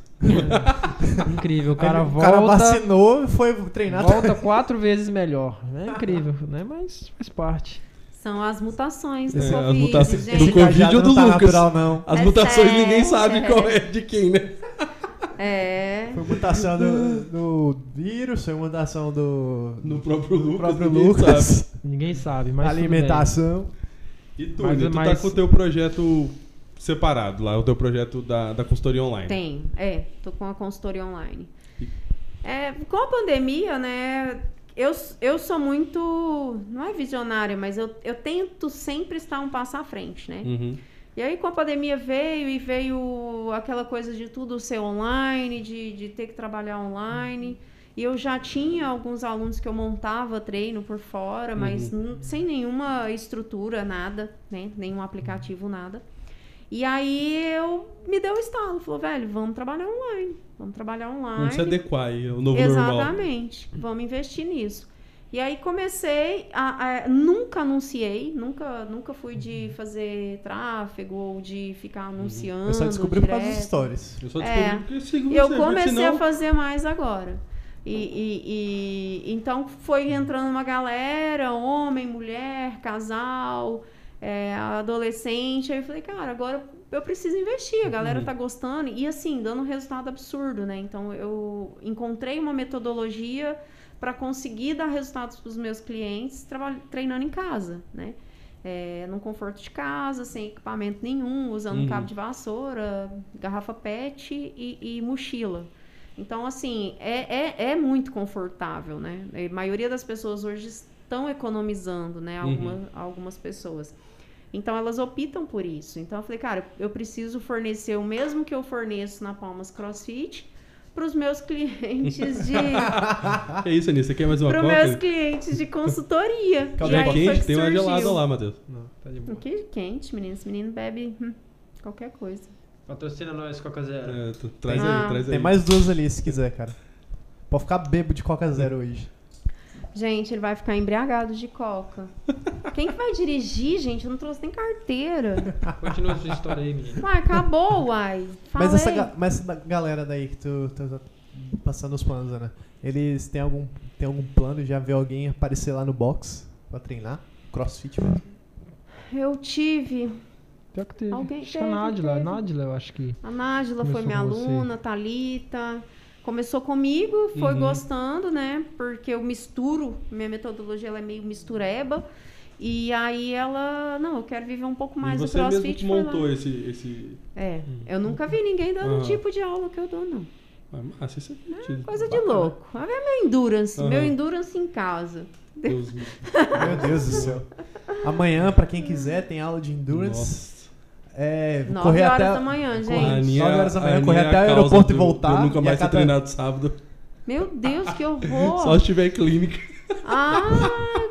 S4: Incrível. O cara
S2: Aí
S4: volta.
S2: O cara vacinou e foi treinar.
S4: Volta quatro vezes melhor. É incrível, né? Mas faz parte.
S3: São as mutações do
S1: É, as
S3: Covid,
S1: mutações
S3: gente.
S1: do Covid ou do
S2: não tá
S1: Lucas?
S2: natural, não.
S1: As
S3: É
S1: mutações ninguém
S3: sério,
S1: sabe
S3: é.
S1: qual é de quem, né?
S3: É.
S2: Foi mutação do, do vírus, foi mutação do,
S1: No próprio Lucas,
S2: próprio
S1: ninguém
S2: Lucas.
S1: sabe. [laughs]
S4: Ninguém sabe, mas. tudo bem.
S2: alimentação.
S1: E tu,
S4: Mas-
S1: Nê, tu
S4: mas-
S1: tá com o teu projeto separado lá, o teu projeto da, da consultoria online.
S3: Tem, é, tô com a consultoria online. É, com a pandemia, né, eu, eu sou muito, não é visionária, mas eu, eu tento sempre estar um passo à frente, né?
S1: Uhum.
S3: E aí com a pandemia veio e veio aquela coisa de tudo ser online, de, de ter que trabalhar online. E eu já tinha alguns alunos que eu montava treino por fora, mas n- sem nenhuma estrutura, nada, né? Nenhum aplicativo, nada. E aí eu me deu o estalo, falou, velho, vamos trabalhar online. Vamos trabalhar online.
S1: Vamos se adequar aí ao novo normal.
S3: Exatamente. Vamos investir nisso. E aí comecei a, a- nunca anunciei, nunca nunca fui de fazer tráfego ou de ficar anunciando.
S2: Eu só descobri por causa dos
S3: direto.
S2: stories.
S1: Eu só descobri
S3: É.
S1: porque eu sigo
S3: Eu
S1: você,
S3: comecei
S1: senão...
S3: a fazer mais agora. E, e- e- então foi entrando uma galera, homem, mulher, casal, é, adolescente. Aí eu falei, cara, agora eu preciso investir. A galera tá gostando e assim, dando um resultado absurdo, né? Então eu encontrei uma metodologia para conseguir dar resultados para os meus clientes treinando em casa, né? É, no conforto de casa, sem equipamento nenhum, usando
S1: Uhum.
S3: cabo de vassoura, garrafa PET e, e mochila. Então, assim, é, é, é muito confortável, né? A maioria das pessoas hoje estão economizando, né? Alguma, Algumas pessoas. Então, elas optam por isso. Então, eu falei, cara, eu preciso fornecer o mesmo que eu forneço na Palmas CrossFit para os meus [laughs] clientes de... [laughs]
S1: Que isso, Aninha? Você quer mais uma
S3: para meus clientes de consultoria. [laughs] Aí foi
S1: quente?
S3: que
S1: Tem uma gelada lá, Matheus.
S4: Não, tá de
S3: Um que quente, menino. Esse menino bebe hum, qualquer coisa.
S4: Patrocina nós, Coca Zero.
S1: É, tu- traz
S3: Ah.
S1: aí, traz aí.
S2: Tem mais duas ali se quiser, cara. Pode ficar bebo de Coca Zero hoje.
S3: Gente, ele vai ficar embriagado de coca. [laughs] Quem que vai dirigir, gente? Eu não trouxe nem carteira.
S4: Continua sua história aí, menino.
S3: Uai, acabou, uai. Falei.
S2: Mas essa, ga- mas essa galera daí que tu, tá passando os planos, Ana, eles têm algum, têm algum plano? Já ver alguém aparecer lá no box pra treinar? Crossfit mesmo?
S3: Eu tive.
S4: Pior que teve.
S3: Alguém
S4: acho que a
S3: teve,
S4: Nádila, a
S3: teve.
S4: Nádila, eu acho que.
S3: A Nájila foi
S4: Começou
S3: minha
S4: com você.
S3: aluna, Thalita. Começou comigo, foi
S1: Uhum.
S3: gostando, né? Porque eu misturo, minha metodologia ela é meio mistureba. E aí ela, não, eu quero viver um pouco mais
S1: e
S3: do
S1: você mesmo
S3: crossfit.
S1: que
S3: foi lá.
S1: montou esse... esse...
S3: É, eu nunca vi ninguém dando o
S1: Aham.
S3: tipo de aula que eu dou, não.
S1: Ah, massa, isso é divertido.
S3: Coisa de
S1: Bacana.
S3: louco. Olha meu endurance, meu
S1: Aham.
S3: endurance em casa.
S1: Deus me...
S2: Meu Deus do céu. Amanhã, pra quem quiser, tem aula de endurance.
S1: Nossa.
S2: É,
S3: 9
S2: correr
S3: horas
S2: até.
S3: da manhã, gente.
S1: Aninha-
S2: Nove horas da manhã, correr até
S1: é
S2: o
S1: causa
S2: aeroporto e voltar,
S1: Eu nunca mais ser
S2: cada-
S1: treinado sábado.
S3: Meu Deus, que horror.
S1: Só se tiver clínica.
S3: Ah,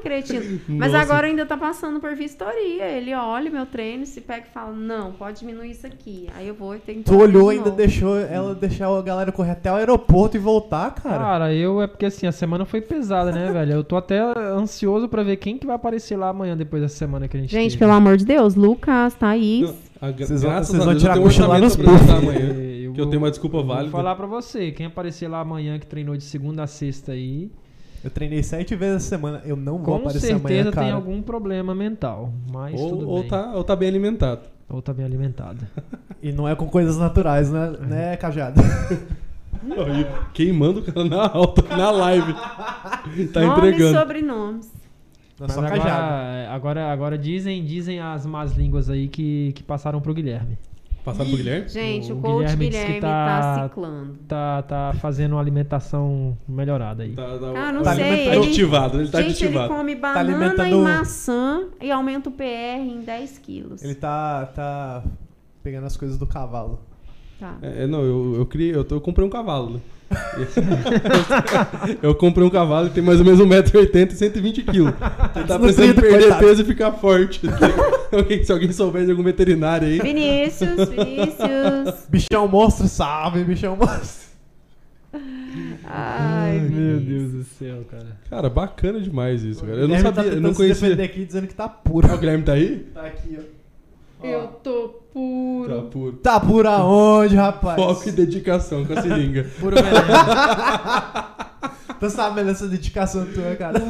S3: cretino. Mas
S1: Nossa.
S3: agora ainda tá passando por vistoria. Ele olha meu treino, se pega e fala, não, pode diminuir isso aqui. Aí eu vou e tenho que
S2: Tu olhou
S3: de
S2: ainda,
S3: novo.
S2: deixou ela deixar a galera correr até o aeroporto e voltar, cara.
S4: Cara, eu é porque assim, a semana foi pesada, né, [laughs] velho? Eu tô até ansioso pra ver quem que vai aparecer lá amanhã depois dessa semana que a gente
S3: Gente,
S4: teve.
S3: pelo amor de Deus, Lucas, Thaís.
S1: Não, a gra-
S2: Vocês vão-
S1: graças
S2: vocês
S1: a
S2: vão
S1: Deus,
S2: tirar
S1: eu tenho um
S2: lá nos
S1: pra amanhã.
S4: É, eu
S1: que eu
S4: vou-
S1: tenho uma desculpa
S4: Vou
S1: válida.
S4: falar pra você, quem aparecer lá amanhã que treinou de segunda a sexta aí,
S2: Eu treinei sete vezes a semana. Eu não vou
S4: com
S2: aparecer
S4: certeza
S2: amanhã,
S4: tem
S2: cara.
S4: algum problema mental, mas
S1: Ou,
S4: tudo
S1: ou,
S4: bem.
S1: tá, ou tá bem alimentado.
S4: Ou tá bem alimentado. [laughs]
S2: E não é com coisas naturais, né, né Cajado? [laughs]
S1: Queimando o cara na alta, na live. [laughs] Tá
S3: Nomes
S1: entregando.
S3: e sobrenomes.
S2: É
S4: Mas agora,
S2: Cajado.
S4: agora, agora dizem, dizem as más línguas aí que, que passaram pro Guilherme.
S1: Passaram pro Guilherme?
S3: Gente, o,
S4: O
S3: coach
S4: Guilherme
S3: Guilherme, tá...
S4: tá-
S3: ciclando.
S4: Tá, tá fazendo uma alimentação melhorada aí.
S1: Tá, tá,
S3: Ah, não
S2: Tá
S3: sei. Ele...
S1: Aditivado, ele tá
S3: Gente, ele
S1: aditivado.
S3: come banana
S2: alimentando-
S3: e maçã e aumenta o PR em 10 quilos.
S2: Ele tá, tá pegando as coisas do cavalo.
S3: Tá.
S1: É, não, eu, eu, criei, eu, tô- eu comprei um cavalo, né? [laughs] eu comprei um cavalo e tem mais ou menos 1,80m e 120kg. Ele tá
S2: Desnutrido,
S1: precisando perder
S2: coitado.
S1: peso e ficar forte. [laughs] Alguém- Se alguém souber de algum veterinário aí.
S3: Vinícius, Vinícius.
S2: Bichão monstro, salve, bichão monstro.
S3: Ai,
S4: Meu
S3: Vinícius.
S4: Deus do céu, cara.
S1: Cara, bacana demais isso, cara. Eu não sabia,
S2: tá
S1: eu não conhecia.
S2: defender aqui dizendo que tá puro.
S1: Ah, o Guilherme tá aí?
S2: Tá aqui, ó.
S3: Eu tô
S1: Tá
S3: puro.
S1: puro.
S2: Tá por aonde, rapaz?
S1: Foco e dedicação com a seringa. [laughs]
S4: Puro veneno. [laughs]
S2: Tô sabendo essa dedicação tua, cara.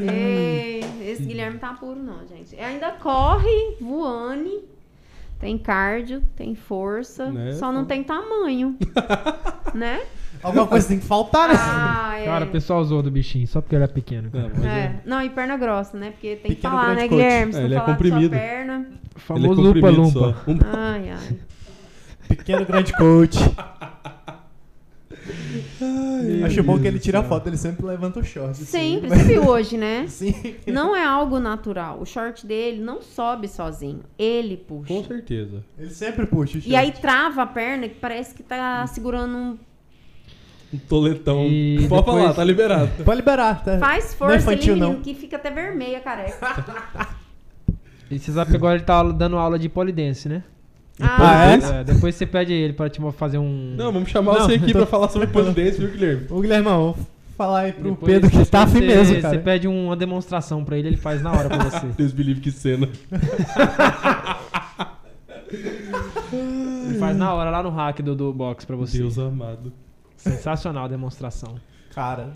S3: Ei, esse Guilherme tá puro, não, gente. Ainda corre, voane. Tem cardio, tem força.
S1: Né?
S3: Só não tem tamanho. [laughs] né?
S2: Alguma coisa tem que faltar, né?
S3: Ah, é.
S4: Cara, o pessoal zoou do bichinho só porque ele é pequeno. Cara.
S1: Não, é-
S3: É. Não, e perna grossa, né? Porque tem que falar, né,
S2: coach.
S3: Guilherme? Se
S1: É, ele é comprimido.
S3: perna.
S1: Ele é
S4: Famoso lupa
S1: comprimido
S4: lumpa.
S1: só. Um-
S3: Ai, ai.
S2: Pequeno grande coach.
S1: Ai,
S2: Acho bom que ele tira a foto, ele sempre levanta o short. assim.
S3: Sempre. Você viu hoje, né? [laughs]
S2: Sim.
S3: Não é algo natural. O short dele não sobe sozinho. Ele
S1: Com
S3: puxa.
S1: certeza.
S2: Ele sempre puxa o short.
S3: E aí trava a perna que parece que tá segurando um.
S1: Um toletão.
S4: E
S1: Pode
S4: depois-
S1: falar, tá liberado.
S2: Pode liberar, tá?
S3: Faz
S2: Não é
S3: força
S2: infantil,
S3: ali,
S2: não.
S3: menino, que fica até vermelha, careca. [laughs]
S4: E você sabe que agora ele tá dando aula de polidense, né?
S2: Ah, é?
S4: É, depois você pede ele pra te fazer um.
S1: Não, vamos chamar
S2: Não,
S1: você aqui
S2: então-
S1: pra falar sobre [laughs] polidense, viu, Guilherme?
S2: Ô, Guilhermão, vou falar aí pro
S4: Depois-
S2: Pedro que tá afim mesmo, cara.
S4: Você pede uma demonstração pra ele, ele faz na hora pra você. [laughs]
S1: Deus me livre que cena.
S4: Ele faz na hora lá no hack do, do box pra você.
S1: Deus amado.
S4: Sensacional a demonstração.
S2: Cara,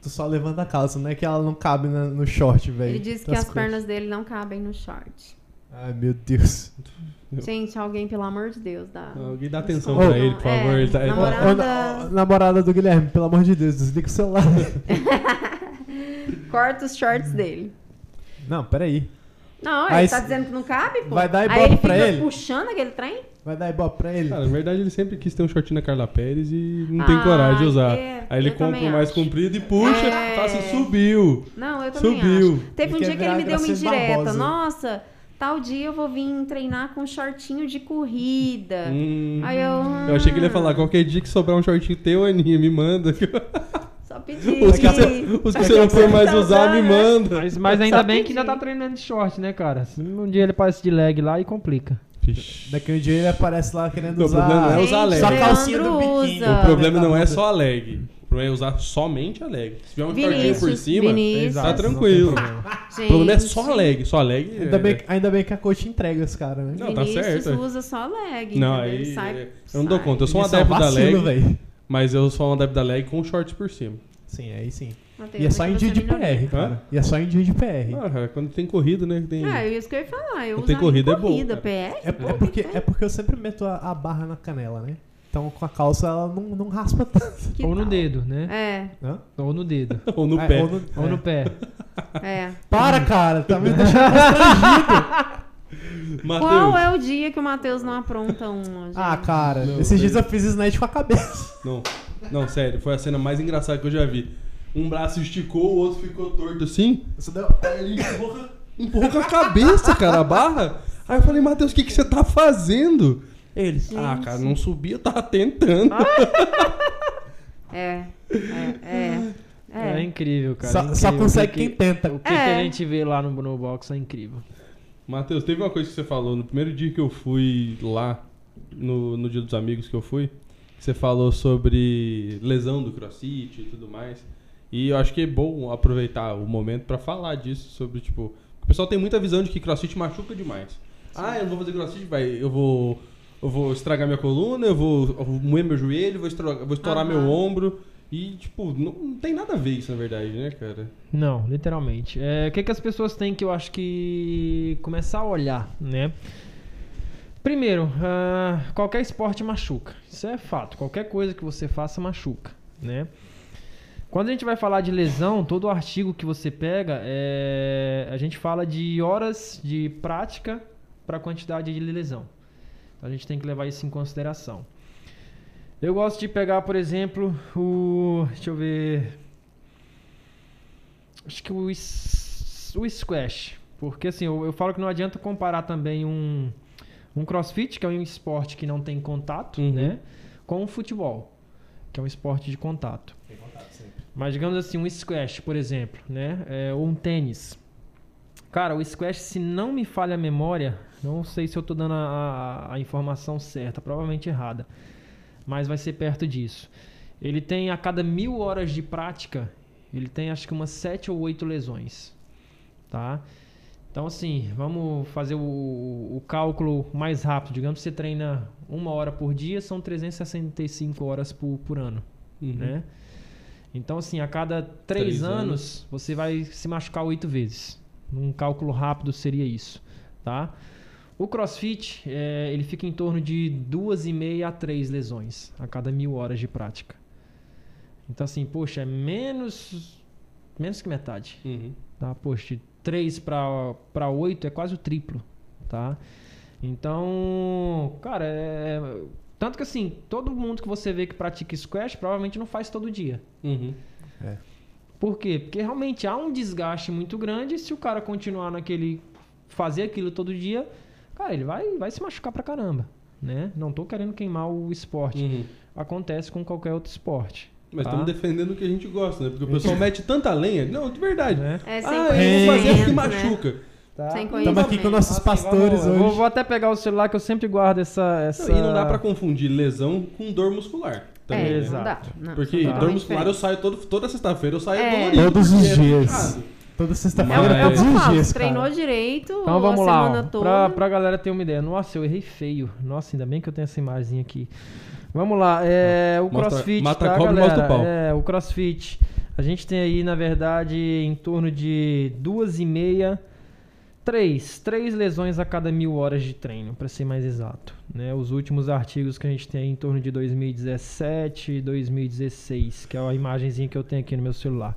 S2: tu só levanta a calça, não é que ela não cabe na- no short, velho.
S3: Ele disse que as
S2: coisas.
S3: pernas dele não cabem no short.
S2: Ai, meu Deus. [laughs]
S3: Gente, alguém, pelo amor de Deus, dá.
S1: Alguém dá atenção pra ele, por
S3: é,
S1: favor. Ele tá- tá-
S3: Namorada-
S2: na- namorada do Guilherme, pelo amor de Deus, desliga o celular. [laughs]
S3: Corta os shorts dele.
S2: não, peraí.
S3: Não, ele
S2: Aí
S3: tá dizendo que não cabe, pô.
S2: vai dar
S3: Aí
S2: ibope
S3: ele
S2: pra
S3: fica
S2: ele?
S3: puxando aquele trem?
S2: Vai dar ibope pra ele.
S1: Cara, na verdade ele sempre quis ter um shortinho na Carla Pérez e não tem
S3: Ah,
S1: coragem de usar.
S3: é,
S1: Aí ele
S3: eu
S1: compra um mais
S3: acho.
S1: comprido e puxa,
S3: É.
S1: fala assim, subiu.
S3: Não, eu também
S1: Subiu.
S3: acho. Teve
S2: Ele
S3: um dia que ele me deu uma indireta.
S2: Barbosa.
S3: Nossa, tal dia eu vou vir treinar com shortinho de corrida.
S1: Hum,
S3: Aí eu.
S1: eu achei que ele ia
S3: ah,
S1: falar, qualquer dia que sobrar um shortinho teu, Aninha, me manda. [laughs]
S3: Só pedir.
S1: Os que você, os que você não for mais usar, me manda.
S4: Mas, mas ainda
S3: Só
S4: bem que ainda
S3: pedir.
S4: tá treinando de short, né, cara? Se um dia ele aparece de leg lá e complica.
S2: Um dia ele aparece lá querendo
S1: Não, o
S2: usar.
S1: problema não é usar
S3: Gente,
S1: leg.
S2: Só a calcinha do biquíni.
S1: O problema não é
S2: bunda.
S1: só a leg. O problema é usar somente a leg. Se tiver um shortinho por
S3: Vinícius,
S1: cima,
S3: Vinícius.
S1: tá tranquilo.
S4: problema.
S1: O problema é só a leg. Só a leg.
S2: Ainda
S1: é-
S2: bem, ainda bem que a coach entrega os caras, né?
S1: Não, tá
S3: Vinícius
S1: certo.
S3: usa só leg.
S1: Não,
S3: entendeu?
S1: aí.
S3: Sai-
S1: eu não dou conta. Eu sou um
S2: é
S1: adepto da leg,
S2: velho.
S1: mas eu sou um adepto da leg com shorts por cima.
S2: Sim, aí sim. E é só em dia de. PR, cara. E é só em dia de PR.
S1: Ah, quando tem corrida, né? Tem...
S3: É, isso que eu ia falar. Eu
S1: Não tem
S3: em
S1: corrida, é bom,
S3: corrida. PR.
S2: É, é porque, é porque eu sempre meto a, a barra na canela, né? Então com a calça ela não, não raspa tanto.
S3: Que
S4: Ou no
S3: tal?
S4: dedo, né?
S3: É,
S2: Hã?
S4: Ou no dedo. [laughs]
S1: Ou no
S2: É,
S1: pé.
S2: ou no-
S4: Ou
S2: é.
S4: no pé.
S3: é.
S2: Para, cara, tá me [laughs] deixando constrangido.
S1: Matheus,
S3: Qual é o dia que o Matheus não apronta uma, gente?
S2: Ah, cara,
S1: Não,
S2: esses dias eu fiz snatch com a cabeça.
S1: Não, não, sério, foi a cena mais engraçada que eu já vi. Um braço esticou, o outro ficou torto assim.
S2: Você deu...
S1: Aí ele empurrou, com- empurrou com a cabeça, cara, a barra. Aí eu falei, Matheus, o que, que você tá fazendo? Ele, ah, cara, não subia, eu tava tentando. [laughs]
S3: É, é, é.
S4: É,
S3: É.
S4: incrível, cara.
S2: Só,
S4: incrível.
S2: só consegue
S4: O que-
S2: quem tenta.
S4: O que, que
S3: É.
S4: a gente vê lá no, no box é incrível.
S1: Matheus, teve uma coisa que você falou no primeiro dia que eu fui lá, no, no dia dos amigos que eu fui, você falou sobre lesão do crossfit e tudo mais. E eu acho que é bom aproveitar o momento pra falar disso, sobre, tipo... O pessoal tem muita visão de que crossfit machuca demais. Ah, eu não vou fazer crossfit, vai, eu vou... Eu vou estragar minha coluna, eu vou, eu vou moer meu joelho, vou estourar, vou estourar
S3: Aham.
S1: meu ombro. E, tipo, não, não tem nada a ver isso, na verdade, né, cara?
S4: Não, literalmente. É, o que, que as pessoas têm que eu acho que começar a olhar, né? Primeiro, ah, qualquer esporte machuca. Isso é fato. Qualquer coisa que você faça machuca, né? Quando a gente vai falar de lesão, todo artigo que você pega, é, a gente fala de horas de prática para quantidade de lesão. Então a gente tem que levar isso em consideração. Eu gosto de pegar, por exemplo, o. Deixa eu ver. Acho que o, o squash. Porque assim, eu, eu falo que não adianta comparar também um, um crossfit, que é um esporte que não tem contato,
S1: Uhum.
S4: né? Com o futebol, que é um esporte de contato. Mas digamos assim, um squash, por exemplo, né? É, ou um tênis. Cara, o squash, se não me falha a memória, não sei se eu tô dando a, a- a informação certa, provavelmente errada, mas vai ser perto disso. Ele tem a cada mil horas de prática, ele tem acho que umas sete ou oito lesões, tá? Então, assim, vamos fazer o, o cálculo mais rápido. Digamos que você treina uma hora por dia, são 365 horas por, por ano,
S1: Uhum.
S4: né? Então, assim, a cada
S1: Três
S4: três anos, você vai se machucar oito vezes. Um cálculo rápido seria isso, tá? O CrossFit, é, ele fica em torno de duas e meia a três lesões a cada mil horas de prática. Então, assim, poxa, é menos, menos que metade
S1: Uhum.
S4: tá? Poxa, 3 para 8 é quase o triplo, tá? Então, cara, é... Tanto que assim, todo mundo que você vê que pratica squash provavelmente não faz todo dia.
S1: Uhum.
S4: Por quê? Porque realmente há um desgaste muito grande se o cara continuar naquele... Fazer aquilo todo dia, cara, ele vai, vai se machucar pra caramba, né? Não tô querendo queimar o esporte.
S1: Uhum.
S4: Acontece com qualquer outro esporte.
S1: Mas
S4: tá?
S1: estamos defendendo o que a gente gosta, né? Porque o pessoal mete tanta lenha. Não, de verdade.
S4: Né?
S3: É sem
S1: Ah, eu vou fazer porque
S3: conhecimento, né?
S1: machuca.
S4: Tá?
S3: Sem
S2: Estamos aqui
S3: conhecimento.
S2: com nossos
S4: Assim,
S2: pastores
S4: vamos- Vou,
S2: hoje.
S4: vou até pegar o celular que eu sempre guardo essa... essa...
S1: Não, E não dá pra confundir lesão com dor muscular. Também,
S3: É,
S1: né?
S3: não dá.
S4: Exato.
S3: Não,
S1: Porque
S3: são
S1: dor muscular eu saio todo, toda sexta-feira, eu saio
S3: É.
S1: dolorido.
S2: Todos os
S1: é
S2: dias. Toda
S3: É o,
S2: sexta-feira,
S3: é o que
S2: todos os dias,
S3: treinou
S2: cara.
S3: direito
S4: Então
S3: a
S4: vamos lá,
S3: semana
S4: ó,
S3: toda.
S4: pra, pra galera ter uma ideia. Nossa, eu errei feio. Nossa, ainda bem que eu tenho essa imagem aqui. Vamos lá, é, o
S1: Mostra-
S4: CrossFit,
S1: mata a
S4: tá,
S1: cobra e
S4: galera?
S1: mostra o pau.
S4: É, o CrossFit. A gente tem aí, na verdade, em torno de duas e meia, três, três lesões a cada mil horas de treino, para ser mais exato. Né? Os últimos artigos que a gente tem aí em torno de 2017 e 2016, que é a imagenzinha que eu tenho aqui no meu celular.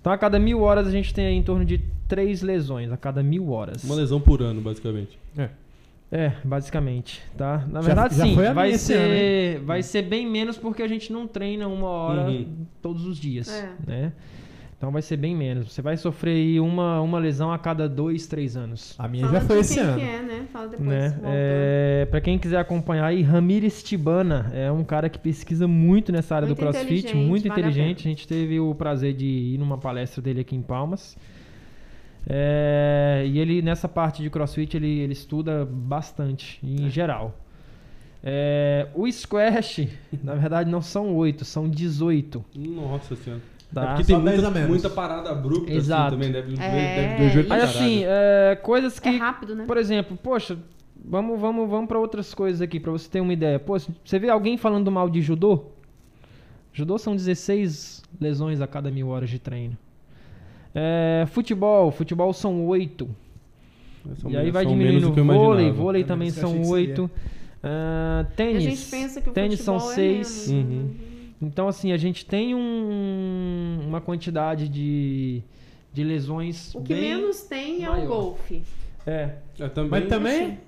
S4: Então, a cada mil horas a gente tem aí em torno de três lesões, a cada mil horas.
S1: Uma lesão por ano, basicamente.
S4: É, basicamente, tá? Na
S2: Já-
S4: verdade,
S2: já
S4: sim,
S2: foi a
S4: vai
S2: minha esse ano,
S4: ser, vai ser bem menos porque a gente não treina uma hora
S1: Uhum.
S4: todos os dias,
S3: É.
S4: né? Então vai ser bem menos. Você vai sofrer aí uma, uma lesão a cada dois, três anos.
S2: A minha
S3: Fala
S2: já foi
S3: de
S2: esse
S3: quem
S2: ano.
S3: Que é, né? Fala depois.
S4: Né? É, para quem quiser acompanhar aí, Ramires Tibana é um cara que pesquisa muito nessa área
S3: Muito
S4: do CrossFit,
S3: inteligente,
S4: muito
S3: a
S4: inteligente.
S3: pena.
S4: A gente teve o prazer de ir numa palestra dele aqui em Palmas. É, e ele, nessa parte de CrossFit, ele, ele estuda bastante, em geral. É, o squash, [laughs] na verdade, não são 8, são 18.
S1: Nossa senhora.
S4: Tá?
S1: É porque tem
S2: 10 a
S1: muita, muita parada abrupta
S4: Exato.
S1: assim, também. Deve,
S3: É,
S1: deve joelho pra
S4: Mas assim, é, coisas que
S3: É rápido, né?
S4: Por exemplo, poxa, vamos, vamos, vamos para outras coisas aqui, para você ter uma ideia. Pô, você vê alguém falando mal de judô? Judô são 16 lesões a cada mil horas de treino. É, futebol, futebol são 8.
S1: São
S4: e aí vai diminuindo. Vôlei, vôlei
S2: É
S4: também são
S2: achei que
S4: 8. Ah,
S3: E
S4: tênis.
S3: a gente pensa que o
S4: tênis são
S3: é
S4: 6.
S3: menos, né?
S1: Uhum.
S4: Então, assim, a gente tem um- uma quantidade de, de lesões.
S3: O que
S4: bem
S3: menos tem é
S4: maior.
S3: o golfe.
S4: É,
S1: É, também,
S2: Mas também,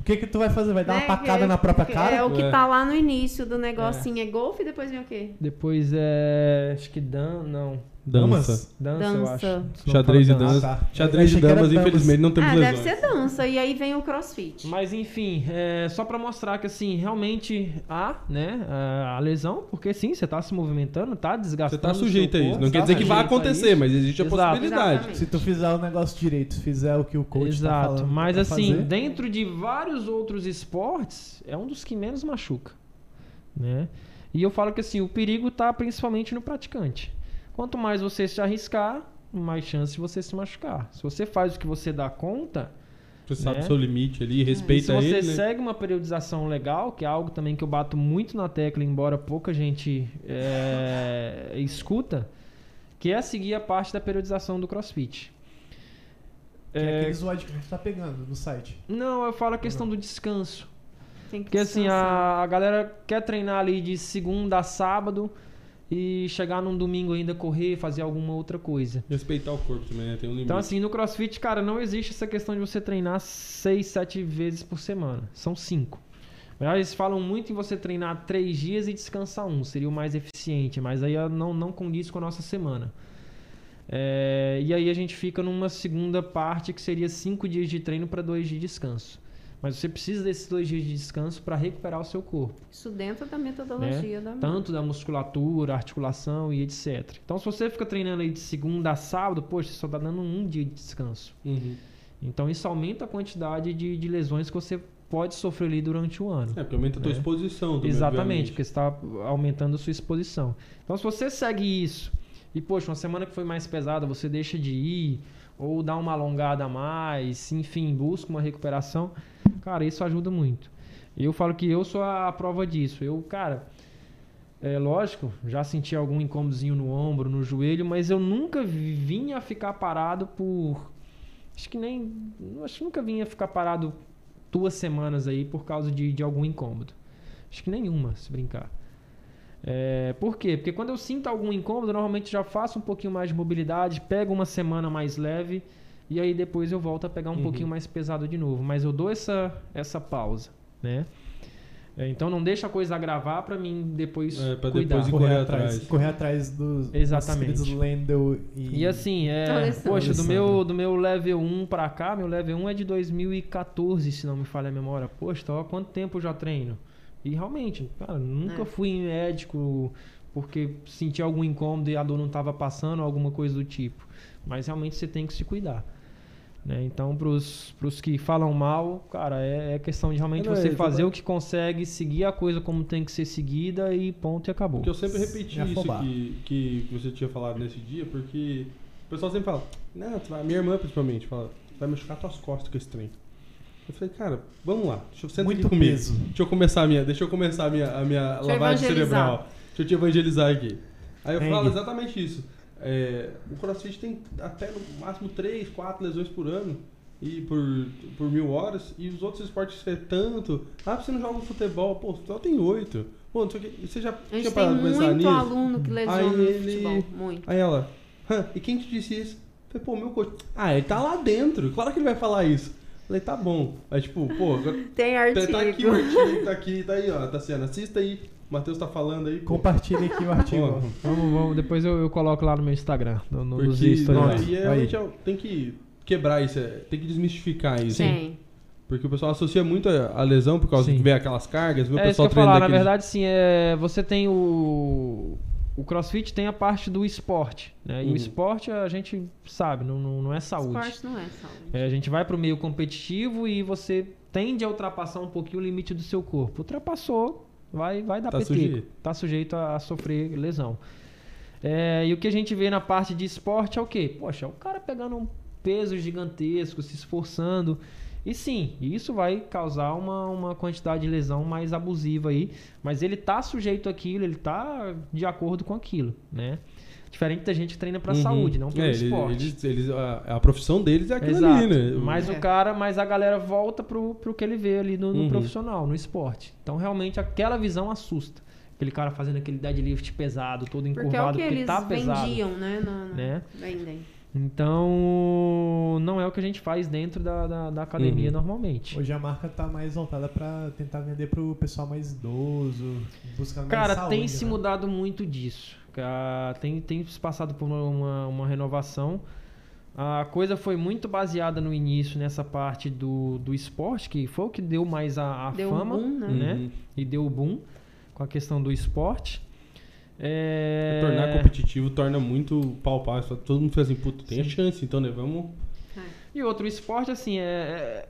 S2: o que que tu vai fazer? Vai dar uma pacada
S3: Que-
S2: na própria cara?
S3: É o que
S1: É.
S3: tá lá no início do negocinho. É, golfe e depois vem o quê?
S4: depois é. Acho que dan. Não.
S1: Dança.
S4: Dança, eu
S3: Dança.
S4: acho. Se não
S1: Xadrez e dança.
S2: Ah, tá.
S1: Xadrez
S2: Eu
S1: e damas, infelizmente, não temos
S3: ah,
S1: lesões.
S3: deve ser dança. E aí vem o crossfit.
S4: Mas enfim, é só pra mostrar que assim, realmente há, né, a, a lesão, porque sim, você tá se movimentando, tá
S1: Você
S4: desgastando.
S1: tá
S4: o seu
S1: sujeito a isso. Não quer
S4: tá
S1: dizer que vai
S4: a
S1: acontecer, mas existe a
S4: Exato.
S1: possibilidade.
S3: Exatamente.
S2: Se tu fizer o negócio direito, fizer o que o coach
S4: Exato,
S2: tá falando
S4: mas assim,
S2: fazer,
S4: dentro de vários outros esportes, é um dos que menos machuca, né? E eu falo que assim, o perigo tá principalmente no praticante. Quanto mais você se arriscar, mais chance de você se machucar. Se você faz o que você dá conta,
S1: Você sabe
S4: Né?
S1: o seu limite ali,
S4: e se
S1: respeita
S4: você
S1: ele. né?
S4: segue uma periodização legal, que é algo também que eu bato muito na tecla, embora pouca gente é, [laughs] escuta, que é seguir a parte da periodização do CrossFit.
S2: que é
S4: É,
S2: aqueles ódios que a gente tá pegando no site.
S4: não, eu falo a questão do descanso.
S3: Tem que
S4: Porque assim,
S3: descansar.
S4: a, a galera quer treinar ali de segunda a sábado e chegar num domingo ainda correr, fazer alguma outra coisa.
S1: Respeitar o corpo também, né? Tem um limite.
S4: Então, assim, no CrossFit, cara, não existe essa questão de você treinar seis, sete vezes por semana. São cinco. Mas Eles falam muito em você treinar três dias e descansar um. Seria o mais eficiente, mas aí não, não condiz com a nossa semana. É, e aí a gente fica numa segunda parte que seria cinco dias de treino para dois dias de descanso. Mas você precisa desses dois dias de descanso para recuperar o seu corpo
S3: Isso dentro da metodologia da
S4: tanto da musculatura, articulação e etc. Então, se você fica treinando aí de segunda a sábado, poxa, você só tá dando um dia de descanso.
S1: Uhum.
S4: Então, isso aumenta a quantidade de, de lesões que você pode sofrer ali durante o ano.
S1: É, porque aumenta a tua
S4: É.
S1: exposição também,
S4: Exatamente,
S1: obviamente.
S4: porque você está aumentando a sua exposição. Então, se você segue isso e, poxa, uma semana que foi mais pesada, você deixa de ir, ou dá uma alongada a mais, enfim, busca uma recuperação, cara, isso ajuda muito. E eu falo que eu sou a prova disso. Eu, cara, é lógico, já senti algum incômodozinho no ombro, no joelho, mas eu nunca vinha ficar parado por. Acho que nem. Acho que nunca vinha ficar parado duas semanas aí por causa de, de algum incômodo. Acho que nenhuma, se brincar. É, por quê? Porque quando eu sinto algum incômodo, normalmente já faço um pouquinho mais de mobilidade, pego uma semana mais leve e aí depois eu volto a pegar um
S1: Uhum.
S4: pouquinho mais pesado de novo. Mas eu dou essa, essa pausa, né? É, então não deixa a coisa agravar pra mim depois
S1: É, pra
S4: cuidar.
S1: depois
S2: correr,
S1: correr
S2: atrás,
S1: atrás.
S2: correr atrás dos
S4: Exatamente.
S2: dos Lendl e,
S4: E assim, é,
S3: Alessandro.
S4: poxa, do meu, do meu level 1 pra cá, meu level 1 é de 2014, se não me falha a memória. Poxa, então há quanto tempo eu já treino? E realmente, cara, nunca
S3: É.
S4: fui em médico porque senti algum incômodo e a dor não estava passando, alguma coisa do tipo. Mas realmente você tem que se cuidar. Né? Então, pros, pros que falam mal, cara, é, é questão de realmente
S1: Não,
S4: você
S1: é,
S4: fazer
S1: tá-
S4: o que consegue, seguir a coisa como tem que ser seguida e ponto e acabou.
S1: Porque eu sempre repeti
S2: Me
S1: isso que, que você tinha falado nesse dia, porque o pessoal sempre fala, não, minha irmã principalmente fala, vai machucar tuas costas com esse trem. Eu falei, cara, vamos lá, deixa eu sentar
S2: Muito
S1: aqui comigo.
S2: peso.
S1: Deixa eu começar a minha, deixa eu começar a minha, a minha
S3: eu
S1: lavagem cerebral. Deixa eu te evangelizar aqui. Aí eu falo exatamente isso. É, o CrossFit tem até no máximo 3, 4 lesões por ano. E por, por mil horas, e os outros esportes é tanto. Ah, você não joga futebol, pô, futebol tem 8. Pô, não sei o que. Você já
S3: A
S1: tinha
S3: gente tem
S1: parado pensar
S3: muito
S1: nisso?
S3: aluno que lesiona
S1: Aí ele-
S3: futebol. Muito.
S1: Aí ela, e quem te disse isso? Eu falei, pô, meu coach. Ah, ele tá lá dentro, claro que ele vai falar isso. Eu falei, tá bom. Aí, tipo, pô, agora [laughs]
S3: Tem artigo.
S1: tá aqui o artigo, tá aqui, tá aí, ó, tá sendo. Assista aí. O Matheus tá falando aí.
S2: Compartilha aqui o [laughs] artigo.
S4: Vamos, vamos, depois eu, eu coloco lá no meu Instagram, no, no, nos
S1: Porque
S4: stories.
S1: não,
S4: lá.
S1: e é, realmente é- tem que quebrar isso, é, tem que desmistificar isso.
S3: Tem.
S1: Porque o pessoal associa muito a, a lesão por causa
S4: Sim.
S1: que vê aquelas cargas, vê o
S4: É isso que
S1: pessoal
S4: eu falar,
S1: treinando
S4: na verdade, sim, é, você tem o. O crossfit tem a parte do esporte, né? E
S1: Uhum.
S4: o esporte a gente sabe, não, não, não é saúde.
S3: Esporte não é saúde.
S4: É, a gente vai pro meio competitivo e você tende a ultrapassar um pouquinho o limite do seu corpo. Ultrapassou, vai, vai dar
S1: Tá
S4: PT.
S1: sujeito.
S4: Tá sujeito a, a sofrer lesão. É, e o que a gente vê na parte de esporte é o quê? Poxa, o cara pegando um peso gigantesco, se esforçando. E sim, isso vai causar uma, uma quantidade de lesão mais abusiva aí. Mas ele tá sujeito àquilo, ele tá de acordo com aquilo, né? Diferente da gente que treina pra
S1: Uhum.
S4: saúde, não pelo
S1: É,
S4: esporte.
S1: Eles, eles, a, a profissão deles é aquilo
S4: Exato.
S1: ali, né?
S4: Mas
S3: É.
S4: o cara, mas a galera volta pro, pro que ele vê ali no, no
S1: Uhum.
S4: profissional, no esporte. Então realmente aquela visão assusta. Aquele cara fazendo aquele deadlift pesado, todo
S3: Porque é o
S4: encurvado,
S3: que
S4: porque
S3: eles
S4: tá pesado.
S3: vendiam, né? Na, na-
S4: Né?
S3: Vendem.
S4: Então não é o que a gente faz dentro da, da, da academia
S1: Uhum.
S4: normalmente.
S2: Hoje a marca tá mais voltada pra tentar vender pro pessoal mais idoso, buscar mais
S4: Cara,
S2: saúde,
S4: tem se
S2: né?
S4: mudado muito disso. Ca- Tem, tem se passado por uma, uma, renovação. A coisa foi muito baseada no início nessa parte do, do esporte, que foi o que deu mais a, a
S3: Deu um
S4: fama,
S3: boom, né?
S4: né?
S1: Uhum.
S4: E deu o boom com a questão do esporte. É...
S1: Tornar competitivo torna muito palpável. Todo mundo fica assim, puto, tem a
S4: Sim.
S1: chance, então, né? Vamos.
S4: E outro esporte, assim, é...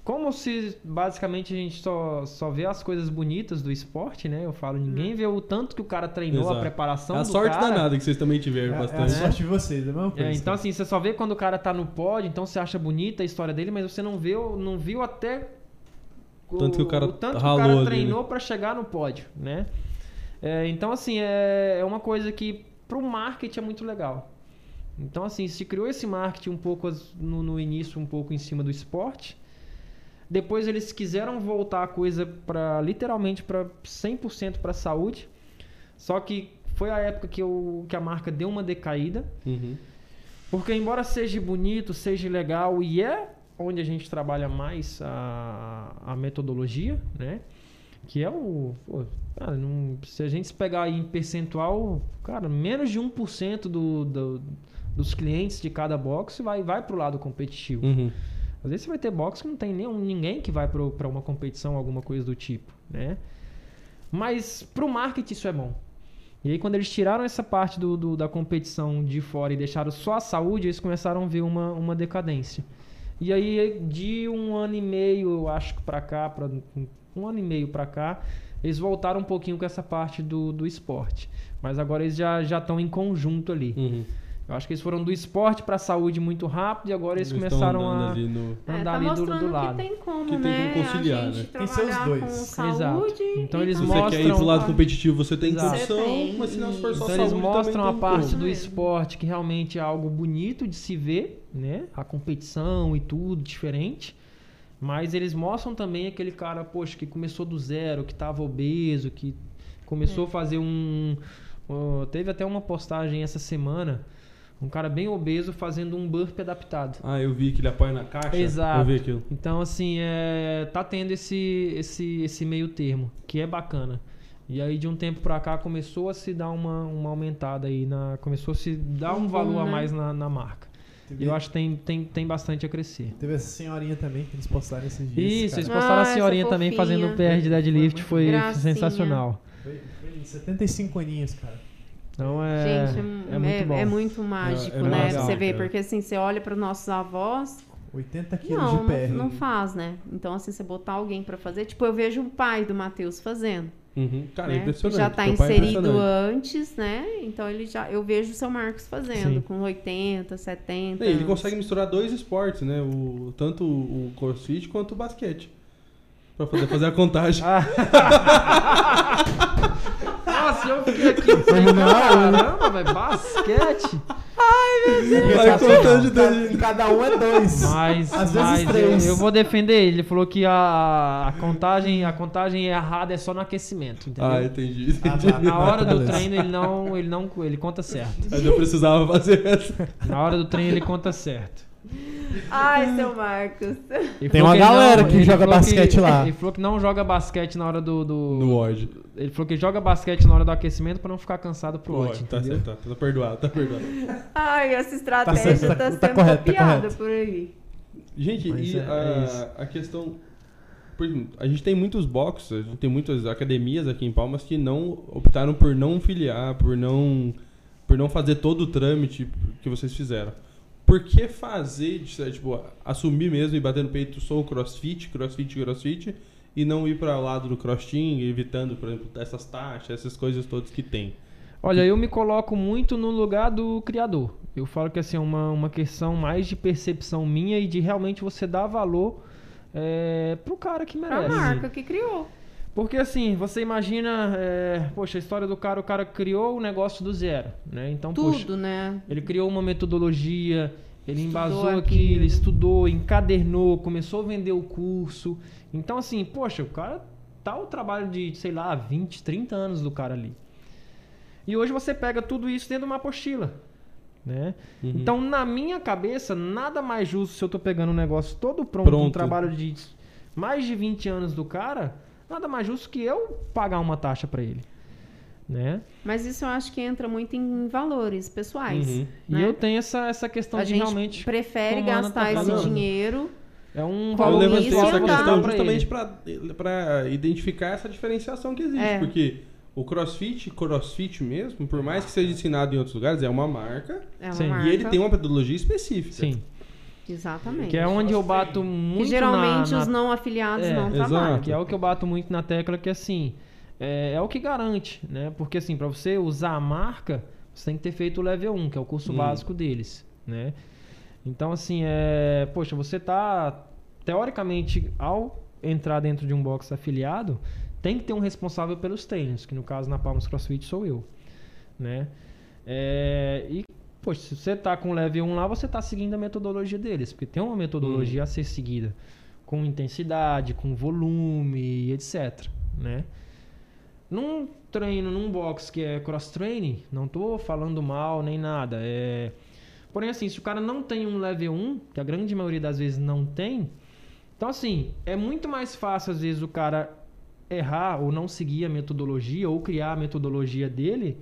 S4: é- Como se basicamente a gente só, só vê as coisas bonitas do esporte, né? Eu falo, ninguém vê o tanto que o cara treinou,
S1: Exato.
S4: a preparação
S1: É a
S4: do
S1: sorte
S4: cara.
S1: danada que vocês também tiveram
S2: É, é a
S1: bastante.
S2: sorte de vocês, é a mesma coisa.
S4: É, então assim, você só vê quando o cara tá no pódio, então você acha bonita a história dele, mas você não viu, não viu até o
S1: Tanto que o cara
S4: tanto que o cara
S1: ali,
S4: treinou pra chegar no pódio, né? É, então assim, é, é uma coisa que pro marketing é muito legal. Então assim, se criou esse marketing um pouco no, no início, um pouco em cima do esporte. Depois eles quiseram voltar a coisa para literalmente para 100% para saúde. Só que foi a época que, eu, que a marca deu uma decaída.
S1: Uhum.
S4: Porque embora seja bonito, seja legal e é onde a gente trabalha mais a, a metodologia, né? Que é o. pô, cara, não- se a gente pegar aí em percentual, cara, menos de 1% do, do, dos clientes de cada box vai, vai pro lado competitivo.
S1: Uhum.
S4: Às vezes você vai ter box que não tem nenhum, ninguém que vai para uma competição, alguma coisa do tipo, né? Mas pro marketing isso é bom. E aí quando eles tiraram essa parte do, do- da competição de fora e deixaram só a saúde, eles começaram a ver uma, uma decadência. E aí de um ano e meio, eu acho que pra cá, pra, um ano e meio pra cá, eles voltaram um pouquinho com essa parte do, do esporte. Mas agora eles já já estão em conjunto ali.
S1: Uhum.
S4: Eu acho que eles foram do esporte pra saúde muito rápido e agora eles,
S1: Eles
S4: começaram a
S1: ali no-
S3: É,
S4: andar
S3: tá
S4: ali do, do lado.
S3: que tem como,
S1: Que tem
S3: né?
S1: como conciliar,
S3: a gente
S1: né?
S2: Tem seus
S3: trabalhar
S2: dois.
S3: com
S2: Exato.
S3: saúde.
S4: Então eles
S1: Se
S3: com-
S1: você quer ir pro
S4: mostram-
S1: lado competitivo, você tem
S4: Exato.
S1: condição,
S3: Você tem,
S1: mas se não for só
S4: Então
S1: saúde,
S4: eles
S1: também
S4: mostram a
S1: tem
S4: parte
S1: como.
S4: do
S3: É.
S4: esporte que realmente é algo bonito de se ver, né? A competição e tudo diferente. Mas eles mostram também aquele cara, poxa, que começou do zero, que tava obeso, que começou a
S3: É.
S4: fazer um. ó, teve até uma postagem essa semana, um cara bem obeso fazendo um burp adaptado.
S1: Ah, eu vi que ele apoia na caixa.
S4: Exato.
S1: Eu vi aquilo.
S4: Então, assim, é, tá tendo esse, esse, esse meio termo, que é bacana. E aí, de um tempo pra cá, começou a se dar uma, uma aumentada aí, na, começou a se dar um valor
S3: boom,
S4: a
S3: né?
S4: mais na, na marca. E eu acho que tem, tem, tem bastante a crescer.
S2: Teve essa senhorinha também que eles postaram esses dias.
S4: Isso, eles
S2: cara.
S4: postaram
S3: Ah,
S4: a senhorinha também fazendo PR de deadlift,
S2: Foi
S4: foi sensacional.
S2: Foi, foi 75 aninhos, cara.
S4: Então é,
S3: Gente,
S4: é muito bom.
S3: é muito mágico,
S1: É- é
S3: né?
S1: legal,
S3: você vê, porque assim, você olha para nossos avós,
S2: 80 quilos
S3: não,
S2: de PR.
S3: não, não faz, né? Então, assim, você botar alguém para fazer, tipo, eu vejo o pai do Matheus fazendo.
S1: Uhum. Cara, é
S3: né?
S1: impressionante.
S3: Já tá
S1: pai é
S3: inserido
S1: impressionante.
S3: antes, né? Então ele já. Eu vejo o seu Marcos fazendo,
S4: Sim.
S3: com 80, 70.
S1: É, ele
S3: anos.
S1: consegue misturar dois esportes, né? O, tanto o crossfit quanto o basquete. Pra poder fazer a contagem. [laughs] [laughs]
S4: Nossa, eu fiquei aqui. falei, Caramba, velho, basquete.
S1: Vai contando de
S2: Cada,
S1: dois.
S2: cada um é dois.
S4: Mas,
S2: Às vezes
S4: mas
S2: três.
S4: eu, eu vou defender ele. Ele falou que a, a contagem, a contagem errada é só no aquecimento, entendeu?
S1: Ah, entendi.
S2: Ah,
S1: entendi.
S2: tá.
S4: Na hora do treino ele não, ele não, ele conta certo.
S1: Mas eu precisava fazer essa.
S4: Na hora do treino ele conta certo.
S3: Ai, seu Marcos.
S4: Ele
S2: Tem uma galera que joga basquete lá.
S4: Ele falou que não joga basquete na hora do, do-
S1: No Word.
S4: ele falou que joga basquete na hora do aquecimento pra não ficar cansado pro
S1: Word. Tá certo, tá, tá perdoado, tá perdoado.
S3: Ai, essa estratégia
S2: certo,
S3: tá,
S2: tá- tá
S3: sendo
S2: correto, tá
S3: copiada
S2: correto.
S3: por aí.
S1: Gente,
S4: Mas
S1: e
S4: é-
S1: a,
S4: é
S1: a questão. A gente tem muitos boxes, a gente tem muitas academias aqui em Palmas que não optaram por não filiar, por não, por não fazer todo o trâmite que vocês fizeram. Por que fazer, tipo, assumir mesmo e bater no peito, sou crossfit, crossfit, crossfit, e não ir para o lado do cross-team, evitando, por exemplo, essas taxas, essas coisas todas que tem?
S4: Olha, eu me coloco muito no lugar do criador. Eu falo que assim, é uma, uma questão mais de percepção minha e de realmente você dar valor é, pro cara que
S3: Pra
S4: merece.
S3: marca que criou.
S4: Porque assim, você imagina, é, poxa, a história do cara, o cara criou o negócio do zero, né? Então, poxa,
S3: Tudo, né?
S4: ele criou uma metodologia, ele
S3: Estudou
S4: embasou aquilo,
S3: aquilo.
S4: estudou, encadernou, começou a vender o curso. Então, assim, poxa, o cara tá o trabalho de, sei lá, 20, 30 anos do cara ali. E hoje você pega tudo isso dentro de uma apostila, né?
S1: Uhum.
S4: Então, na minha cabeça, nada mais justo se eu tô pegando um negócio todo pronto, um
S1: Pronto.
S4: trabalho de mais de 20 anos do cara, nada mais justo que eu pagar uma taxa pra ele, né?
S3: Mas isso eu acho que entra muito em valores pessoais.
S1: Uhum.
S4: E
S3: né?
S4: eu tenho essa, essa questão
S3: A
S4: de
S3: gente
S4: realmente
S3: prefere
S4: Ana
S3: gastar
S4: tá
S3: esse
S4: falando.
S3: dinheiro.
S4: é um
S1: Eu levantei
S3: isso,
S1: essa
S3: tá?
S1: questão
S4: pra
S1: justamente para identificar essa diferenciação que existe.
S3: É.
S1: Porque o crossfit, crossfit mesmo, por mais que seja ensinado em outros lugares, é uma marca.
S3: É uma.
S4: E
S3: marca.
S1: E ele tem uma metodologia específica.
S4: Sim,
S3: Exatamente.
S4: que é onde eu bato muito
S3: Que geralmente
S4: na, na
S3: os não afiliados
S4: É,
S3: não
S1: exato.
S3: trabalham.
S4: que é o que eu bato muito na tecla que assim é, é o que garante, né? Porque assim, para você usar a marca, você tem que ter feito o level 1, que é o curso
S1: Hum.
S4: básico deles, né? Então assim, é, poxa, você tá teoricamente ao entrar dentro de um box afiliado, tem que ter um responsável pelos treinos, que no caso na Palmas CrossFit sou eu, né? É, e poxa, se você tá com level 1 lá, você tá seguindo a metodologia deles, porque tem uma metodologia a ser seguida com intensidade, com volume, etc, né? Num treino, num box que é cross training, não tô falando mal nem nada, é Porém assim, se o cara não tem um level 1, que a grande maioria das vezes não tem, então assim, é muito mais fácil às vezes o cara errar ou não seguir a metodologia ou criar a metodologia dele,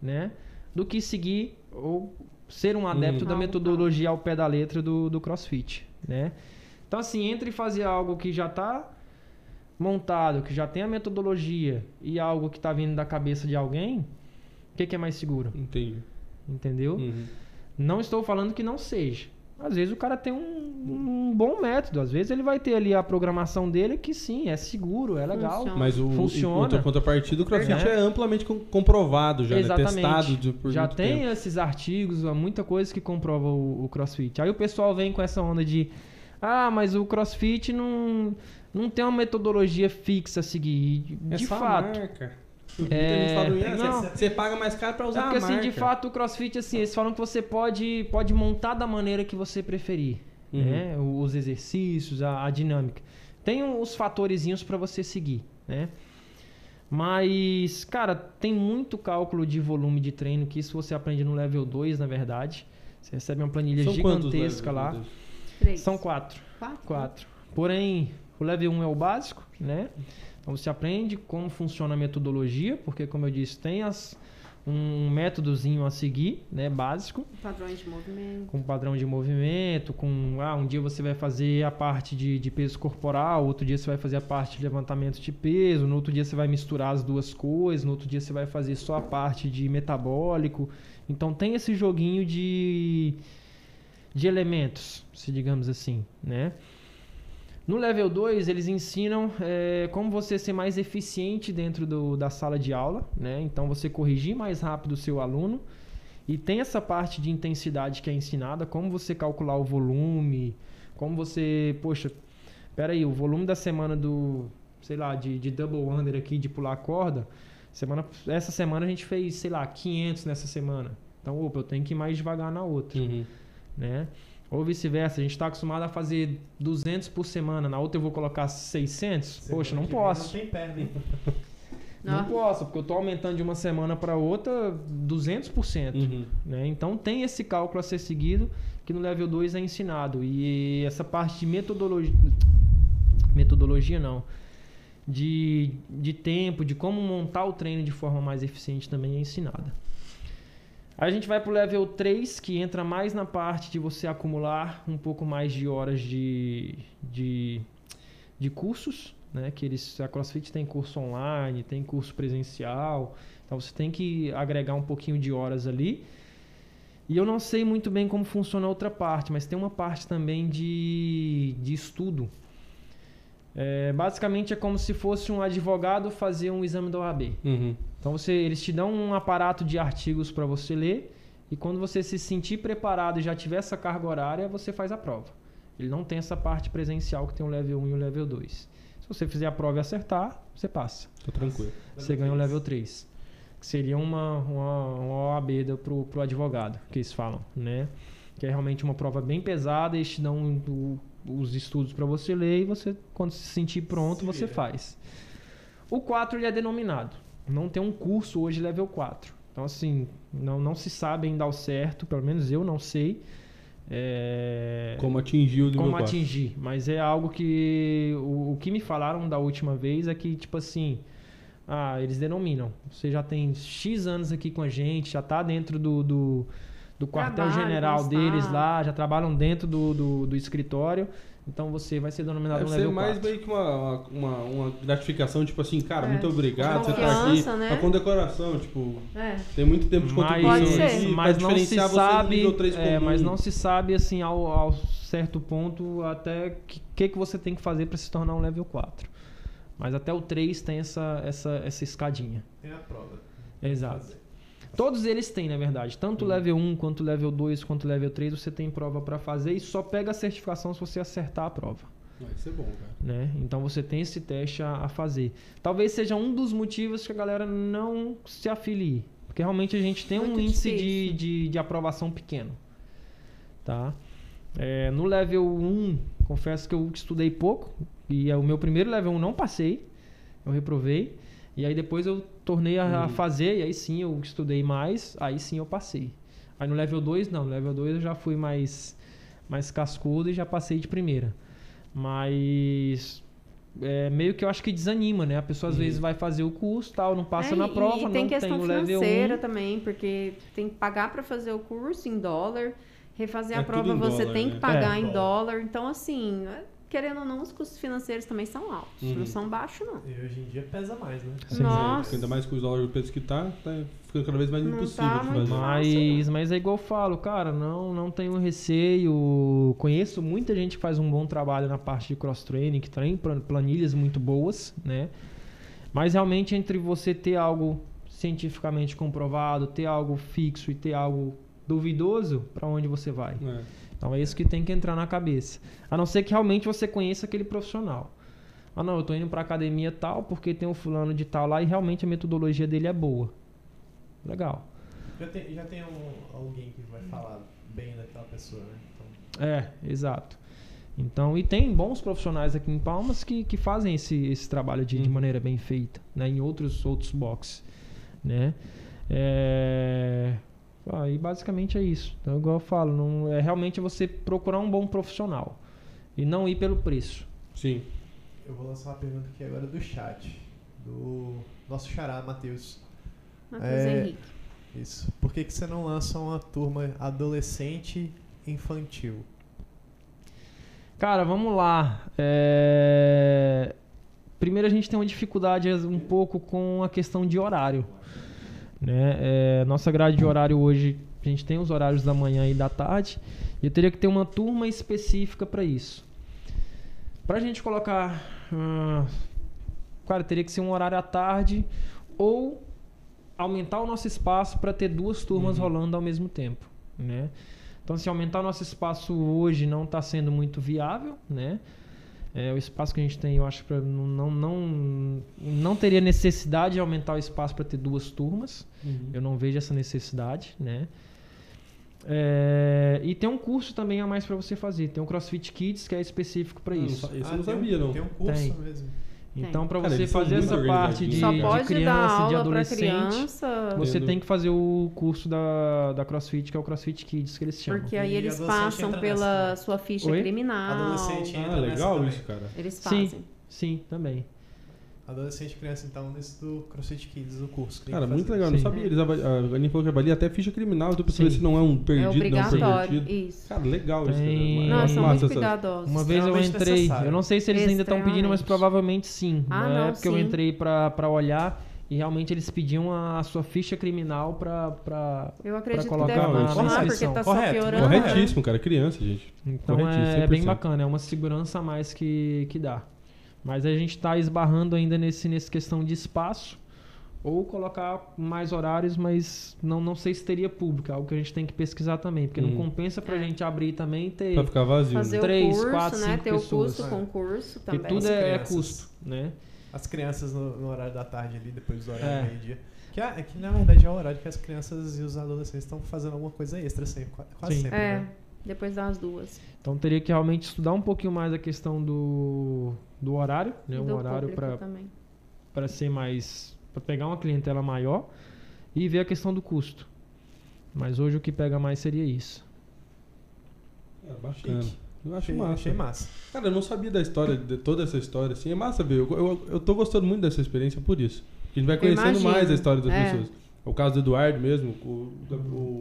S4: né, do que seguir ou ser um adepto
S1: Hum.
S4: da metodologia ao pé da letra do, do CrossFit, né? Então assim, entre fazer algo que já está montado, que já tem a metodologia e algo que está vindo da cabeça de alguém, o que, que é mais seguro?
S1: Entendi.
S4: Entendeu?
S1: Uhum.
S4: Não estou falando que não seja, Às vezes o cara tem um, um bom método, às vezes ele vai ter ali a programação dele que sim, é seguro, é legal.
S3: Funciona.
S1: Mas o,
S4: Funciona.
S1: o contrapartida, o CrossFit
S4: É.
S1: é, amplamente com- comprovado já, né? Testado de, por
S4: Já
S1: muito
S4: tem
S1: tempo.
S4: esses artigos, há muita coisa que comprova o, o CrossFit. Aí o pessoal vem com essa onda de ah, mas o CrossFit não, não tem uma metodologia fixa a seguir.
S1: É
S4: De
S1: só a
S4: fato.
S1: marca. [laughs]
S4: É,
S1: "Ah,
S4: não.
S1: você- Você paga mais caro pra
S4: É
S1: usar
S4: porque
S1: a
S4: assim,
S1: marca.
S4: de fato, o CrossFit, assim, eles falam que você pode, pode montar da maneira que você preferir.
S1: Uhum.
S4: Né? Os exercícios, a, a dinâmica. Tem os fatorezinhos para você seguir, né? Mas, cara, tem muito cálculo de volume de treino que isso você aprende no level 2, na verdade. Você recebe uma planilha
S1: São
S4: gigantesca lá. São quatro.
S3: Quatro?
S4: Quatro. Porém, o level 1 é o básico, né? Então você aprende como funciona a metodologia, porque como eu disse, tem as, um métodozinho a seguir, né, básico,
S3: Padrões de movimento.
S4: com padrão de movimento, com ah, um dia você vai fazer a parte de, de peso corporal, outro dia você vai fazer a parte de levantamento de peso, no outro dia você vai misturar as duas coisas, no outro dia você vai fazer só a parte de metabólico. Então tem esse joguinho de de elementos, se digamos assim, né? No level 2, eles ensinam é, como você ser mais eficiente dentro do- da sala de aula, né? Então, você corrigir mais rápido o seu aluno. E tem essa parte de intensidade que é ensinada, como você calcular o volume, como você... Poxa, peraí, o volume da semana do... Sei lá, de, de double under aqui, de pular a corda... Semana, essa semana a gente fez, sei lá, 500 nessa semana. Então, opa, eu tenho que ir mais devagar na outra
S1: Uhum.
S4: né? Ou vice-versa, a gente está acostumado a fazer 200 por semana, na outra eu vou colocar 600? Poxa, não posso.
S2: Não tem?
S4: Não
S3: Ah.
S4: posso, porque eu estou aumentando de uma semana para outra 200%.
S1: Uhum.
S4: Né? Então tem esse cálculo a ser seguido que no level 2 é ensinado. E essa parte de metodologia. Metodologia não. De, de tempo, de como montar o treino de forma mais eficiente também é ensinada. A gente vai pro level 3, que entra mais na parte de você acumular um pouco mais de horas de, de, de cursos, né? Que eles, a CrossFit tem curso online, tem curso presencial, então você tem que agregar um pouquinho de horas ali. E eu não sei muito bem como funciona a outra parte, mas tem uma parte também de, de estudo. É, basicamente é como se fosse um advogado fazer um exame da OAB.
S1: Uhum.
S4: Então você, eles te dão um aparato de artigos para você ler e quando você se sentir preparado e já tiver essa carga horária, você faz a prova. Ele não tem essa parte presencial que tem o level 1 e o level 2. Se você fizer a prova e acertar, você passa.
S1: Tô tranquilo.
S4: Você ganha o level 3. Que seria uma, uma, uma OAB pro, pro advogado, que eles falam, né? Que é realmente uma prova bem pesada, eles te dão o- os estudos para você ler e você, quando se sentir pronto,
S2: Se
S4: você faz. O 4 ele é denominado. Não tem um curso hoje level 4. Então, assim, não, não se sabe ainda ao certo, pelo menos eu não sei. é,
S1: Como atingir o nível
S4: como
S1: 4.
S4: atingir. Mas é algo que. O, o que me falaram da última vez é que, tipo assim. Ah, eles denominam. Você já tem X anos aqui com a gente, já tá dentro do, do, do quartel-general deles lá, já trabalham dentro do, do, do escritório. Então você vai ser denominado
S1: Deve
S4: um
S1: ser
S4: level
S1: mais
S4: 4.
S1: meio que uma, uma, uma gratificação, tipo assim, cara,
S3: É.
S1: muito obrigado, você tá aqui.
S3: né?
S1: Uma condecoração, tipo,
S3: É.
S1: tem muito tempo de
S4: Mas,
S1: contribuição
S3: ser.
S1: aqui
S4: mas não se
S1: diferenciar você do
S4: sabe,
S1: nível 3
S4: é, mas não se sabe assim ao, ao certo ponto até que que, que você tem que fazer para se tornar um level 4. Mas até o 3 tem essa, essa, essa escadinha.
S2: Tem a prova.
S4: Exato. Todos eles têm, na verdade. Tanto o level 1, quanto o level 2, quanto o level 3, você tem prova para fazer e só pega a certificação se você acertar a prova.
S1: Vai ser bom, cara.
S4: Né? Então você tem esse teste a, a fazer. Talvez seja um dos motivos que a galera não se afilie. Porque realmente a gente tem um
S3: Muito
S4: índice de, de, de aprovação pequeno. Tá? É, no level 1, confesso que eu estudei pouco. E é o meu primeiro level 1 não passei. Eu reprovei. E aí depois eu tornei a, a
S1: Uhum.
S4: fazer. E aí sim eu estudei mais. Aí sim eu passei. Aí no level 2, não. No level 2 eu já fui mais, mais cascudo e já passei de primeira. Mas é, meio que eu acho que desanima, né? A pessoa às
S1: Uhum.
S4: vezes vai fazer o curso, tal, não passa
S3: É,
S4: na prova,
S3: e
S4: não
S3: tem questão
S4: tem o level 1.
S3: financeira também, porque tem que pagar para fazer o curso em dólar, refazer
S1: É
S3: a prova você
S1: dólar,
S3: tem
S1: né?
S3: que pagar
S2: É.
S3: em dólar. Então, assim, querendo ou não, os custos financeiros também são altos.
S1: Uhum.
S3: Não são baixos, não.
S2: E hoje em dia pesa mais, né?
S4: Sim.
S3: Nossa.
S1: Ainda mais com os dólares do preço que tá, tá ficando cada vez mais
S3: Não
S1: impossível
S3: tá
S1: de
S3: muito
S1: fazer.
S3: fácil.
S4: Mas, mas é igual eu falo, cara, não, não tenho receio. Conheço muita gente que faz um bom trabalho na parte de cross-training, que tem plan- planilhas muito boas, né? Mas realmente entre você ter algo cientificamente comprovado, ter algo fixo e ter algo duvidoso, pra onde você vai?
S1: É.
S4: Então é isso que tem que entrar na cabeça. A não ser que realmente você conheça aquele profissional. Ah, não, eu tô indo pra academia tal porque tem um fulano de tal lá e realmente a metodologia dele é boa. Legal.
S2: Já tem, já tem um- alguém que vai falar bem daquela pessoa, né? Então,
S4: É, exato. Então, e tem bons profissionais aqui em Palmas que, que fazem esse, esse trabalho de, de
S1: Uhum.
S4: maneira bem feita, né? Em outros, outros boxes, né? É... ah, e basicamente é isso. Então, igual eu falo, não, é realmente você procurar um bom profissional e não ir pelo preço.
S1: Sim.
S2: eu vou lançar uma pergunta aqui agora do chat. Do nosso xará, Matheus.
S3: Matheus
S2: É,
S3: Henrique.
S2: Isso. Por que, que você não lança uma turma adolescente infantil?
S4: Cara, vamos lá. É, Primeiro a gente tem uma dificuldade um pouco com a questão de horário. Né? É, Nossa grade de horário hoje, a gente tem os horários da manhã e da tarde. E eu teria que ter uma turma específica para isso. Pra gente colocar. ah, cara, teria que ser um horário à tarde ou aumentar o nosso espaço para ter duas turmas
S1: Uhum.
S4: rolando ao mesmo tempo, né? Então, se aumentar o nosso espaço hoje não está sendo muito viável, né? É, o espaço que a gente tem, eu acho que não, não, não, não teria necessidade de aumentar o espaço para ter duas turmas. Eu não vejo essa necessidade, né? É, e tem um curso também a mais para você fazer. Tem o CrossFit Kids que é específico para isso.
S2: Ah,
S1: eu não
S2: tem um-
S1: sabia, não.
S2: Tem um curso
S4: Tem.
S2: mesmo.
S4: Então, para você fazer essa parte de.
S3: Só
S4: de
S3: pode dar
S4: criança, de adolescente,
S3: criança.
S4: você
S1: Entendo.
S4: tem que fazer o curso da, da CrossFit, que é o CrossFit Kids que eles chamam.
S3: Porque aí
S2: E
S3: eles passam pela
S2: nessa
S3: sua ficha
S4: Oi?
S3: criminal.
S2: Adolescente
S1: Ah,
S2: entra nessa
S1: legal isso, cara.
S3: Eles
S4: Sim.
S3: fazem.
S4: Sim, também.
S2: Adolescente e criança, então, nesse do CrossFit Kids, o curso. que
S1: Cara,
S2: que
S1: muito legal. Eu não
S4: Sim.
S1: sabia. Eles. A Aninha falou que avalia até ficha criminal. Pra saber
S4: Sim.
S1: se não é um
S3: É
S1: perdido, não
S3: obrigatório.
S1: pervertido.
S3: Isso.
S1: Cara, legal isso.
S4: Tem-
S1: Cara.
S3: Não, são
S1: Massa
S3: muito cuidadosos.
S4: Uma vez eu entrei, eu não sei se eles ainda estão pedindo, mas provavelmente sim.
S3: Ah,
S4: Na
S3: não,
S4: época eu
S3: sim.
S4: entrei pra, pra olhar e realmente eles pediam a, sua ficha criminal pra. pra...
S3: Eu acredito que
S4: colocar
S3: deve
S1: na- na
S3: continuar, porque
S4: inscrição.
S3: tá só
S2: Correto,
S3: piorando.
S1: Corretíssimo, cara. Criança, gente.
S4: Então
S1: Corretíssimo,
S4: é bem
S1: 100%.
S4: bacana, é uma segurança a mais que, que dá. Mas a gente está esbarrando ainda nesse, nesse questão de espaço. Ou colocar mais horários, mas não, não sei se teria público, é algo que a gente tem que pesquisar também, porque não
S1: Hum.
S4: compensa pra
S3: É.
S4: gente abrir também e ter.
S1: Pra ficar vazio.
S3: Fazer
S1: né?
S4: Três,
S3: curso,
S4: quatro,
S3: né?
S4: cinco
S3: Ter
S4: pessoas.
S3: o curso
S2: É.
S3: com curso
S4: Porque
S3: também.
S4: tudo
S2: As
S4: é, é
S2: crianças.
S4: custo, né?
S2: As crianças no, no horário da tarde ali, depois do horário
S4: É.
S2: do meio-dia. Que, é, que na verdade é o horário que as crianças e os adolescentes estão fazendo alguma coisa extra sempre, qua- quase
S4: Sim.
S2: sempre,
S3: É,
S2: né?
S3: depois das duas.
S4: Então teria que realmente estudar um pouquinho mais a questão do, do horário, né?
S3: E
S4: Um
S3: do
S4: horário para
S3: também.
S4: para ser mais para pegar uma clientela maior e ver a questão do custo. Mas hoje o que pega mais seria isso.
S1: É, bacana.
S2: Chique.
S1: Eu acho
S2: Achei,
S1: massa.
S2: achei massa.
S1: Cara, eu não sabia da história, de toda essa história, assim. É massa ver. Eu, eu, eu tô gostando muito dessa experiência por isso. Porque a gente vai conhecendo mais a história das
S3: É.
S1: pessoas. O caso do Eduardo mesmo, o,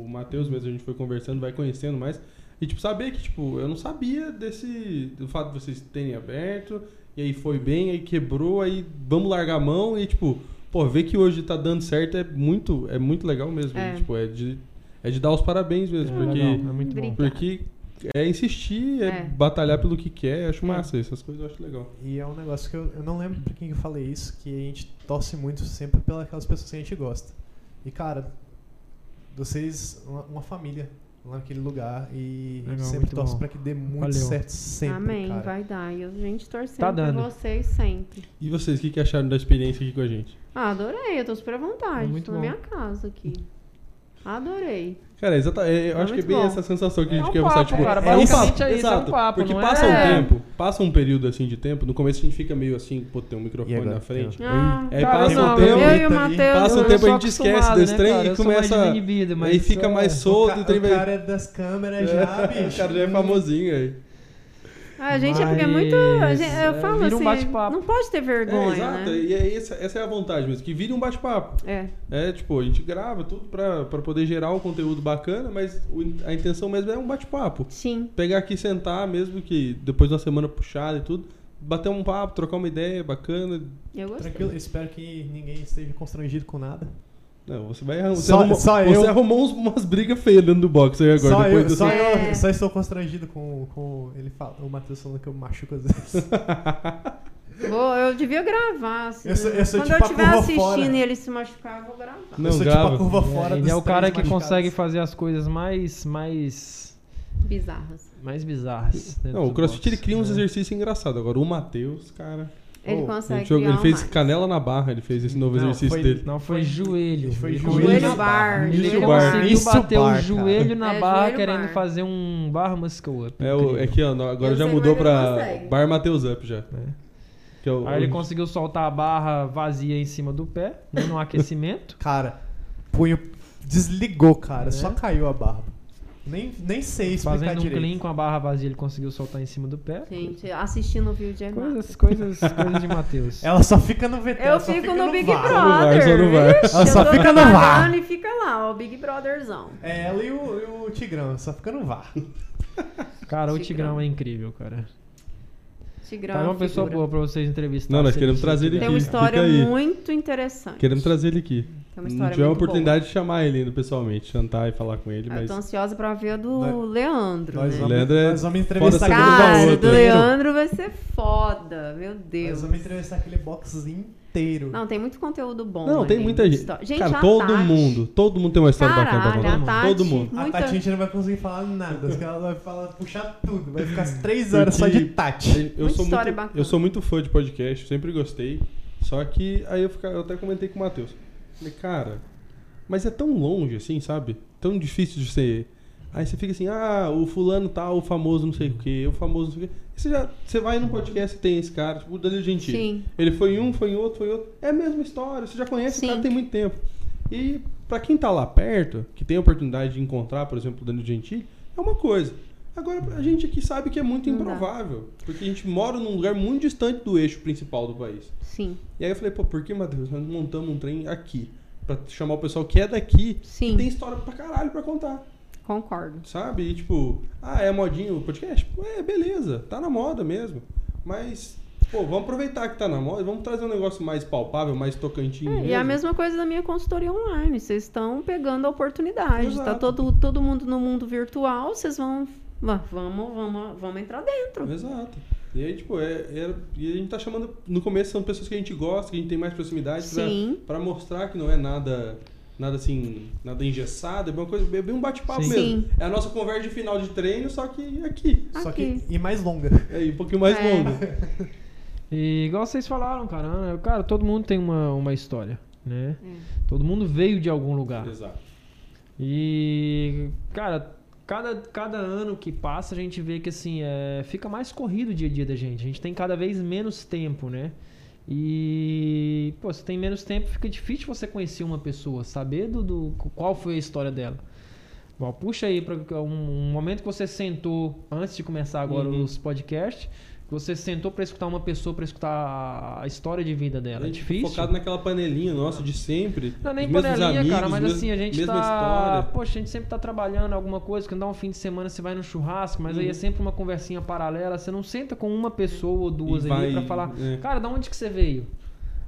S1: o Matheus mesmo, a gente foi conversando, vai conhecendo mais. E, tipo, saber que, tipo, eu não sabia desse. Do fato de vocês terem aberto, e aí foi bem, aí quebrou, aí vamos largar a mão, e, tipo, pô, ver que hoje tá dando certo é muito, é muito legal mesmo.
S3: É.
S1: Tipo, é de, é de dar os parabéns mesmo,
S4: É
S1: porque.
S4: legal, é muito bom.
S1: Porque é insistir, é,
S3: É.
S1: batalhar pelo que quer, acho massa. Essas coisas eu acho legal.
S2: E é um negócio que eu, eu não lembro pra quem que eu falei isso, que a gente torce muito sempre pelas pessoas que a gente gosta. E, cara, vocês, uma, uma família naquele lugar e a gente
S4: Legal,
S2: sempre
S4: bom.
S2: pra que dê muito
S4: Valeu.
S2: certo sempre,
S3: Amém,
S2: cara.
S3: vai dar. E a gente torcendo
S4: Tá
S3: por vocês sempre.
S1: E vocês, o que, que acharam da experiência aqui com a gente?
S3: Ah, adorei, eu tô super à vontade.
S4: É muito
S3: tô na
S4: bom.
S3: minha casa aqui. Adorei.
S1: Cara, exata, é, eu
S3: É
S1: acho que é bem
S3: bom.
S1: essa sensação que a
S4: É
S1: gente
S4: um
S1: quer
S4: papo,
S1: passar. Tipo,
S4: cara,
S1: é um papo,
S4: é isso, é um
S1: exato.
S4: papo,
S1: Porque passa
S4: é-
S1: um tempo, passa um período assim de tempo, no começo a gente fica meio assim, pô, tem um microfone
S2: agora?
S1: na frente.
S3: Ah,
S1: Aí
S4: Cara,
S1: passa
S4: não,
S1: um tempo,
S3: eu e o
S2: ali.
S3: Matheus.
S1: passa um tempo a gente esquece desse
S4: né,
S1: trem
S4: cara?
S1: e começa. Aí fica mais solto,
S2: ca-
S1: o trem
S2: o cara é das câmeras [laughs] já, bicho.
S1: o cara já é famosinho aí.
S3: A gente é porque é muito. gente- eu
S4: Mas,
S3: falo
S4: é, vira um
S3: assim,
S4: bate-papo.
S3: não pode ter
S1: É,
S3: vergonha,
S1: exato.
S3: né?
S1: E é essa, essa é a vontade mesmo, que vire um bate-papo.
S3: É.
S1: É, tipo, a gente grava tudo pra, pra poder gerar um conteúdo bacana, mas o- a intenção mesmo é um bate-papo.
S3: Sim.
S1: Pegar aqui sentar, mesmo que depois de uma semana puxada e tudo, bater um papo, trocar uma ideia bacana.
S3: Eu gostei.
S2: Tranquilo, espero que ninguém esteja constrangido com nada.
S1: Não, você vai você
S2: Só-
S1: arrumou,
S2: só
S1: você
S2: eu.
S1: arrumou umas brigas feias dentro do box aí agora.
S2: Só
S1: depois
S2: eu,
S1: dessa-
S2: só,
S3: É.
S2: eu, só estou constrangido com, com ele fala, o Matheus falando que eu machuco às vezes. [laughs]
S3: Vou, eu devia gravar. Assim,
S2: Eu sou- eu sou
S3: Quando
S2: tipo
S3: eu
S2: a
S3: estiver assistindo
S2: fora.
S3: e ele se machucar, eu vou gravar.
S1: Não,
S2: eu sou
S1: grava.
S2: tipo a curva
S4: É,
S2: fora
S4: ele
S2: dos
S4: é o cara que consegue
S2: machucados.
S4: fazer as coisas mais mais
S3: Bizarras.
S4: mais bizarras.
S1: Não, o CrossFit ele cria uns
S4: né?
S1: exercícios engraçados. Agora o Matheus, cara.
S3: Ele
S2: Oh,
S3: consegue
S1: Ele, jogou- ele fez
S3: mais.
S1: canela na barra, ele fez esse novo
S2: Não,
S1: exercício
S2: foi-
S1: dele.
S4: Não, foi joelho.
S2: Foi joelho
S4: conseguiu-
S3: Joelho bar.
S1: Joelho
S4: Ele
S1: bar.
S4: conseguiu
S2: Isso
S4: bater
S2: bar,
S4: o
S2: cara.
S4: joelho na
S3: É,
S4: barra
S3: joelho
S4: querendo
S3: bar.
S4: fazer um bar muscle up.
S1: É, o, é que ó, agora
S3: Eu
S1: já mudou pra
S3: consegue.
S1: Bar Matheus Up já. Que é o-
S4: Aí ele conseguiu soltar a barra vazia em cima do pé, né, no [laughs] aquecimento.
S2: Cara, punho desligou, cara.
S4: É.
S2: Só caiu a barba. Nem, nem sei explicar
S4: Fazendo um
S2: direito.
S4: clean com a barra vazia, ele conseguiu soltar em cima do pé.
S3: Gente, assistindo o vídeo é
S4: Coisas, coisas, coisas de Matheus.
S2: Ela só fica no VT.
S3: Eu fico
S2: fica
S3: no Big
S2: VAR.
S3: Brother.
S1: VAR, só no VAR.
S3: Ixi,
S2: Ela só fica no VAR.
S3: E fica lá, o Big Brotherzão.
S2: É ela e o, e o Tigrão, só fica no VAR. [laughs]
S4: Cara, o
S3: Tigrão.
S4: Tigrão é incrível, cara.
S3: Tigrão.
S4: Tá
S3: é
S4: uma
S3: uma
S4: pessoa
S3: figura.
S4: boa pra vocês entrevistar.
S1: Não, nós queremos trazer ele
S3: Tem
S1: aqui.
S3: uma
S1: Fica
S3: história muito interessante.
S1: Queremos trazer ele aqui.
S3: Tem uma
S1: Não
S3: história
S1: tive a oportunidade de chamar ele ainda pessoalmente, jantar e falar com ele,
S3: boa. Eu
S1: mas.
S3: tô ansiosa pra ver a do
S2: Nós-
S3: Leandro,
S2: Nós
S3: né?
S2: vamos,
S1: Leandro é
S2: nós vamos entrevistar
S3: Cara,
S1: outra.
S3: do Leandro vai ser foda, meu Deus.
S2: Nós vamos entrevistar aquele box inteiro.
S3: Não, tem muito conteúdo bom.
S1: Não, tem
S3: ali.
S1: muita gente.
S3: Gente,
S1: Cara,
S3: a
S1: todo
S3: Tati-
S1: mundo. Todo mundo tem uma história bacana pra
S3: Caralho,
S1: contar.
S3: a Tati-
S1: Todo mundo.
S2: A
S3: muita-
S2: Tati a gente não vai conseguir falar nada, porque ela vai falar, puxar tudo. Vai ficar as três horas só
S1: Porque
S2: de Tati.
S1: Eu sou,
S3: história
S1: muito,
S3: bacana.
S1: eu sou muito fã de podcast, sempre gostei. Só que aí eu, fica- eu até comentei com o Matheus. Falei, cara, mas é tão longe assim, sabe? Tão difícil de ser. Aí você fica assim, ah, o fulano tal, o famoso não sei o que, o famoso não sei o que. Você, já, você vai num podcast e tem esse cara, tipo o Danilo Gentili.
S3: Sim.
S1: Ele foi em um, foi em outro, foi em outro. É a mesma história, você já conhece
S3: Sim.
S1: o cara tem muito tempo. E pra quem tá lá perto, que tem a oportunidade de encontrar, por exemplo, o Danilo Gentili, é uma coisa. Agora, a gente aqui sabe que é muito
S3: Não dá.
S1: improvável. Porque a gente mora num lugar muito distante do eixo principal do país.
S3: Sim,
S1: E aí eu falei, pô, por que, Matheus, nós montamos um trem aqui? Pra chamar o pessoal que é daqui
S3: Sim.
S1: e tem história pra caralho pra contar.
S3: concordo.
S1: Sabe? E tipo, ah, é modinho o podcast? É, beleza, tá na moda mesmo. Mas, pô, vamos aproveitar que tá na moda vamos trazer um negócio mais palpável, mais tocantinho.
S3: É,
S1: mesmo.
S3: e a mesma coisa da minha consultoria online. Vocês estão pegando a oportunidade. Tá
S1: Exato.
S3: todo, todo mundo no mundo virtual, vocês vão. Va- Vamos, vamos, vamos entrar dentro.
S1: Exato. E aí, tipo, é, é- e a gente tá chamando. No começo são pessoas que a gente gosta, que a gente tem mais proximidade, pra,
S3: Sim.
S1: pra mostrar que não é nada. Nada assim, nada engessado, é uma coisa, é bem um bate-papo mesmo.
S3: Sim.
S1: É a nossa conversa de final de treino, só que aqui.
S2: Só que, e mais longa.
S1: É aí, um pouquinho mais
S3: É.
S1: longo. [laughs]
S4: E igual vocês falaram, cara, né? cara, todo mundo tem uma, uma história, né?
S3: É.
S4: Todo mundo veio de algum lugar.
S1: Exato.
S4: E, cara, cada, cada ano que passa a gente vê que assim, é, fica mais corrido o dia a dia da gente. A gente tem cada vez menos tempo, né? E, pô, se tem menos tempo, fica difícil você conhecer uma pessoa, saber do, do- qual foi a história dela. Bom, puxa aí para um, um momento que você sentou antes de começar agora
S1: Uhum.
S4: os podcasts, você sentou para escutar uma pessoa, para escutar a- história de vida dela. É difícil.
S1: Focado naquela panelinha nossa de sempre.
S4: Não, nem panelinha,
S1: amigos,
S4: cara, mas
S1: mes-
S4: assim, a gente tá.
S1: história.
S4: Poxa, a gente sempre tá trabalhando alguma coisa, quando dá um fim de semana você vai no churrasco, mas aí é
S1: Uhum.
S4: sempre uma conversinha paralela, você não senta com uma pessoa ou duas
S1: E
S4: ali pra falar,
S1: é.
S4: cara, da onde que você veio?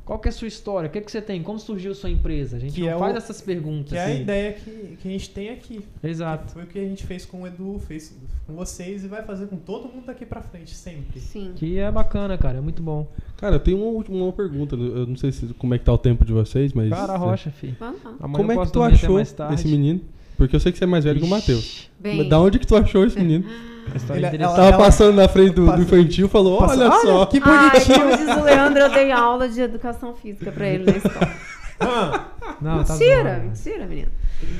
S4: Qual que é a sua história? O que, que você tem? Como surgiu a sua empresa? A gente
S2: Que
S4: não
S2: é
S4: faz
S2: o-
S4: essas perguntas.
S2: Que é a ideia que, que a gente tem aqui.
S4: Exato.
S2: Foi o que a gente fez com o Edu, fez com vocês e vai fazer com todo mundo daqui pra frente, sempre.
S3: Sim.
S4: Que é bacana, cara, é muito bom.
S1: Cara, eu tenho uma, última- uma pergunta. Eu não sei se, como é que tá o tempo de vocês, mas.
S4: Cara, a rocha, filho.
S3: Vamos lá.
S4: Amanhã
S1: Como é que tu achou esse menino? Porque eu sei que você é mais velho que o Matheus.
S4: Ixi,
S3: Bem,
S1: Da onde que tu achou esse menino? [laughs]
S4: a história
S2: Ele-
S4: é interessante.
S1: Tava
S2: ela-
S1: passando na frente do, do infantil falou:
S2: Passa-
S1: Olha só.
S2: que
S3: Ai,
S2: bonitinho!
S3: como diz o Leandro, eu dei aula de educação física pra ele na [laughs] escola.
S2: Ah,
S4: Não, tá
S3: mentira,
S4: zoando.
S3: mentira, menino.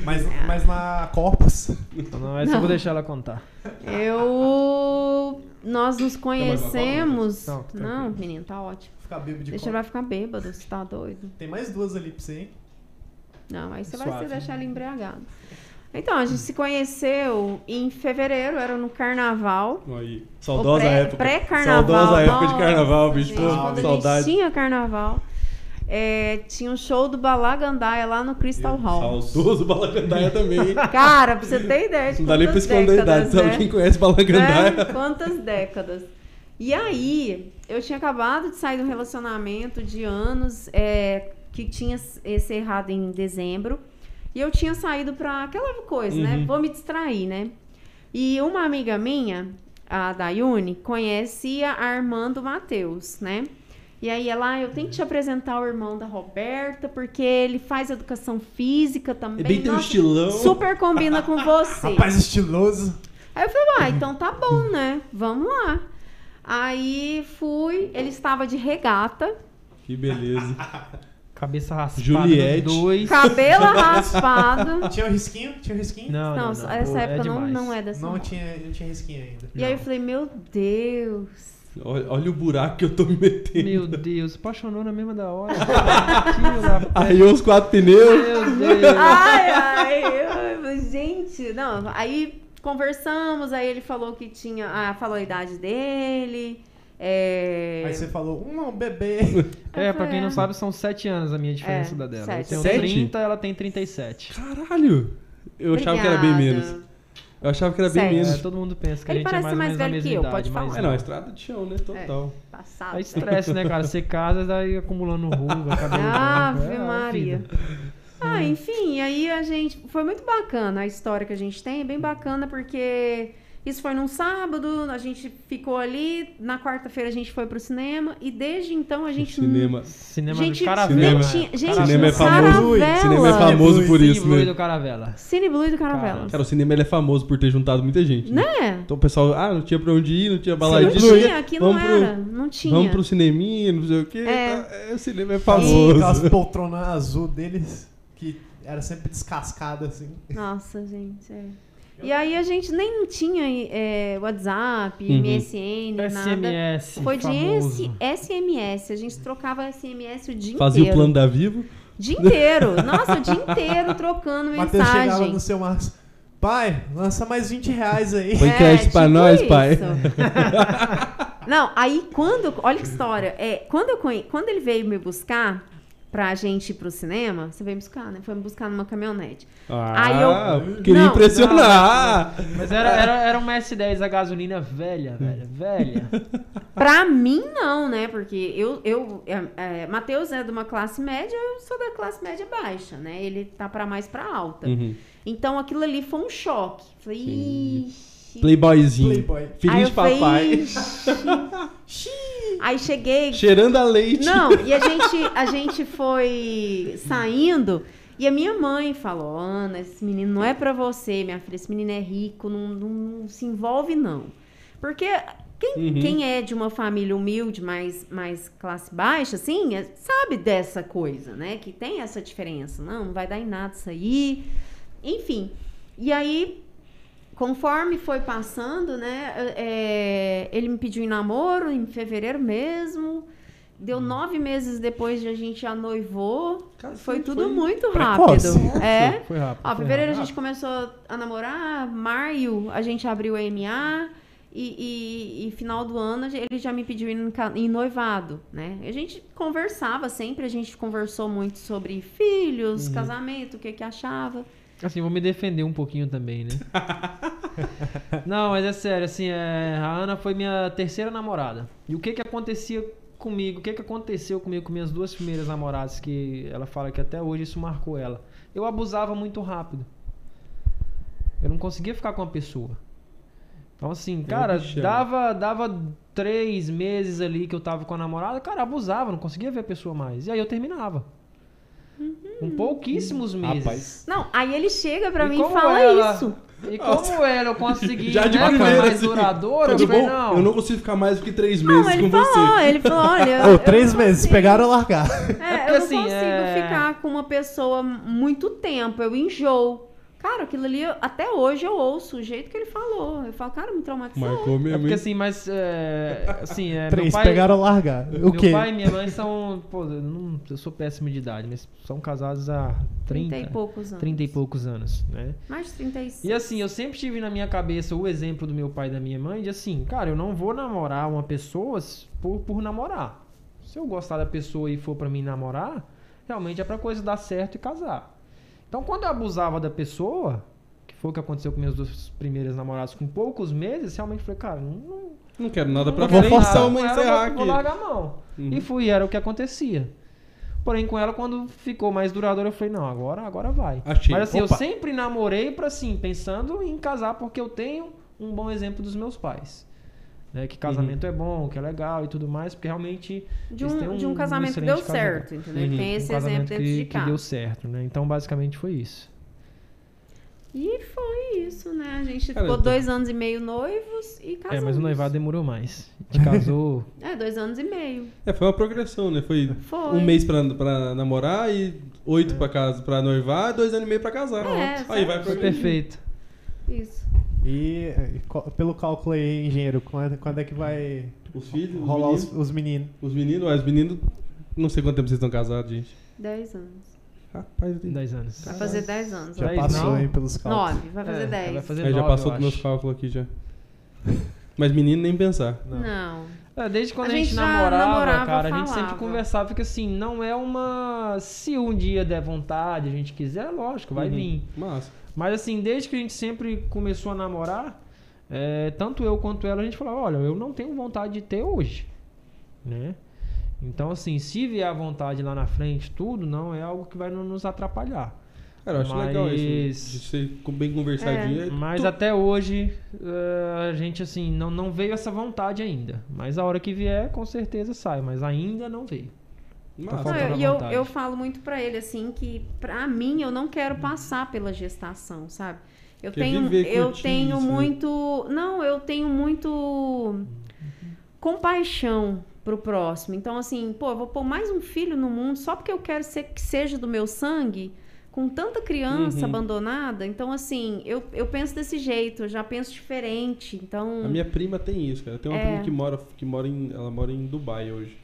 S2: mas, mas na Corpus.
S4: Não, essa eu vou
S3: Não.
S4: deixar ela contar.
S3: Eu. Nós nos conhecemos.
S4: Não, tá
S3: Não, menino, tá ótimo.
S2: Ficar bêbado de
S3: Deixa
S2: copo.
S3: ele vai ficar bêbado, você tá doido.
S2: Tem mais duas ali pra você, hein?
S3: Não, aí você vai
S4: Suave.
S3: se deixar ele embriagado. Então, a gente se conheceu em fevereiro, era no carnaval.
S1: Aí. Saudosa
S3: pré-
S1: época.
S3: Pré-carnaval.
S1: Saudosa época de carnaval, bicho.
S3: gente,
S1: Pô,
S3: quando
S1: saudade.
S3: tinha carnaval. é, tinha um show do Balagandaia lá no Crystal Hall.
S1: Saudoso Balagandaia também. [laughs]
S3: Cara, pra você ter ideia de
S1: Não dá nem pra esconder a idade. Sabe
S3: né?
S1: quem conhece Balagandaia?
S3: Né? Quantas décadas. E aí, eu tinha acabado de sair de um relacionamento de anos é, que tinha se errado em dezembro. E eu tinha saído pra aquela coisa, né?
S1: Uhum.
S3: Vou me distrair, né? E uma amiga minha, a Dayune, conhecia a irmã do Matheus, né? E aí ela, ah, eu tenho que te apresentar o irmão da Roberta, porque ele faz educação física também.
S1: É bem teu estilão.
S3: Super combina com [laughs] você.
S2: Rapaz estiloso.
S3: Aí eu falei, ah, então tá bom, né? Vamos lá. Aí fui, ele estava de regata,
S1: Que beleza. [laughs]
S4: Cabeça raspada.
S1: Juliette.
S4: Dois.
S3: cabelo [laughs] raspado.
S2: Tinha um risquinho? Tinha um risquinho?
S4: Não, não,
S3: Não,
S4: não.
S3: essa
S4: Pô,
S3: época
S4: é
S3: não, não é dessa.
S2: Não
S3: moda.
S2: tinha, não tinha risquinho ainda.
S3: E aí eu falei, meu Deus.
S1: Olha, olha o buraco que eu tô me metendo.
S4: Meu Deus, apaixonou na mesma da hora. [laughs]
S1: Aí os quatro pneus.
S4: Meu Deus.
S3: Ai, ai, eu- gente, não, aí conversamos, aí ele falou que tinha, ah, falou a idade dele, é...
S2: Aí você falou, um bebê.
S4: É, pra quem não
S3: É.
S4: sabe, são 7 anos a minha diferença
S3: É,
S4: da dela.
S3: sete.
S4: Eu tenho
S1: Sete?
S4: 30, ela tem 37.
S1: Caralho. Eu achava que era bem
S3: Obrigada.
S1: menos. Eu achava que era bem
S3: Sete.
S4: É,
S1: menos.
S4: todo mundo pensa que
S3: Ele
S4: a gente é mais ou
S3: mais
S4: menos
S3: velho
S4: mesma
S3: que eu,
S4: idade,
S3: pode
S4: mas
S3: falar.
S1: É, não, estrada de chão, né? Total.
S3: Passado.
S4: É estresse, né, cara? Você casa, daí acumulando ruga, [laughs] cabelo
S3: Ave.
S4: É
S3: Maria. Ah, enfim, aí a gente. Foi muito bacana a história que a gente tem, é bem bacana porque isso foi num sábado, a gente ficou ali, na quarta-feira a gente foi pro cinema e desde então a gente.
S1: Cinema.
S4: Cinema
S3: Gente,
S4: de caravela. né?
S3: tinha- gente.
S1: Cinema é famoso.
S3: Caravela.
S1: Cinema é famoso por
S4: Cine
S1: isso,
S4: Blue
S1: né?
S4: do Caravela.
S3: Cine Blue do Caravela.
S1: Cara, o cinema ele é famoso por ter juntado muita gente. Né?
S3: Né?
S1: Então o pessoal, ah, não tinha pra onde ir, não tinha
S3: Não
S1: baladinha.
S3: tinha, aqui não
S1: vamos pro-
S3: era. Não tinha.
S1: Vamos pro cineminha, não sei o quê.
S3: É.
S1: tá, é, o cinema é famoso.
S2: aquelas poltronas azul deles, que era sempre descascada assim.
S3: Nossa, gente. é. E aí a gente nem tinha é, WhatsApp,
S1: Uhum.
S3: MSN, nada.
S4: SMS.
S3: Foi de
S4: famoso.
S3: S- SMS. A gente trocava SMS o dia
S1: Fazia o
S3: inteiro.
S1: plano da Vivo.
S3: Dia inteiro. Nossa, o dia inteiro trocando [laughs]
S2: Matheus chegava
S3: mensagem.
S2: no seu Marcos. Pai, lança mais 20 reais aí.
S1: Põe crédito pra nós, pai.
S3: É, [laughs] tipo Não, aí quando. Olha que história. É, quando, eu, quando ele veio me buscar pra gente ir pro cinema, você veio me buscar, né? Foi me buscar numa caminhonete. Aí eu-
S1: Ah, queria
S3: Não,
S1: impressionar.
S4: Mas era, era, era uma S10 a gasolina velha, velha, velha. [laughs]
S3: Pra mim, não, né? Porque eu. eu é, é, Matheus é de uma classe média, eu sou da classe média baixa, né? Ele tá pra mais pra alta.
S1: Uhum.
S3: Então aquilo ali foi um choque. Falei, ixi.
S1: Playboyzinho.
S2: Playboy.
S1: Filhinho de papai.
S3: falei, "Ixi." Aí cheguei,
S1: Cheirando a leite.
S3: Não, e a gente, a gente foi saindo e a minha mãe falou: Ana, esse menino não é pra você, minha filha. Esse menino é rico, não, não- não se envolve, não. Porque quem,
S1: Uhum.
S3: quem é de uma família humilde, mais, mais classe baixa, assim, é- sabe dessa coisa, né? Que tem essa diferença. Não, não vai dar em nada isso aí. Enfim. E aí, conforme foi passando, né? é, ele me pediu em namoro em fevereiro mesmo. Deu nove meses depois de a gente já noivou.
S1: Cacete,
S3: foi tudo
S1: foi
S3: muito
S2: precoce.
S3: rápido. É.
S4: Foi rápido.
S3: Ó,
S4: foi
S3: fevereiro a
S4: rápido.
S3: gente começou a namorar, maio a gente abriu a MA e, e- e final do ano a ele já me pediu em, noivado, né? A gente conversava sempre, a gente conversou muito sobre filhos, casamento, o que que achava.
S4: Assim, vou me defender um pouquinho também, né? [laughs] Não, mas é sério, assim, é, a Ana foi minha terceira namorada. E o que que acontecia comigo, o que que aconteceu comigo com minhas duas primeiras namoradas, que ela fala que até hoje isso marcou ela. Eu abusava muito rápido. Eu não conseguia ficar com uma pessoa. Então, assim, cara,
S1: bichão.
S4: dava, dava três meses ali que eu tava com a namorada, cara, abusava, não conseguia ver a pessoa mais. E aí eu terminava. Com pouquíssimos meses.
S1: Rapaz.
S3: Não, aí ele chega pra
S4: E
S3: mim e fala
S4: ela-
S3: isso.
S4: E como ela eu consegui [laughs]
S1: Já de
S4: né,
S1: primeira,
S4: mais
S1: assim,
S4: duradoura, eu falei, não.
S1: Eu não consigo ficar mais do que três
S3: Não,
S1: meses
S3: ele
S1: com
S3: falou,
S1: você.
S3: ele falou, olha. [laughs]
S2: Ô,
S3: eu
S2: três
S3: não
S2: meses,
S3: consigo.
S2: pegaram ou largaram.
S3: É, [laughs]
S4: Porque,
S3: eu não
S4: assim,
S3: consigo
S4: é-
S3: ficar com uma pessoa muito tempo, eu enjoo. Cara, aquilo ali, eu- até hoje eu ouço o jeito que ele falou. Eu falo, cara, me traumatizou.
S1: Marcou
S4: É
S1: mesmo.
S4: porque
S1: hein?
S4: assim, mas. É, assim, é,
S2: Três
S4: meu pai,
S2: pegaram largar. O
S4: meu
S2: quê?
S4: pai e minha mãe são. Pô, eu, não- eu sou péssimo de idade, mas são casados há 30,
S3: 30 e poucos anos.
S4: 30 e poucos anos, né?
S3: Mais de 36.
S4: E assim, eu sempre tive na minha cabeça o exemplo do meu pai e da minha mãe de assim, cara, eu não vou namorar uma pessoa por, por namorar. Se eu gostar da pessoa e for pra mim namorar, realmente é pra coisa dar certo e casar. Então, quando eu abusava da pessoa, que foi o que aconteceu com meus dois primeiros namorados com poucos meses, realmente falei, cara, não, não,
S1: Não quero nada pra frente,
S2: forçar.
S1: então vamos
S4: com ela,
S1: encerrar
S4: vou, vou
S1: aqui.
S4: largar a mão.
S1: Uhum.
S4: E fui, era o que acontecia. Porém, com ela, quando ficou mais duradouro, eu falei, não, agora, agora vai.
S1: Achei.
S4: Mas assim,
S2: Opa.
S4: eu sempre namorei pra assim, pensando em casar, porque eu tenho um bom exemplo dos meus pais. Né, que casamento
S1: Uhum.
S4: é bom, que é legal e tudo mais, porque realmente.
S3: de um,
S4: têm
S3: de um casamento que
S4: excelente
S3: deu certo, entendeu?
S1: Uhum.
S3: Tem esse
S4: um casamento
S3: exemplo dentro
S4: que,
S3: de
S4: que
S3: casa.
S4: deu certo, né? Então, basicamente, foi isso.
S3: E foi isso, né? A gente
S1: Cara,
S3: ficou dois anos e meio noivos e casamos.
S4: É, mas o noivado demorou mais. A gente casou. [laughs]
S3: É, dois anos e meio.
S1: É, foi uma progressão, né? Foi,
S3: Foi.
S1: um mês pra, pra namorar e oito pra, casa, pra noivar, dois anos e meio pra casar.
S3: É,
S1: Aí vai
S4: Foi
S1: pra
S4: perfeito.
S3: Isso.
S2: E pelo cálculo aí, engenheiro, quando, quando é que vai
S1: Os filhos, os
S2: rolar os,
S1: meninos.
S2: os meninos?
S1: Os meninos, os meninos. Não sei quanto tempo vocês estão casados, gente.
S3: Dez anos.
S1: Rapaz, eu tenho.
S4: 10 anos.
S3: Vai fazer dez anos.
S2: Já
S4: Dez,
S2: passou
S4: não?
S2: aí pelos cálculos.
S3: Nove, vai fazer
S4: É,
S3: dez.
S4: Vai fazer
S1: É, já
S4: nove,
S1: passou
S4: eu
S1: dos meus cálculos aqui já. Mas menino nem pensar.
S3: Não.
S4: É, desde quando
S3: A
S4: a, gente,
S3: gente já
S4: namorava,
S3: namorava,
S4: cara, a gente sempre
S3: falava.
S4: conversava, porque assim, não é uma. Se um dia der vontade, a gente quiser, lógico, vai
S1: Uhum.
S4: vir.
S1: Massa.
S4: Mas assim, desde que a gente sempre começou a namorar, é, tanto eu quanto ela, a gente falava, olha, eu não tenho vontade de ter hoje. Né? Então, assim, se vier a vontade lá na frente, tudo, não é algo que vai no- nos atrapalhar.
S1: Cara, eu acho legal isso.
S4: Mas-
S1: De ser bem conversadinho. É.
S4: Mas
S1: tu-
S4: até hoje, eh, a gente, assim, não, não veio essa vontade ainda. Mas a hora que vier, com certeza sai. Mas ainda não veio.
S1: Massa.
S3: Não,
S4: faltando
S3: eu,
S4: a
S3: e eu,
S4: vontade.
S3: eu falo muito pra ele assim que pra mim eu não quero passar pela gestação, sabe? Eu
S1: Quer
S3: tenho
S1: viver,
S3: eu
S1: curtir
S3: tenho
S1: isso, né?
S3: muito, não, eu tenho muito compaixão pro próximo. Então assim, pô, eu vou pôr mais um filho no mundo só porque eu quero ser, que seja do meu sangue, com tanta criança
S1: Uhum.
S3: abandonada. Então assim, eu, eu penso desse jeito, eu já penso diferente. Então
S1: A minha prima tem isso, cara. Tem uma
S3: É.
S1: prima que mora, que mora em. Ela mora em Dubai hoje.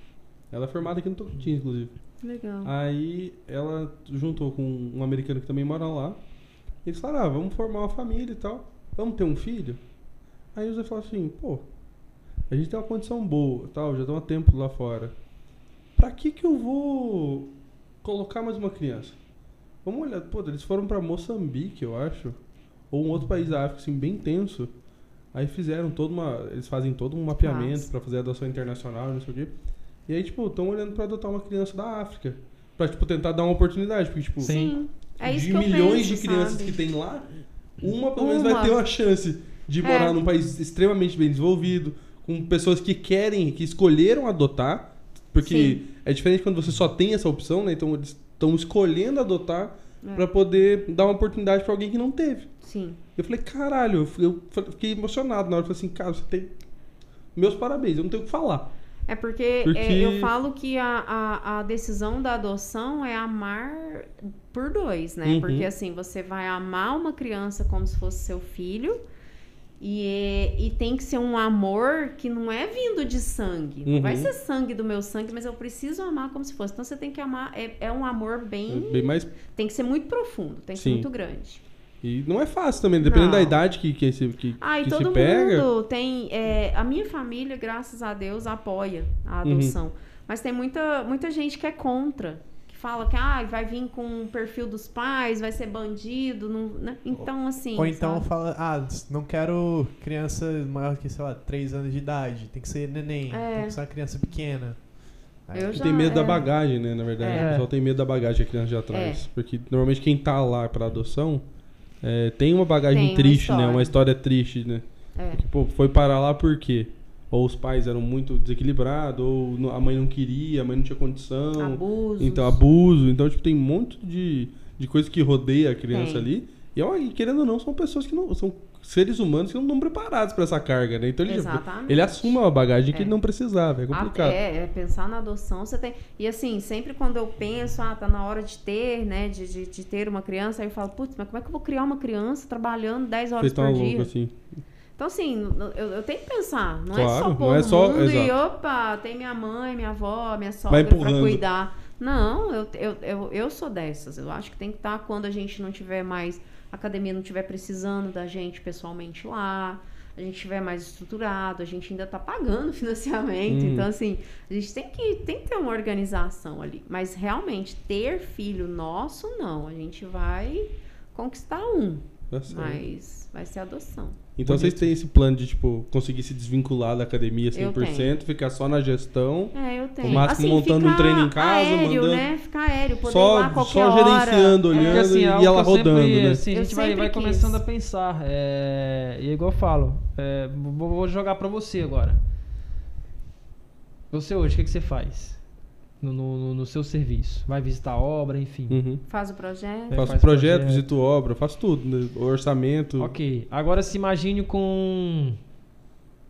S1: Ela é formada aqui no Tocantins, inclusive.
S3: legal.
S1: Aí ela juntou com um americano que também mora lá. E eles falaram, ah, vamos formar uma família e tal. Vamos ter um filho? Aí o Zé falou assim, pô, a gente tem uma condição boa tal, já estamos há tempo lá fora. Pra que que eu vou colocar mais uma criança? Vamos olhar, pô, eles foram pra Moçambique, eu acho. Ou um outro país da África, assim, bem tenso. Aí fizeram todo uma. Eles fazem todo um mapeamento pra fazer adoção internacional, não sei o quê. E aí, tipo, estão olhando pra adotar uma criança da África. Pra, tipo, tentar dar uma oportunidade. Porque, tipo,
S3: Sim. É isso
S1: de milhões
S3: penso,
S1: de crianças
S3: sabe?
S1: que tem lá, uma pelo menos
S3: Uma.
S1: vai ter uma chance de
S3: É.
S1: morar num país extremamente bem desenvolvido, com pessoas que querem, que escolheram adotar. Porque
S3: Sim.
S1: é diferente quando você só tem essa opção, né? Então eles estão escolhendo adotar
S3: É.
S1: pra poder dar uma oportunidade pra alguém que não teve.
S3: Sim.
S1: Eu falei, caralho, eu fiquei emocionado na hora. Eu falei assim, cara, você tem. Meus parabéns, eu não tenho o que falar.
S3: É porque,
S1: Porque-
S3: é, eu falo que a, a, a decisão da adoção é amar por dois, né?
S1: Uhum.
S3: Porque assim, você vai amar uma criança como se fosse seu filho. E, é- e tem que ser um amor que não é vindo de sangue. Não vai
S1: Uhum.
S3: ser sangue do meu sangue, mas eu preciso amar como se fosse. Então você tem que amar. É, é um amor bem.
S1: Bem mais.
S3: Tem que ser muito profundo, tem que ser
S1: Sim.
S3: muito grande.
S1: E não é fácil também, dependendo
S3: Não.
S1: da idade que, que, esse, que,
S3: Ah, e
S1: que
S3: todo
S1: se pega.
S3: mundo tem. é, a minha família, graças a Deus, apoia a
S1: Uhum.
S3: adoção. Mas tem muita, muita gente que é contra. Que fala que ah, vai vir com o perfil dos pais, vai ser bandido. Não, né? Então, assim.
S2: Ou então
S3: sabe?
S2: fala, ah, não quero criança maior que, sei lá, 3 anos de idade. Tem que ser neném,
S3: É.
S2: tem que ser uma criança pequena.
S3: Já-
S1: tem medo da
S3: é.
S1: bagagem, né? Na verdade,
S3: É.
S1: o pessoal tem medo da bagagem que a criança já traz. Porque normalmente quem tá lá pra adoção é, tem uma bagagem
S3: Tem uma
S1: triste, né?
S3: história.
S1: Uma história triste, né?
S3: É.
S1: Porque, pô, foi parar lá por quê? Ou os pais eram muito desequilibrados, ou a mãe não queria, a mãe não tinha condição.
S3: Abusos.
S1: Então, abuso. Então, tipo, tem um monte de, de coisa que rodeia a criança
S3: Tem.
S1: ali. E, ó, e querendo ou não, são pessoas que não. São seres humanos que não estão preparados para essa carga, né? Então ele,
S3: Exatamente.
S1: ele assume uma bagagem que
S3: É.
S1: ele não precisava, é complicado.
S3: É, é, pensar na adoção, você tem. E assim, sempre quando eu penso, ah, tá na hora de ter, né? De, de, de ter uma criança, aí eu falo, putz, mas como é que eu vou criar uma criança trabalhando 10 horas
S1: Vocês
S3: por dia?
S1: loucos, assim.
S3: Então, assim, eu, eu tenho que pensar. Não é
S1: Claro,
S3: só
S1: não
S3: pôr
S1: é
S3: no
S1: só-
S3: mundo e,
S1: exato.
S3: opa, tem minha mãe, minha avó, minha sogra pra cuidar. Não, eu, eu, eu, eu sou dessas. Eu acho que tem que estar quando a gente não tiver mais, a academia não estiver precisando da gente pessoalmente lá, a gente estiver mais estruturado, a gente ainda tá pagando [laughs] financiamento.
S1: Hum.
S3: Então, assim, a gente tem que, tem que ter uma organização ali. Mas realmente, ter filho nosso, não. A gente vai conquistar um.
S1: Tá.
S3: Mas vai ser adoção.
S1: Então vocês têm esse plano de, tipo, conseguir se desvincular da academia
S3: Eu
S1: 100%, ficar só na gestão.
S3: É, eu tenho.
S1: O máximo montando um treino em casa,
S3: aéreo,
S1: mandando-
S3: né? Ficar aéreo, poder ir
S1: Só,
S3: lá a qualquer
S1: só
S3: hora.
S1: gerenciando,
S3: É.
S1: olhando
S4: Porque, assim,
S1: e
S4: é
S1: ela
S4: eu sempre,
S1: rodando, né?
S4: Assim, a gente vai, vai
S3: quis.
S4: começando a pensar. É, e é igual eu falo, é, vou, vou jogar pra você agora. Você hoje, o que, que você faz? No, no, no seu serviço? Vai visitar a obra, enfim.
S1: Uhum.
S3: Faz o projeto.
S4: É,
S1: Faço
S4: faz
S1: projeto,
S4: projeto.
S1: visito obra, faço tudo, né? orçamento.
S4: Ok. Agora se imagine com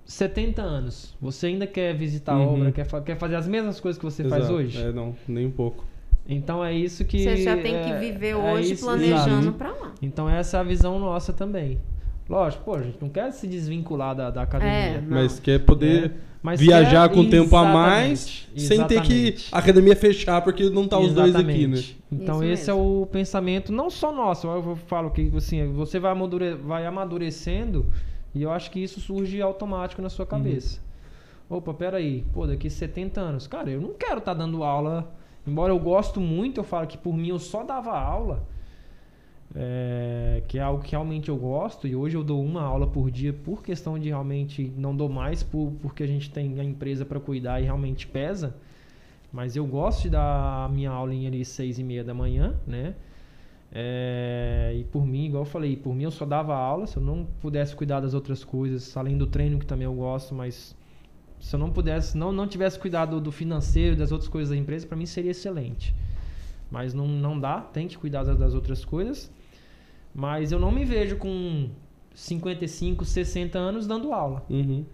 S4: 70 anos. Você ainda quer visitar a
S1: Uhum.
S4: obra, quer, quer fazer as mesmas coisas que você faz
S1: Exato.
S4: hoje?
S1: É, não, nem um pouco.
S4: Então é isso que.
S3: Você já tem
S4: é-
S3: que viver
S4: é
S3: hoje
S4: isso-
S3: planejando pra lá.
S4: Então essa é a visão nossa também. Lógico, pô, a gente não quer se desvincular da, da academia.
S3: É, Não.
S1: Mas quer poder
S4: né? Mas
S1: viajar
S4: quer-
S1: com tempo a mais,
S4: Exatamente,
S1: sem ter que
S4: exatamente.
S1: a academia fechar, porque não tá os dois aqui, né?
S4: Exatamente. Então
S3: Isso
S4: esse é o pensamento, não só nosso, eu eu falo que assim, você vai, amadure- vai amadurecendo e eu acho que isso surge automático na sua cabeça. Opa, peraí, pô, daqui 70 anos, cara, eu não quero estar dando aula, embora eu gosto muito, eu falo que por mim eu só dava aula, é, que é algo que realmente eu gosto, e hoje eu dou uma aula por dia por questão de realmente não dou mais, por, porque a gente tem a empresa para cuidar e realmente pesa. Mas eu gosto de dar a minha aulinha ali seis e meia da manhã, né? É, e por mim, igual eu falei, por mim eu só dava aula, se eu não pudesse cuidar das outras coisas, além do treino que também eu gosto, mas se eu não pudesse, não, não tivesse cuidado do financeiro, das outras coisas da empresa, para mim seria excelente. Mas não, não dá, tem que cuidar das, das outras coisas. Mas eu não me vejo com 55, 60 anos dando aula.
S1: Uhum.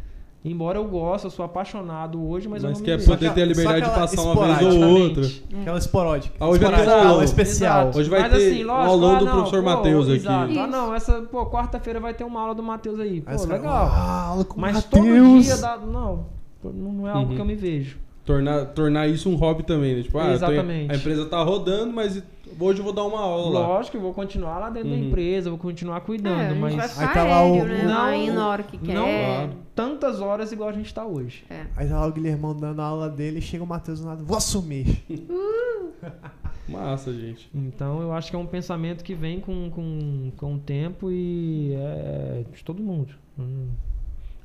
S4: Embora eu goste, eu sou apaixonado hoje, mas, eu
S1: Mas
S4: não
S1: quer
S4: me vejo.
S1: poder ter a liberdade de passar uma vez ou outra.
S2: Aquela esporádica.
S1: Ah, hoje vai ter um
S2: aula especial.
S4: Exato.
S1: Hoje vai
S4: Mas
S1: ter
S4: assim,
S1: um
S4: lógico,
S1: aulão
S4: ah,
S1: do
S4: não,
S1: professor Matheus aqui.
S4: Exato. Ah, não, essa, pô, quarta-feira vai ter uma aula do Matheus aí. Pô,
S2: Aí fala,
S4: legal.
S2: "Ah, aula com
S4: Mas
S2: Matheus."
S4: todo dia dá. Não, não é algo
S1: Uhum.
S4: que eu me vejo.
S1: Tornar, tornar isso um hobby também, né? Tipo, ah, eu
S4: Exatamente.
S1: a empresa tá rodando, mas hoje eu vou dar uma aula lá.
S4: Lógico, eu vou continuar lá dentro da
S1: Uhum.
S4: empresa, vou continuar cuidando,
S3: É, a gente
S4: mas
S3: vai ficar
S2: Aí tá lá o-
S3: né?
S4: Não,
S3: indo na hora que quer.
S4: não
S1: Claro.
S4: tantas horas igual a gente tá hoje.
S3: É.
S2: Aí tá lá o Guilhermão dando a aula dele, chega o Matheus do lado, vou assumir. [laughs]
S1: Massa, gente.
S4: Então eu acho que é um pensamento que vem com, com, com o tempo e é de todo mundo. Hum,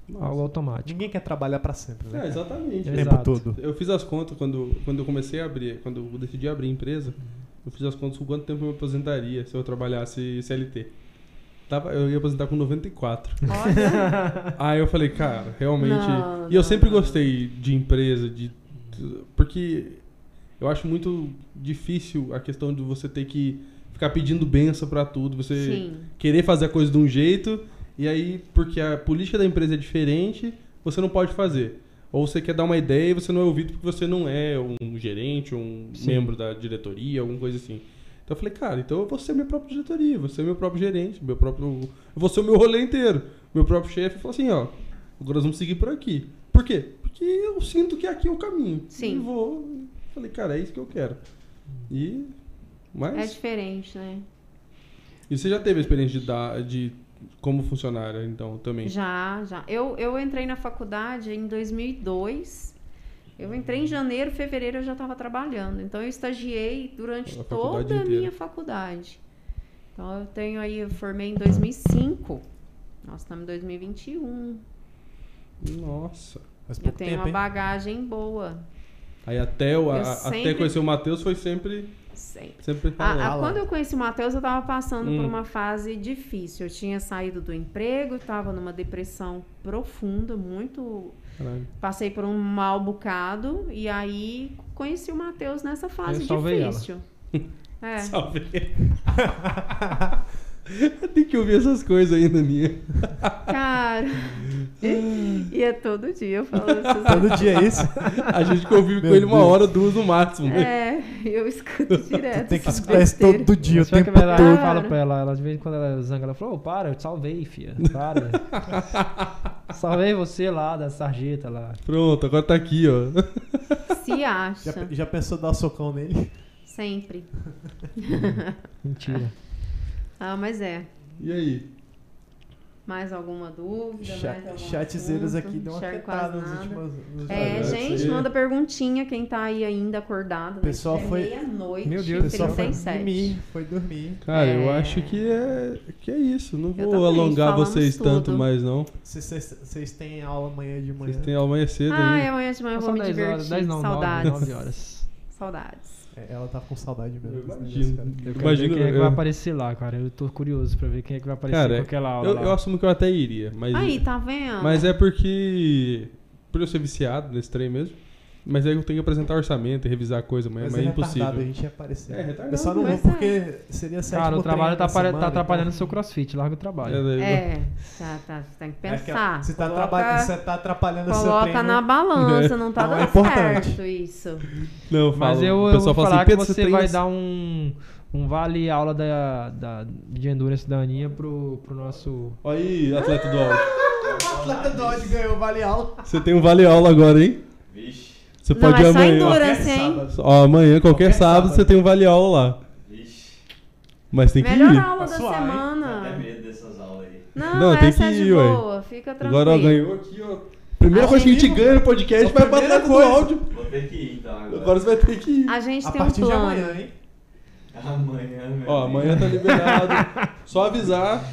S1: Massa.
S4: algo automático.
S2: Ninguém quer trabalhar pra sempre, né?
S1: É, exatamente.
S2: O
S4: Exato.
S2: tempo todo.
S1: Eu fiz as contas quando, quando eu comecei a abrir, quando eu decidi abrir a empresa, eu fiz as contas com quanto tempo eu me aposentaria se eu trabalhasse CLT. Tava, eu ia aposentar com 94.
S3: Olha.
S1: Aí eu falei, cara, realmente.
S3: Não,
S1: e eu
S3: não,
S1: sempre
S3: não.
S1: gostei de empresa, de. Porque eu acho muito difícil a questão de você ter que ficar pedindo benção pra tudo, você
S3: Sim.
S1: querer fazer a coisa de um jeito, e aí, porque a política da empresa é diferente, você não pode fazer. Ou você quer dar uma ideia e você não é ouvido porque você não é um gerente, um
S4: Sim.
S1: membro da diretoria, alguma coisa assim. Então eu falei, cara, então eu vou ser minha própria diretoria, vou ser meu próprio gerente, meu próprio. Eu vou ser o meu rolê inteiro. Meu próprio chefe falou assim, ó, agora nós vamos seguir por aqui. Por quê? Porque eu sinto que aqui é o caminho.
S3: Sim.
S1: E vou. Falei, cara, é isso que eu quero. E. Mas.
S3: É diferente, né?
S1: E você já teve a experiência de dar de como funcionária, então, também?
S3: Já, já. Eu, eu entrei na faculdade em 2002. Eu entrei em janeiro, fevereiro eu já estava trabalhando. Então eu estagiei durante
S1: A
S3: toda a minha faculdade. Então eu tenho aí, eu formei em 2005. Nós estamos em 2021.
S1: Nossa.
S3: Eu tenho
S2: tempo,
S3: uma
S2: hein?
S3: bagagem boa.
S1: Aí até, o, a-
S3: sempre-
S1: até conhecer o Matheus foi sempre.
S3: Sempre.
S1: Sempre
S3: A- a-
S1: falando.
S3: quando eu conheci o Matheus, eu estava passando por
S1: Hum.
S3: uma fase difícil. Eu tinha saído do emprego, estava numa depressão profunda, muito
S1: Caralho.
S3: Passei por um mal bocado e aí conheci o Matheus nessa fase
S4: Eu salvei ela.
S3: difícil. [laughs] É.
S1: Salve. [laughs] Tem que ouvir essas coisas ainda, minha.
S3: Cara. [laughs] todo dia eu falo essas [laughs]
S2: Todo dia é isso.
S1: A gente convive com
S2: Meu
S1: ele uma
S2: Deus.
S1: hora, duas no máximo.
S3: É, eu escuto direto.
S2: Tem que escutar isso todo dia, o
S4: que
S2: tempo
S4: eu
S2: todo.
S4: Pra ela, ela de vez em quando ela zanga, ela falou, ô, para, eu te salvei, filha. Para. [laughs] salvei você lá da sarjeta lá.
S1: Pronto, agora tá aqui, ó.
S3: Se acha.
S2: Já, já pensou dar o socão nele?
S3: Sempre.
S4: Mentira.
S3: Ah, mas é.
S1: E aí?
S3: Mais alguma dúvida?
S2: Cha-
S3: mais algum
S2: Chatzeiras
S3: assunto?
S2: aqui deu uma
S3: Enxergo
S2: afetada
S3: nada.
S2: últimos. nos
S3: É, gente, manda perguntinha quem tá aí ainda acordado. né?
S2: Pessoal
S3: É
S2: foi-
S3: meia-noite,
S4: Meu Deus do céu,
S2: pessoal foi
S3: 37.
S2: dormir, foi dormir.
S1: Cara, eu
S3: É.
S1: acho que é, que é isso. Não
S3: Eu
S1: vou
S3: também,
S1: alongar vocês tanto
S3: tudo.
S1: mais, não.
S2: Vocês- têm aula amanhã de manhã?
S1: Vocês têm amanhã cedo
S3: Ah,
S1: aí.
S3: amanhã de manhã eu vou me
S4: 10
S3: divertir.
S4: horas, 10 não, 9,
S3: Saudades.
S4: 9 horas.
S3: Saudades.
S2: É, ela tá com saudade mesmo.
S1: Eu imagino.
S2: negócio.
S4: Eu quero
S1: Imagino,
S4: ver quem é que
S1: eu-
S4: vai aparecer lá, cara. Eu tô curioso pra ver quem é que vai aparecer
S1: Cara,
S4: com aquela aula
S1: Eu,
S4: lá.
S1: eu assumo que eu até iria, mas.
S3: Aí, tá vendo?
S1: Mas é porque. Por eu ser viciado nesse trem mesmo. Mas aí eu tenho que apresentar orçamento e revisar a coisa, mas,
S2: Mas
S1: mas é
S2: é
S1: impossível.
S2: retardado, a gente ia aparecer.
S1: É, retardado,
S2: Eu só não vou
S3: mas
S2: porque seria sétimo
S4: Cara, o trabalho tá, apare-
S2: semana,
S4: tá atrapalhando o
S2: então-
S4: seu crossfit, larga o trabalho.
S1: É,
S3: É, tá, tá, tem que
S2: É que
S3: pensar.
S2: Você tá,
S3: Coloca-
S2: você tá atrapalhando o seu
S3: Coloca
S2: treino.
S3: na balança, não tá
S2: Não, é
S3: dando
S2: importante.
S3: certo isso.
S1: Não, eu
S4: Mas
S1: falo,
S4: eu,
S1: o
S4: eu vou
S1: fala
S4: falar
S1: assim,
S4: que você vai dar um, um vale aula da, da, de endurance da Aninha pro, pro nosso...
S1: Olha aí, atleta do áudio.
S2: O [laughs] atleta Dodge ganhou vale aula.
S1: Você tem um vale aula agora, hein? Você
S3: Não,
S1: pode ir
S3: é só
S1: amanhã.
S3: endurance, hein?
S1: Ó, amanhã, qualquer,
S2: Qualquer
S1: sábado,
S2: sábado.
S1: você tem um vale aula lá.
S5: vixe.
S1: Mas tem que
S3: Melhor
S1: ir.
S3: aula da
S2: Tá suave, hein?
S5: Dá até
S3: semana.
S5: medo dessas aulas aí.
S3: Não,
S1: Não, tem
S3: essa
S1: que
S3: é de
S1: ir, ué.
S3: boa, fica tranquilo.
S1: Agora, ó, ganhou aqui, ó. Primeira
S3: A
S1: coisa que a gente ganha no podcast
S2: A
S1: vai atleta do
S2: coisa.
S1: áudio.
S5: Vou ter que ir então agora.
S1: Agora você vai ter que ir.
S3: A gente
S2: A
S3: tem um
S2: partir de
S3: plano.
S2: amanhã, hein?
S5: Amanhã, meu
S1: Ó, amanhã tá liberado. [laughs] Só avisar.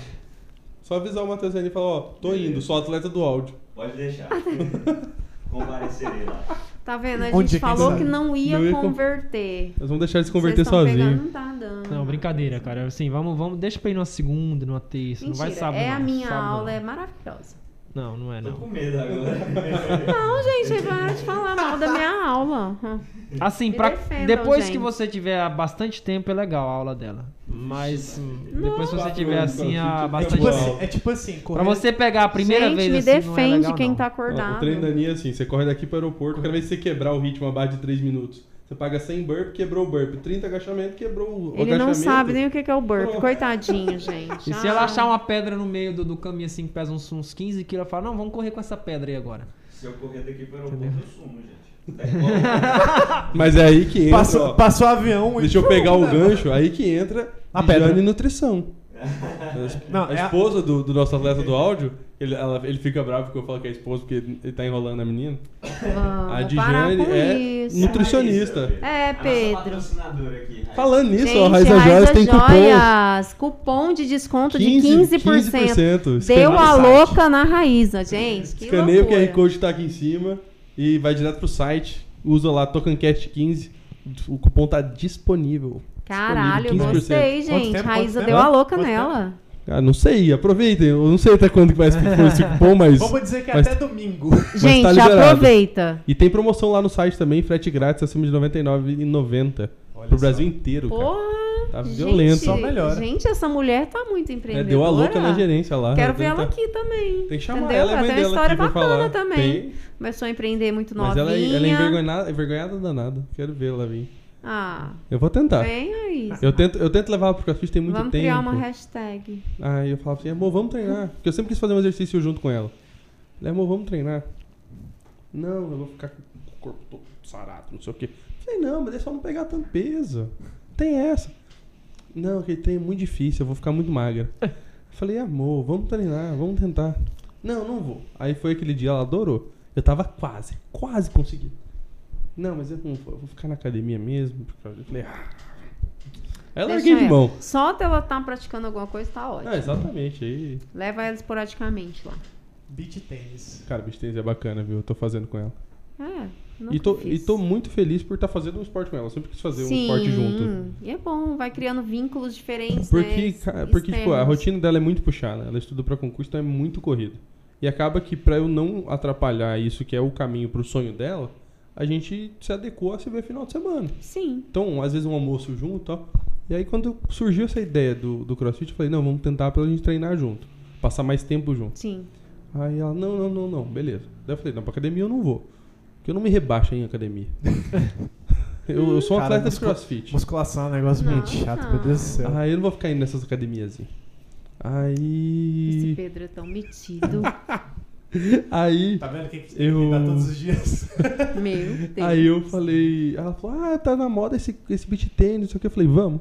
S1: Só avisar o Matheus aí e falar, ó, tô indo, sou atleta do áudio.
S5: Pode deixar. [laughs] Comparecerei lá.
S3: Tá vendo? A
S2: Onde
S3: gente
S2: é
S3: falou
S2: sabe?
S3: que não ia
S1: Não ia com-
S3: converter.
S1: Nós vamos deixar ele se converter sozinho.
S3: pegando, não tá dando.
S4: Não, brincadeira, cara. Assim, vamos, vamos, deixa pra ir numa segunda, numa terça. não vai
S3: Mentira,
S4: sábado
S3: é a
S4: não,
S3: minha
S4: sábado
S3: aula,
S4: não.
S3: é maravilhosa.
S4: Não, não é
S5: Tô
S4: não.
S5: com medo agora. [laughs]
S3: Não, gente, para de falar mal da minha aula.
S4: Assim,
S3: Me
S4: pra,
S3: defendam,
S4: depois
S3: gente.
S4: que você tiver bastante tempo é legal a aula dela. Mas hum, depois que você tiver assim há
S1: tipo,
S2: É
S4: bastante
S2: tipo assim,
S4: tempo.
S2: é tipo assim
S4: Pra
S2: correr-
S4: você pegar a primeira
S3: gente,
S4: vez
S3: me
S4: assim, não é
S3: defende
S4: legal,
S3: quem
S4: não.
S3: tá acordado.
S1: o treino da Aninha é assim, você corre daqui pro aeroporto, cada vez que você quebrar o ritmo abaixo de 3 minutos. Você paga 100 burp, quebrou o burp. 30 agachamento, quebrou o
S3: Ele não
S1: agachamento.
S3: sabe nem o que é o burp.
S1: Pronto.
S3: Coitadinho, [laughs] gente.
S4: E se
S3: Ah.
S4: ela achar uma pedra no meio do, do caminho assim que pesa uns, uns 15 quilos, ela fala, não, vamos correr com essa pedra aí agora.
S5: Se eu correr daqui pro aeroporto,
S4: Entendeu?
S5: eu sumo, gente. Tá [laughs]
S1: Mas é aí que entra.
S2: Passou,
S1: ó.
S2: passou o avião e-
S1: Deixa eu pegar o gancho, aí que entra
S2: A pedra.
S1: Nutrição.
S2: Não,
S1: a
S2: é a-
S1: esposa do, do nosso atleta do áudio, ele, ela- ele fica bravo porque eu falo que é a esposa porque ele tá enrolando a menina.
S3: Vamos
S1: a Dijane é
S3: isso.
S1: nutricionista.
S3: É, Pedro.
S5: patrocinadora aqui, Raíssa.
S1: Falando nisso,
S3: Gente,
S1: ó, Raiza Joias tem cupom.
S3: Joias, cupom de desconto
S1: 15,
S3: de 15%.
S1: 15%.
S3: Deu a
S1: o
S3: louca na Raíza, gente. Que
S1: Escaneia o
S3: loucura.
S1: QR Code que tá aqui em cima e vai direto pro site. Usa lá TokenCast15. O cupom tá disponível.
S3: Caralho, eu
S1: Disponível, 15%.
S3: gostei, gente.
S2: tempo,
S3: Raíza deu
S2: tempo?
S3: a louca
S2: Quanto
S3: nela.
S1: Ah, não sei, aproveitem. Eu não sei até quando que vai for esse cupom, mas.
S2: Vamos dizer que é
S1: mas-
S2: até domingo.
S3: Gente,
S1: tá
S3: aproveita.
S1: E tem promoção lá no site também, frete grátis acima de R$ 99,90.
S2: Olha
S1: Pro
S2: só.
S1: Brasil inteiro, cara.
S3: Porra.
S1: Tá
S3: gente,
S1: violento.
S2: Só melhora.
S3: Gente, essa mulher tá muito
S1: É,
S3: empreendedora.
S1: deu a louca na gerência lá.
S3: Quero
S1: Ela
S3: ver ela
S1: tá-
S3: aqui também.
S1: Tem que chamar
S3: entendeu?
S1: ela e a mãe
S3: tem uma história bacana
S1: falar.
S3: também.
S1: Tem.
S3: Começou a empreender muito
S1: Mas
S3: novinha.
S1: ela, é- ela é envergonhada, envergonhada danada. Quero ver ela vir.
S3: Ah,
S1: Eu vou tentar.
S3: vem aí.
S1: Eu tento, eu tento levar pro CrossFit tem muito
S3: Vamos
S1: tempo.
S3: criar uma hashtag.
S1: Aí eu falo assim, amor, vamos treinar. Porque eu sempre quis fazer um exercício junto com ela. Falei, amor, vamos treinar. Não, eu vou ficar com o corpo todo sarado, não sei o quê. Falei, não, mas é só não pegar tanto peso. Tem essa. Não, aquele treino é muito difícil, eu vou ficar muito magra. [laughs] Falei, amor, vamos treinar, vamos tentar. Não, não vou. Aí foi aquele dia, ela adorou. Eu tava quase, quase conseguindo. Não, mas eu não vou, eu vou ficar na academia mesmo. Eu falei, ah. Aí eu larguei de
S3: ela.
S1: mão.
S3: Só dela estar praticando alguma coisa tá ótimo.
S1: Ah, exatamente. Aí,
S3: Leva ela esporadicamente lá.
S2: Beach tênis.
S1: cara, beach tennis é bacana, viu? Eu tô fazendo com ela.
S3: É.
S1: E tô, e tô muito feliz por estar fazendo um esporte com ela. Eu sempre quis fazer um
S3: Sim,
S1: esporte junto.
S3: E é bom, vai criando vínculos diferentes,
S1: Porque,
S3: né?
S1: porque tipo, a rotina dela é muito puxada. Ela estuda pra concurso, então é muito corrida. E acaba que pra eu não atrapalhar isso, que é o caminho pro sonho dela, a gente se adequou a se ver final de semana.
S3: Sim.
S1: Então, às vezes um almoço junto, ó. E aí quando surgiu essa ideia do, do crossfit, eu falei, não, vamos tentar pra gente treinar junto. Passar mais tempo junto.
S3: Sim.
S1: Aí ela, não, não, não, não, beleza. Daí eu falei, não, pra academia eu não vou. Porque eu não me rebaixo em academia. [laughs] eu, eu sou um
S2: Cara,
S1: atleta de crossfit.
S2: Musculação é um negócio
S3: Não,
S2: muito chato,
S3: não.
S2: meu Deus do céu.
S1: Aí eu não vou ficar indo nessas academias assim.
S3: Esse
S1: Aí.
S3: Pedro é tão metido. [laughs]
S1: Aí.
S2: Tá vendo que
S1: Eu-
S2: dá todos os dias? [laughs]
S3: Meu Deus.
S1: Aí eu falei. Ela falou, ah, tá na moda esse, esse beat tênis, não sei o que. Eu falei, vamos.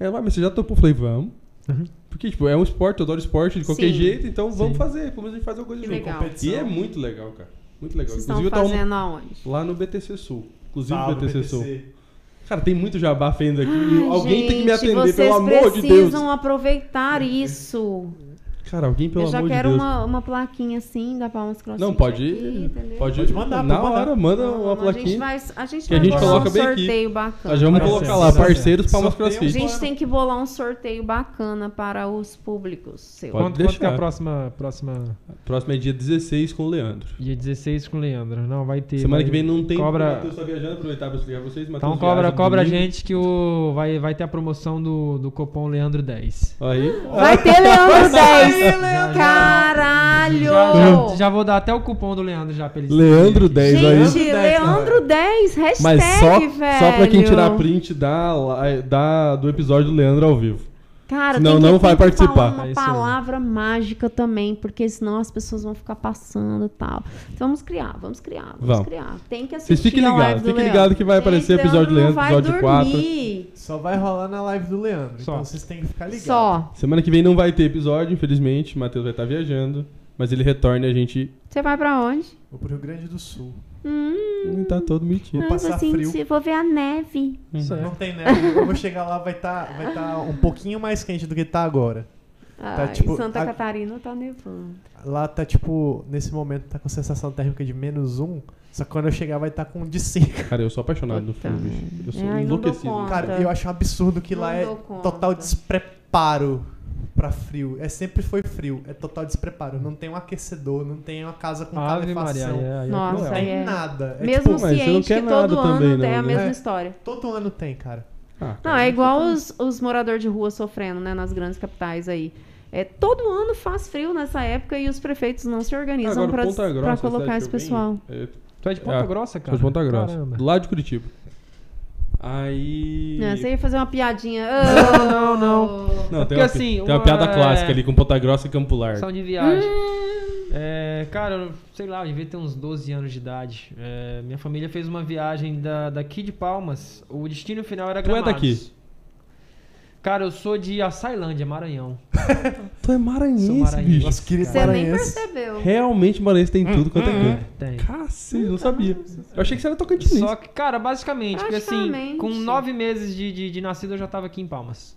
S1: Ela, "Ah, mas você já topou? Eu falei, vamos.
S4: Uhum.
S1: Porque, tipo, é um esporte, eu adoro esporte de qualquer
S3: Sim.
S1: jeito, então vamos
S4: Sim.
S1: fazer. Pelo menos a gente faz alguma coisa
S3: Que
S1: junto.
S3: legal.
S1: E é muito legal, cara. Muito legal.
S3: Vocês estão
S1: Inclusive, eu tava
S3: fazendo aonde?
S1: lá no BTC Sul. Inclusive,
S2: Fala,
S1: BTC, Sul.
S2: BTC.
S1: Cara, tem muito jabá fendo aqui.
S3: Ai,
S1: alguém tem que me
S3: gente,
S1: atender,
S3: vocês
S1: pelo amor de Deus.
S3: precisam aproveitar isso.
S1: Cara, alguém, pelo
S3: eu já
S1: amor de
S3: quero
S1: Deus.
S3: uma, uma plaquinha assim da Palmas Crossfit
S1: Não, pode
S3: aqui?
S1: Pode,
S2: Pode mandar,
S1: Na
S2: mandar.
S1: hora, manda
S3: Não,
S1: uma
S3: A gente
S1: plaquinha.
S3: vai, a gente
S1: Que a
S3: vai
S1: gente coloca
S3: um
S1: bem aqui.
S3: sorteio bacana.
S1: Nós vamos colocar lá,
S2: tá
S1: parceiros. Palmas
S2: Sorteio
S3: A
S1: CrossFit.
S3: gente tem que bolar um sorteio bacana para os públicos seus.
S1: Pode
S4: Quanto, quanto que é
S1: deixar.
S4: a próxima, próxima.
S1: Próximo é dia 16 com o Leandro.
S4: Dia 16 com o Leandro. Não, vai ter.
S1: Semana
S4: vai-
S1: que vem não tem.
S4: Cobra-
S1: O Matheus tá viajando, aproveitar pra explicar vocês.
S4: Então cobra, cobra a gente que o vai, vai ter a promoção do, do cupom Leandro 10.
S1: Aí.
S3: Vai ter Leandro [laughs] 10.
S4: Já-
S3: Caralho!
S4: Já, já, já vou dar até o cupom do Leandro já pra ele
S1: Leandro 10 aí.
S3: Gente, Leandro 10, hashtag,
S1: Mas só,
S3: velho.
S1: só pra quem tirar print da, da, do episódio do Leandro ao vivo.
S3: Cara,
S1: Senão
S3: tem que,
S1: não
S3: tem
S1: vai
S3: que
S1: participar.
S3: falar
S4: É
S3: uma
S4: aí.
S3: palavra mágica também, porque senão as pessoas vão ficar passando e tal. Então vamos criar, vamos criar, vamos,
S1: Vamos.
S3: criar. Tem que assistir
S1: Vocês fiquem
S3: a live
S1: ligados,
S3: do
S1: fiquem
S3: Leandro.
S1: ligados que vai aparecer episódio Leandro, episódio 4.
S3: dormir.
S2: Só vai rolar na live do Leandro.
S4: Só.
S2: Então vocês têm que ficar ligados.
S3: Só.
S1: Semana que vem não vai ter episódio, infelizmente. O Matheus vai estar viajando. Mas ele retorna e a gente
S3: Você vai pra onde?
S2: Vou pro Rio Grande do Sul.
S3: Hum,
S1: tá todo metido.
S2: Vou passar
S3: assim,
S2: frio.
S3: vou ver a neve.
S4: Isso
S2: Não
S4: é.
S2: tem neve. Eu vou chegar lá, vai estar vai tá um pouquinho mais quente do que tá agora.
S3: Ai,
S2: tipo,
S3: Santa
S2: a-
S3: Catarina tá nevando.
S2: Lá tá tipo, nesse momento tá com sensação térmica de menos um. Só que quando eu chegar vai estar com de 5.
S1: Cara, eu sou apaixonado no
S3: Puta
S1: filme, bicho. Eu sou
S3: Ai,
S1: enlouquecido.
S2: Cara, eu acho um absurdo que lá
S3: Não
S2: é
S3: dou conta.
S2: total despreparo pra frio. É sempre foi frio. É total despreparo. Não tem um aquecedor, não tem uma casa com
S4: Ave Maria.
S2: calefação.
S4: aí é- é
S3: Nossa,
S2: Não
S3: aí
S2: tem
S3: é-
S2: nada. É
S3: Mesmo
S2: tipo,
S3: ciente que todo ano
S1: também,
S3: é a mesma
S2: né?
S3: história.
S2: todo ano tem, cara.
S1: Ah,
S3: Não, é igual os, os moradores de rua sofrendo, né, nas grandes capitais aí. É, todo ano faz frio nessa época e os prefeitos não se organizam
S1: Agora,
S3: pra,
S1: Ponta
S3: pra
S1: Grossa, a
S3: colocar esse pessoal.
S1: venho, é,
S4: Tu é de Ponta
S1: É,
S4: Grossa,
S1: sou
S4: cara?
S1: de Ponta Grossa.
S4: Caramba.
S1: Do lado de Curitiba. Aí.
S3: Não, você ia fazer uma piadinha.
S4: Não, não, não.
S1: Não,
S4: É
S1: tem,
S4: porque
S1: uma,
S4: assim,
S1: tem uma
S4: uma-
S1: piada
S4: é-
S1: clássica ali com Ponta Grossa e Campo Largo.
S4: São de viagem. É, cara, eu, sei lá, eu devia ter uns 12 anos de idade. É, minha família fez uma viagem da, daqui de Palmas. O destino final era
S1: Tu é
S4: Gramados.
S1: daqui?
S4: Cara, eu sou de Açailândia, Maranhão. [laughs]
S1: Tu é maranhense,
S4: Sou maranhense.
S1: bicho.
S2: Querido
S3: Você nem
S2: maranhense.
S3: percebeu.
S1: Realmente maranhense tem tudo quanto é canto.
S4: Tem.
S1: Cacete, não sabia. Eu achei que você era tocantinense.
S4: Só que, cara, basicamente, porque assim, com nove meses de, de, de nascido eu já tava aqui em Palmas.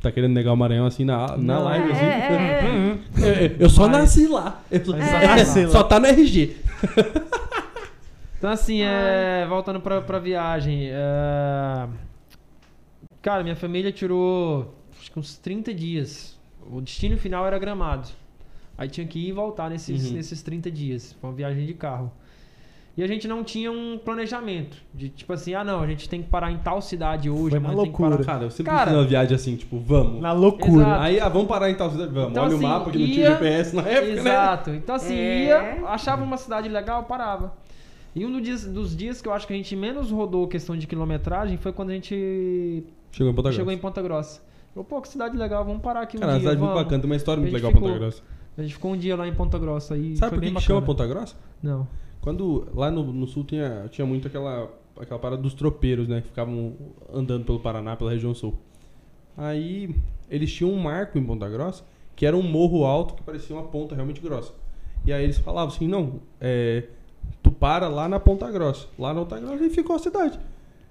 S1: Tá querendo negar o Maranhão assim na, na
S4: Não.
S1: live,
S3: É,
S1: assim?
S3: é, é. [laughs]
S1: É, é, eu só
S4: Mas-
S1: nasci lá. Eu só,
S2: nasci lá.
S1: só tá no RG. [laughs]
S4: Então, assim, é, voltando pra, pra viagem. é, cara, minha família tirou acho que uns 30 dias. O destino final era gramado. Aí tinha que ir e voltar nesses,
S1: Uhum.
S4: nesses 30 dias. Foi uma viagem de carro. E a gente não tinha um planejamento. De tipo assim, ah não, a gente tem que parar em tal cidade hoje,
S2: Foi uma
S4: tem que parar.
S2: loucura.
S1: Cara, eu sempre
S4: Cara-
S1: fiz uma viagem assim, tipo, vamos.
S2: Na loucura.
S4: Exato.
S1: Aí, ah, vamos parar em tal cidade? Vamos.
S4: Então,
S1: Olha
S4: assim,
S1: o mapa que não tinha
S4: ia-
S1: GPS na época, né?
S4: Exato. Então, assim,
S3: É.
S4: ia, achava uma cidade legal, parava. E um dos dias, dos dias que eu acho que a gente menos rodou questão de quilometragem foi quando a gente
S1: Chegou em Ponta
S4: chegou
S1: Grossa.
S4: em Ponta Grossa. Falou, pô, que cidade legal, vamos parar aqui um
S1: Cara,
S4: dia.
S1: cidade muito
S4: vamos.
S1: bacana, tem uma história muito legal Ponta
S4: ficou-
S1: Grossa.
S4: A gente ficou um dia lá em Ponta Grossa e
S1: Sabe por que, chama. Ponta Grossa?
S4: Não.
S1: Quando lá no, no sul tinha, tinha muito aquela, aquela parada dos tropeiros, né? Que ficavam andando pelo Paraná, pela região sul. Aí eles tinham um marco em Ponta Grossa, que era um morro alto que parecia uma ponta realmente grossa. E aí eles falavam assim, não, é, tu para lá na Ponta Grossa. Lá na Ponta Grossa e ficou a cidade.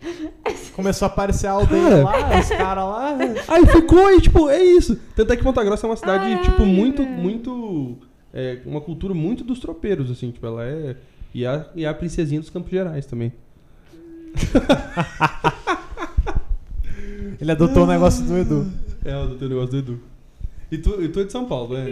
S1: [laughs]
S2: Começou a aparecer a aldeia
S1: Cara.
S2: lá, os caras lá. [laughs]
S1: Aí ficou e, tipo, é isso. Tanto é que Ponta Grossa é uma cidade,
S3: Ai,
S1: tipo, muito,
S3: velho.
S1: muito. É, uma cultura muito dos tropeiros, assim, tipo, ela é. E a, e a princesinha dos Campos Gerais também. [laughs]
S2: Ele adotou o negócio do Edu.
S1: É, o do teu negócio do Edu. E tu, e tu é de São Paulo, né?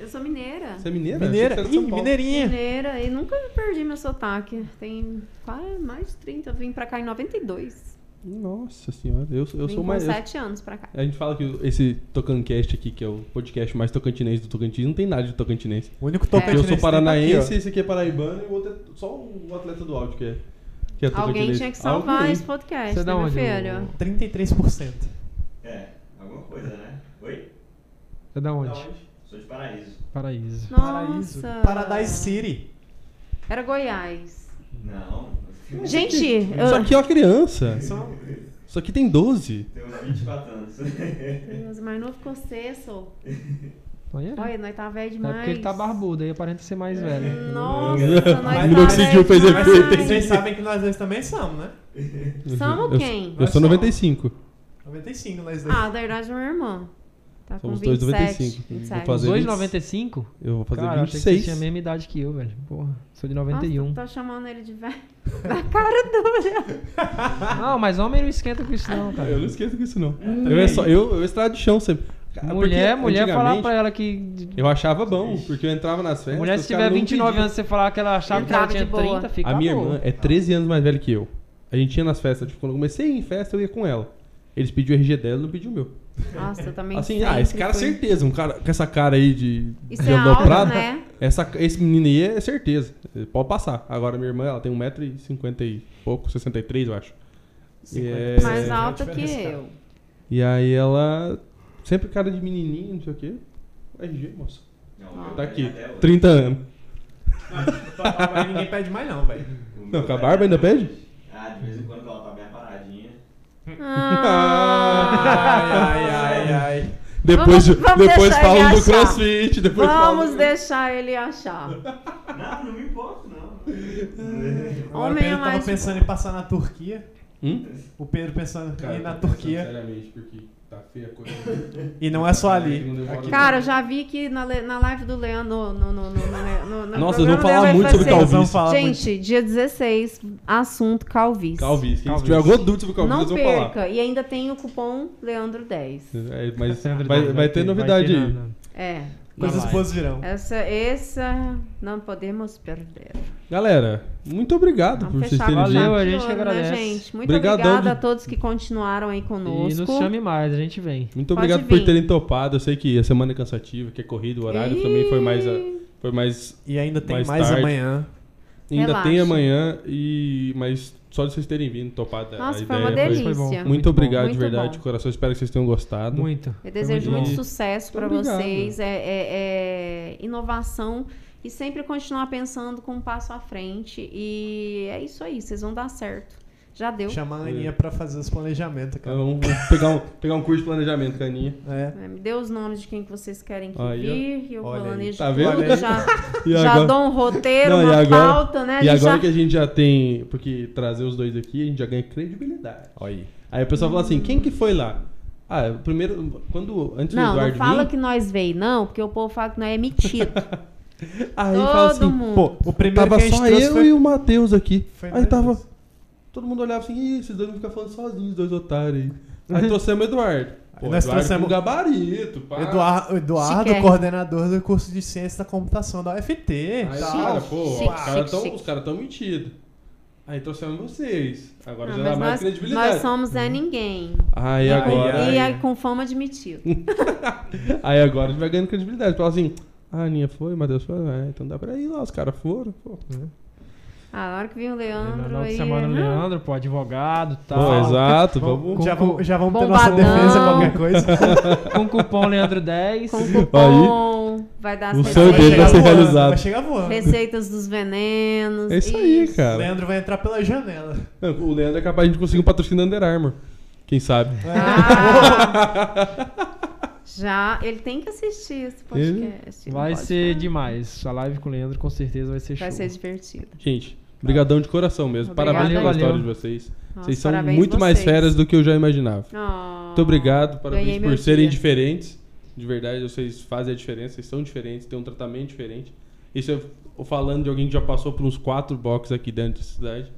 S3: Eu sou mineira.
S1: Você é mineira?
S2: Mineira? Ih, mineirinha.
S3: Mineira e nunca perdi meu sotaque. Tem quase mais de 30. Eu vim pra cá em 92.
S1: Nossa senhora, eu, eu
S3: Vim
S1: sou
S3: com
S1: mais. eu-
S3: sete anos pra cá.
S1: a gente fala que esse Tocancast aqui, que é o podcast mais tocantinense do Tocantins, não tem nada de tocantinense.
S2: O único
S3: É.
S1: Porque
S2: tocante
S1: eu sou paranaense, esse aqui é paraibano e o outro é só o atleta do áudio que é, que é
S3: Alguém
S1: tocantinense.
S3: tinha que salvar
S1: Alguém.
S3: esse podcast,
S4: Você é
S3: né, meu
S4: onde,
S3: filho?
S2: 33%.
S5: É, alguma coisa, né? Oi?
S4: Você é da onde?
S5: Da onde? Sou de Paraíso.
S4: Paraíso.
S2: Paraíso.
S3: Nossa.
S2: Paradise City.
S3: Era Goiás.
S5: Não.
S3: Gente, eu...
S1: Isso aqui é uma criança.
S2: São-
S1: Isso aqui tem 12.
S5: Tenho uns 24 anos.
S3: Deus, mas não ficou cesso.
S4: Olha.
S3: Olha, nós tá velho
S4: É
S3: demais.
S4: porque ele tá barbudo, aí aparenta ser mais velho.
S3: Nossa,
S1: Mas
S3: nós tá
S1: minoxidil
S3: velho
S1: fez efeito,
S2: vocês sabem que nós dois também somos, né?
S3: Somos
S1: Eu-
S3: quem?
S1: Eu
S2: Nós
S1: sou
S2: somos.
S1: 95.
S2: 95 nós dois.
S3: Ah, na verdade, minha irmã. Tá
S1: Somos dois
S3: 27.
S1: 95. Vou
S3: 27.
S1: fazer
S4: Os dois
S1: 20
S4: 95?
S1: Eu vou fazer
S4: Cara, eu achei que você
S1: 26.
S4: tinha a mesma idade que eu, velho. Porra, sou de
S3: Nossa,
S4: 91.
S3: tô chamando ele de velho. [laughs] Na cara dura. [laughs]
S4: Não, mas homem não esquenta com isso não, cara.
S1: Eu não esqueço com isso, não. Eu, é só, eu, eu estrado de chão sempre. Cara,
S4: Mulher,
S1: porque
S4: mulher falar pra ela que...
S1: Eu achava bom, porque eu entrava nas festas.
S4: mulher, se tiver
S1: não
S4: 29
S1: pediam.
S4: anos, você falar que ela achava que ela tinha
S3: de boa.
S4: 30, fica
S1: A minha
S4: boa.
S1: irmã é 13 anos mais velha que eu. A gente ia nas festas, tipo, quando eu comecei em festa, eu ia com ela. Eles pediam o RG dela, não pediu o meu.
S3: Nossa, eu também
S1: Assim, ah, esse cara
S3: fui.
S1: certeza, um cara com essa cara aí de,
S3: Isso
S1: de
S3: é né?
S1: essa, esse menino aí é certeza. Pode passar. Agora minha irmã, ela tem 1,50m e pouco, 63 eu acho. E, é-
S3: Mais
S2: É,
S3: alta
S2: a
S3: que eu.
S1: e aí ela, sempre cara de menininho, não sei o quê. RG, moça.
S5: Não,
S3: Tá
S1: aqui,
S5: até hoje.
S1: 30 anos.
S2: Mas [laughs] ninguém pede mais não, velho.
S1: Não, com a barba ainda pede?
S5: Ah, de vez em quando ela tá bem paradinha.
S3: Ah, [laughs]
S2: Ai, ai, ai, ai.
S1: Depois,
S3: Vamos- vamos
S1: depois
S3: deixar
S1: falam
S3: ele
S1: do
S3: achar.
S1: crossfit, depois
S3: Vamos
S1: do...
S3: deixar ele achar.
S5: Não, não me importo, não.
S2: Agora o
S3: Homem é
S2: Pedro tava
S3: mais-
S2: pensando em passar na Turquia.
S1: Hum?
S2: O Pedro pensando em ir na Turquia.
S1: Seriamente, porque tá feia a coisa.
S2: E não é só ali.
S3: Cara, eu já vi que na, na live do Leandro. No, no, no, no, no, no
S1: Nossa, eles vão falar muito sobre calvície.
S2: Vamos.
S3: Gente, dia 16, assunto calvície.
S1: Calvície. Se tiver alguma dúvida sobre calvície,
S3: Não perca. E ainda tem o cupom Leandro10.
S1: É, mas
S4: É
S1: vai, ter novidade
S4: vai ter
S1: aí.
S3: É.
S2: Coisas boas virão.
S3: Essa, essa não podemos perder.
S1: Galera, muito obrigado
S3: Vamos
S1: por vocês terem vindo.
S4: Valeu, a gente que
S3: né,
S4: agradece.
S3: gente? Muito
S1: Obrigadão
S3: obrigada
S1: de-
S3: a todos que continuaram aí conosco.
S4: E nos chame mais, a gente vem.
S1: Muito
S3: Pode
S1: obrigado por
S3: vir.
S1: terem topado. Eu sei que a semana é cansativa, que é corrido, o horário
S3: Ih.
S1: também foi mais. a- Foi mais.
S2: E ainda tem
S1: Mais
S2: mais, amanhã.
S1: Ainda
S3: Relaxa.
S1: tem amanhã, e mas só de vocês terem vindo, topado.
S3: Nossa,
S1: a
S3: foi
S1: ideia
S3: uma delícia.
S4: Foi bom.
S1: Muito,
S4: Muito
S1: obrigado
S3: bom.
S1: de
S3: Muito
S1: verdade,
S3: bom.
S1: de coração. Espero que vocês tenham gostado.
S4: Muito.
S3: Eu desejo
S1: muito
S3: muito sucesso para
S1: Muito
S3: vocês. É, é- é inovação e sempre continuar pensando com um passo à frente. E é isso aí, vocês vão dar certo. Já deu.
S2: Chamar a Aninha pra fazer os planejamentos, cara.
S1: Então, vamos pegar um, pegar um curso de planejamento, Caninha.
S2: É.
S3: É, Me dê os nomes de quem que vocês querem que
S1: Aí, ó.
S3: vir, e eu
S2: Olha aí.
S3: planejo
S1: Tá
S3: tudo.
S1: vendo?
S3: Já, [laughs]
S1: E
S3: já
S1: agora-
S3: dou um roteiro,
S1: Não, e
S3: uma
S1: agora-
S3: pauta, né? A
S1: E
S3: gente
S1: agora
S3: já-
S1: que a gente já tem. Porque trazer os dois aqui, a gente já ganha credibilidade.
S2: Olha aí.
S1: Aí o pessoal fala assim: quem que foi lá? Ah, primeiro. Quando. Antes do
S3: Não, não
S1: Eduardo
S3: fala
S1: vir.
S3: que nós veio, não, porque o povo fala que nós é metido. [laughs]
S1: Aí
S3: Todo
S1: fala assim:
S3: mundo.
S2: Pô, o primeiro
S1: tava
S2: que a gente
S1: só
S2: trouxe
S1: eu
S2: foi...
S1: e o Matheus aqui.
S2: foi
S1: Aí
S2: nós
S1: tava. Todo mundo olhava assim: Ih, esses dois vão ficar falando sozinhos, dois otários aí. [laughs] Aí trouxemos o Eduardo. Pô,
S2: nós
S1: Eduardo
S2: trouxemos-
S1: com gabarito, pá.
S2: Eduardo, Eduardo
S3: Chiquérrimo.
S2: coordenador do curso de Ciência da Computação da UFT.
S1: Aí, cara, pô,
S3: Chique,
S1: os caras tão, caras tão metidos. Aí trouxemos vocês. Agora
S3: Não,
S1: já dá mais
S3: nós,
S1: credibilidade.
S3: nós somos é ninguém.
S1: Aí agora.
S3: E aí, com fama de metido. [laughs]
S1: Aí agora a gente vai ganhando credibilidade. Fala assim, ah, a Aninha foi, o Matheus foi, ah, então dá pra ir lá, os caras foram. Pô.
S3: Ah, na hora que vir o
S4: Na
S3: Leandro
S4: nova
S3: aí.
S4: semana o
S3: né?
S4: Leandro, pô, advogado e
S1: Pô,
S4: tal.
S1: exato,
S2: Vamos- já,
S4: Com-
S2: vamos, já vamos ter nossa defesa, qualquer coisa. [laughs]
S4: Com cupom Leandro10.
S3: Com cupom, vai dar
S1: O
S3: as
S1: sonho dele vai
S3: receitas,
S1: ser realizado.
S2: Vai chegar voando.
S3: receitas dos venenos.
S1: É isso aí,
S2: O
S1: cara.
S2: Leandro vai entrar pela janela.
S1: Não, O Leandro é capaz de conseguir um patrocínio Under Armour. Quem sabe?
S3: Ah, [laughs] já, ele tem que assistir esse podcast. não
S4: Vai
S3: pode
S4: ser
S3: ficar-
S4: demais. A live com o Leandro com certeza vai ser show.
S3: Vai ser divertido.
S1: Gente, brigadão de coração mesmo.
S3: Obrigada
S1: Parabéns pela história de vocês.
S3: Nossa,
S1: vocês são muito mais
S3: vocês.
S1: férias do que eu já imaginava.
S3: Oh,
S1: Muito obrigado, parabéns por serem
S3: dia.
S1: diferentes. De verdade, vocês fazem a diferença, vocês são diferentes, têm um tratamento diferente. Isso eu falando de alguém que já passou por uns quatro boxes aqui dentro da cidade.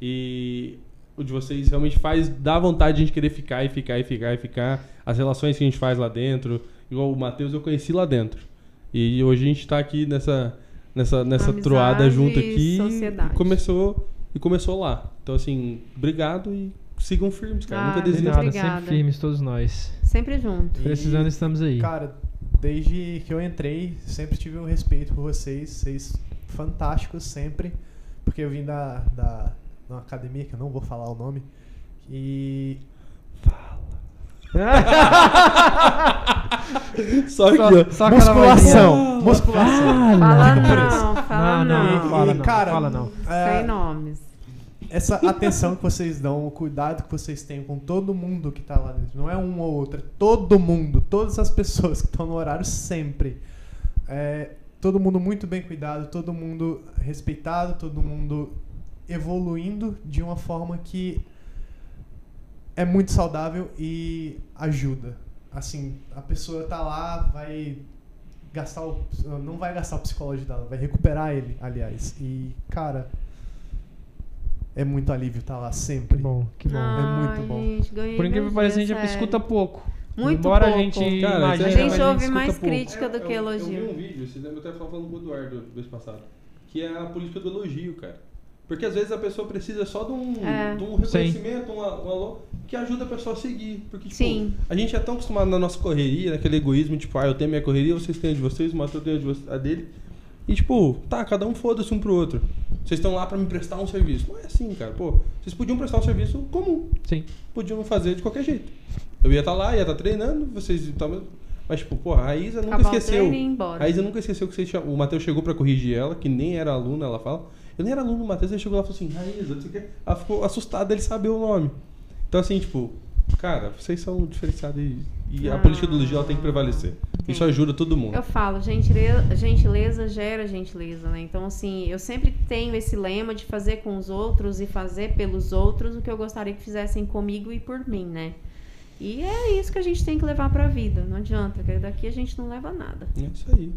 S1: E o de vocês realmente faz, dá vontade de a gente querer ficar e ficar e ficar e ficar. As relações que a gente faz lá dentro. Igual o Matheus eu conheci lá dentro. E hoje a gente tá aqui nessa, nessa, nessa
S3: Amizade
S1: troada junto aqui.
S3: sociedade.
S1: E começou, e começou lá. Então, assim, obrigado e sigam firmes, cara.
S3: Ah,
S1: Nunca desistam.
S4: sempre firmes todos nós.
S3: Sempre junto.
S2: E,
S4: Precisando, estamos aí.
S2: Cara, desde que eu entrei, sempre tive um respeito por vocês. Vocês fantásticos sempre. Porque eu vim da, da, de uma academia, que eu não vou falar o nome. E
S1: Só aqui,
S4: Só-
S1: ó.
S4: só
S2: musculação. Musculação.
S3: Fala
S2: Fica por isso.
S3: não, fala
S4: Não, não,
S3: não.
S4: fala
S2: E,
S4: não,
S2: cara,
S4: fala não.
S2: é,
S3: Sem nomes.
S2: essa atenção que vocês dão, o cuidado que vocês têm com todo mundo que tá lá dentro. Não é um ou outro, é todo mundo, todas as pessoas que estão no horário sempre. É, todo mundo muito bem cuidado, todo mundo respeitado, todo mundo evoluindo de uma forma que é muito saudável e ajuda. Assim, a pessoa tá lá, vai gastar o, não vai gastar o psicológico dela, vai recuperar ele, aliás. E, cara, é muito alívio estar lá sempre.
S4: Que bom, que bom.
S2: muito
S3: Ai,
S2: bom.
S3: Gente,
S4: Por incrível que pareça, a gente
S3: sério.
S4: escuta pouco.
S3: Muito
S4: Embora
S3: pouco.
S4: a gente
S1: Cara,
S4: imagine,
S1: a
S3: gente ouve
S4: escuta
S3: mais
S4: pouco.
S3: crítica do que
S1: eu,
S3: elogio.
S1: Eu vi um vídeo, vocês lembram, eu até falando com o Eduardo mês passado, que é a política do elogio, cara. Porque às vezes a pessoa precisa só de um,
S3: É.
S1: de um reconhecimento, um, um alô, que ajuda a pessoa a seguir. Porque, tipo,
S3: Sim.
S1: a gente é tão acostumado na nossa correria, naquele egoísmo, tipo, ah, eu tenho minha correria, vocês têm a de vocês, o Matheus tem a, de a dele. E, tipo, tá, cada um foda-se um pro outro. Vocês estão lá pra me prestar um serviço. Não é assim, cara. Pô, vocês podiam prestar um serviço comum.
S4: Sim.
S1: Podiam fazer de qualquer jeito. Eu ia estar lá, ia estar treinando, vocês estavam. Mas, tipo, pô, a Raíza nunca
S3: Acabar o
S1: esqueceu. A Raíza nunca esqueceu que o Matheus chegou pra corrigir ela, que nem era aluna, ela fala. Eu nem era aluno do Matheus, ele chegou lá e falou assim, Raíza, não sei o quê. Ela ficou assustada ele saber o nome. Então, assim, tipo, cara, vocês são diferenciados e, e a
S3: Ah.
S1: política do ela tem que prevalecer. Isso
S3: Sim.
S1: ajuda todo mundo.
S3: Eu falo, gentileza, gentileza gera gentileza, né? Então, assim, eu sempre tenho esse lema de fazer com os outros e fazer pelos outros o que eu gostaria que fizessem comigo e por mim, né? E é isso que a gente tem que levar pra vida. Não adianta, porque daqui a gente não leva nada.
S1: É isso aí.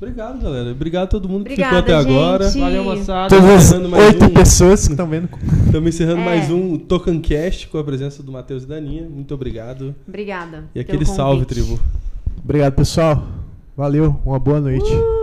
S1: Obrigado, galera. Obrigado a todo mundo que
S3: Obrigada,
S1: ficou até agora.
S3: gente.
S4: Valeu, moçada.
S2: Todas as
S1: encerrando mais
S2: oito
S1: um.
S2: pessoas que estão vendo.
S1: Estamos encerrando
S3: É.
S1: mais um Tocancast com a presença do Matheus e da Aninha. Muito obrigado.
S3: Obrigada.
S1: E aquele salve, tribo.
S2: Obrigado, pessoal. Valeu, uma boa noite.
S3: Uh!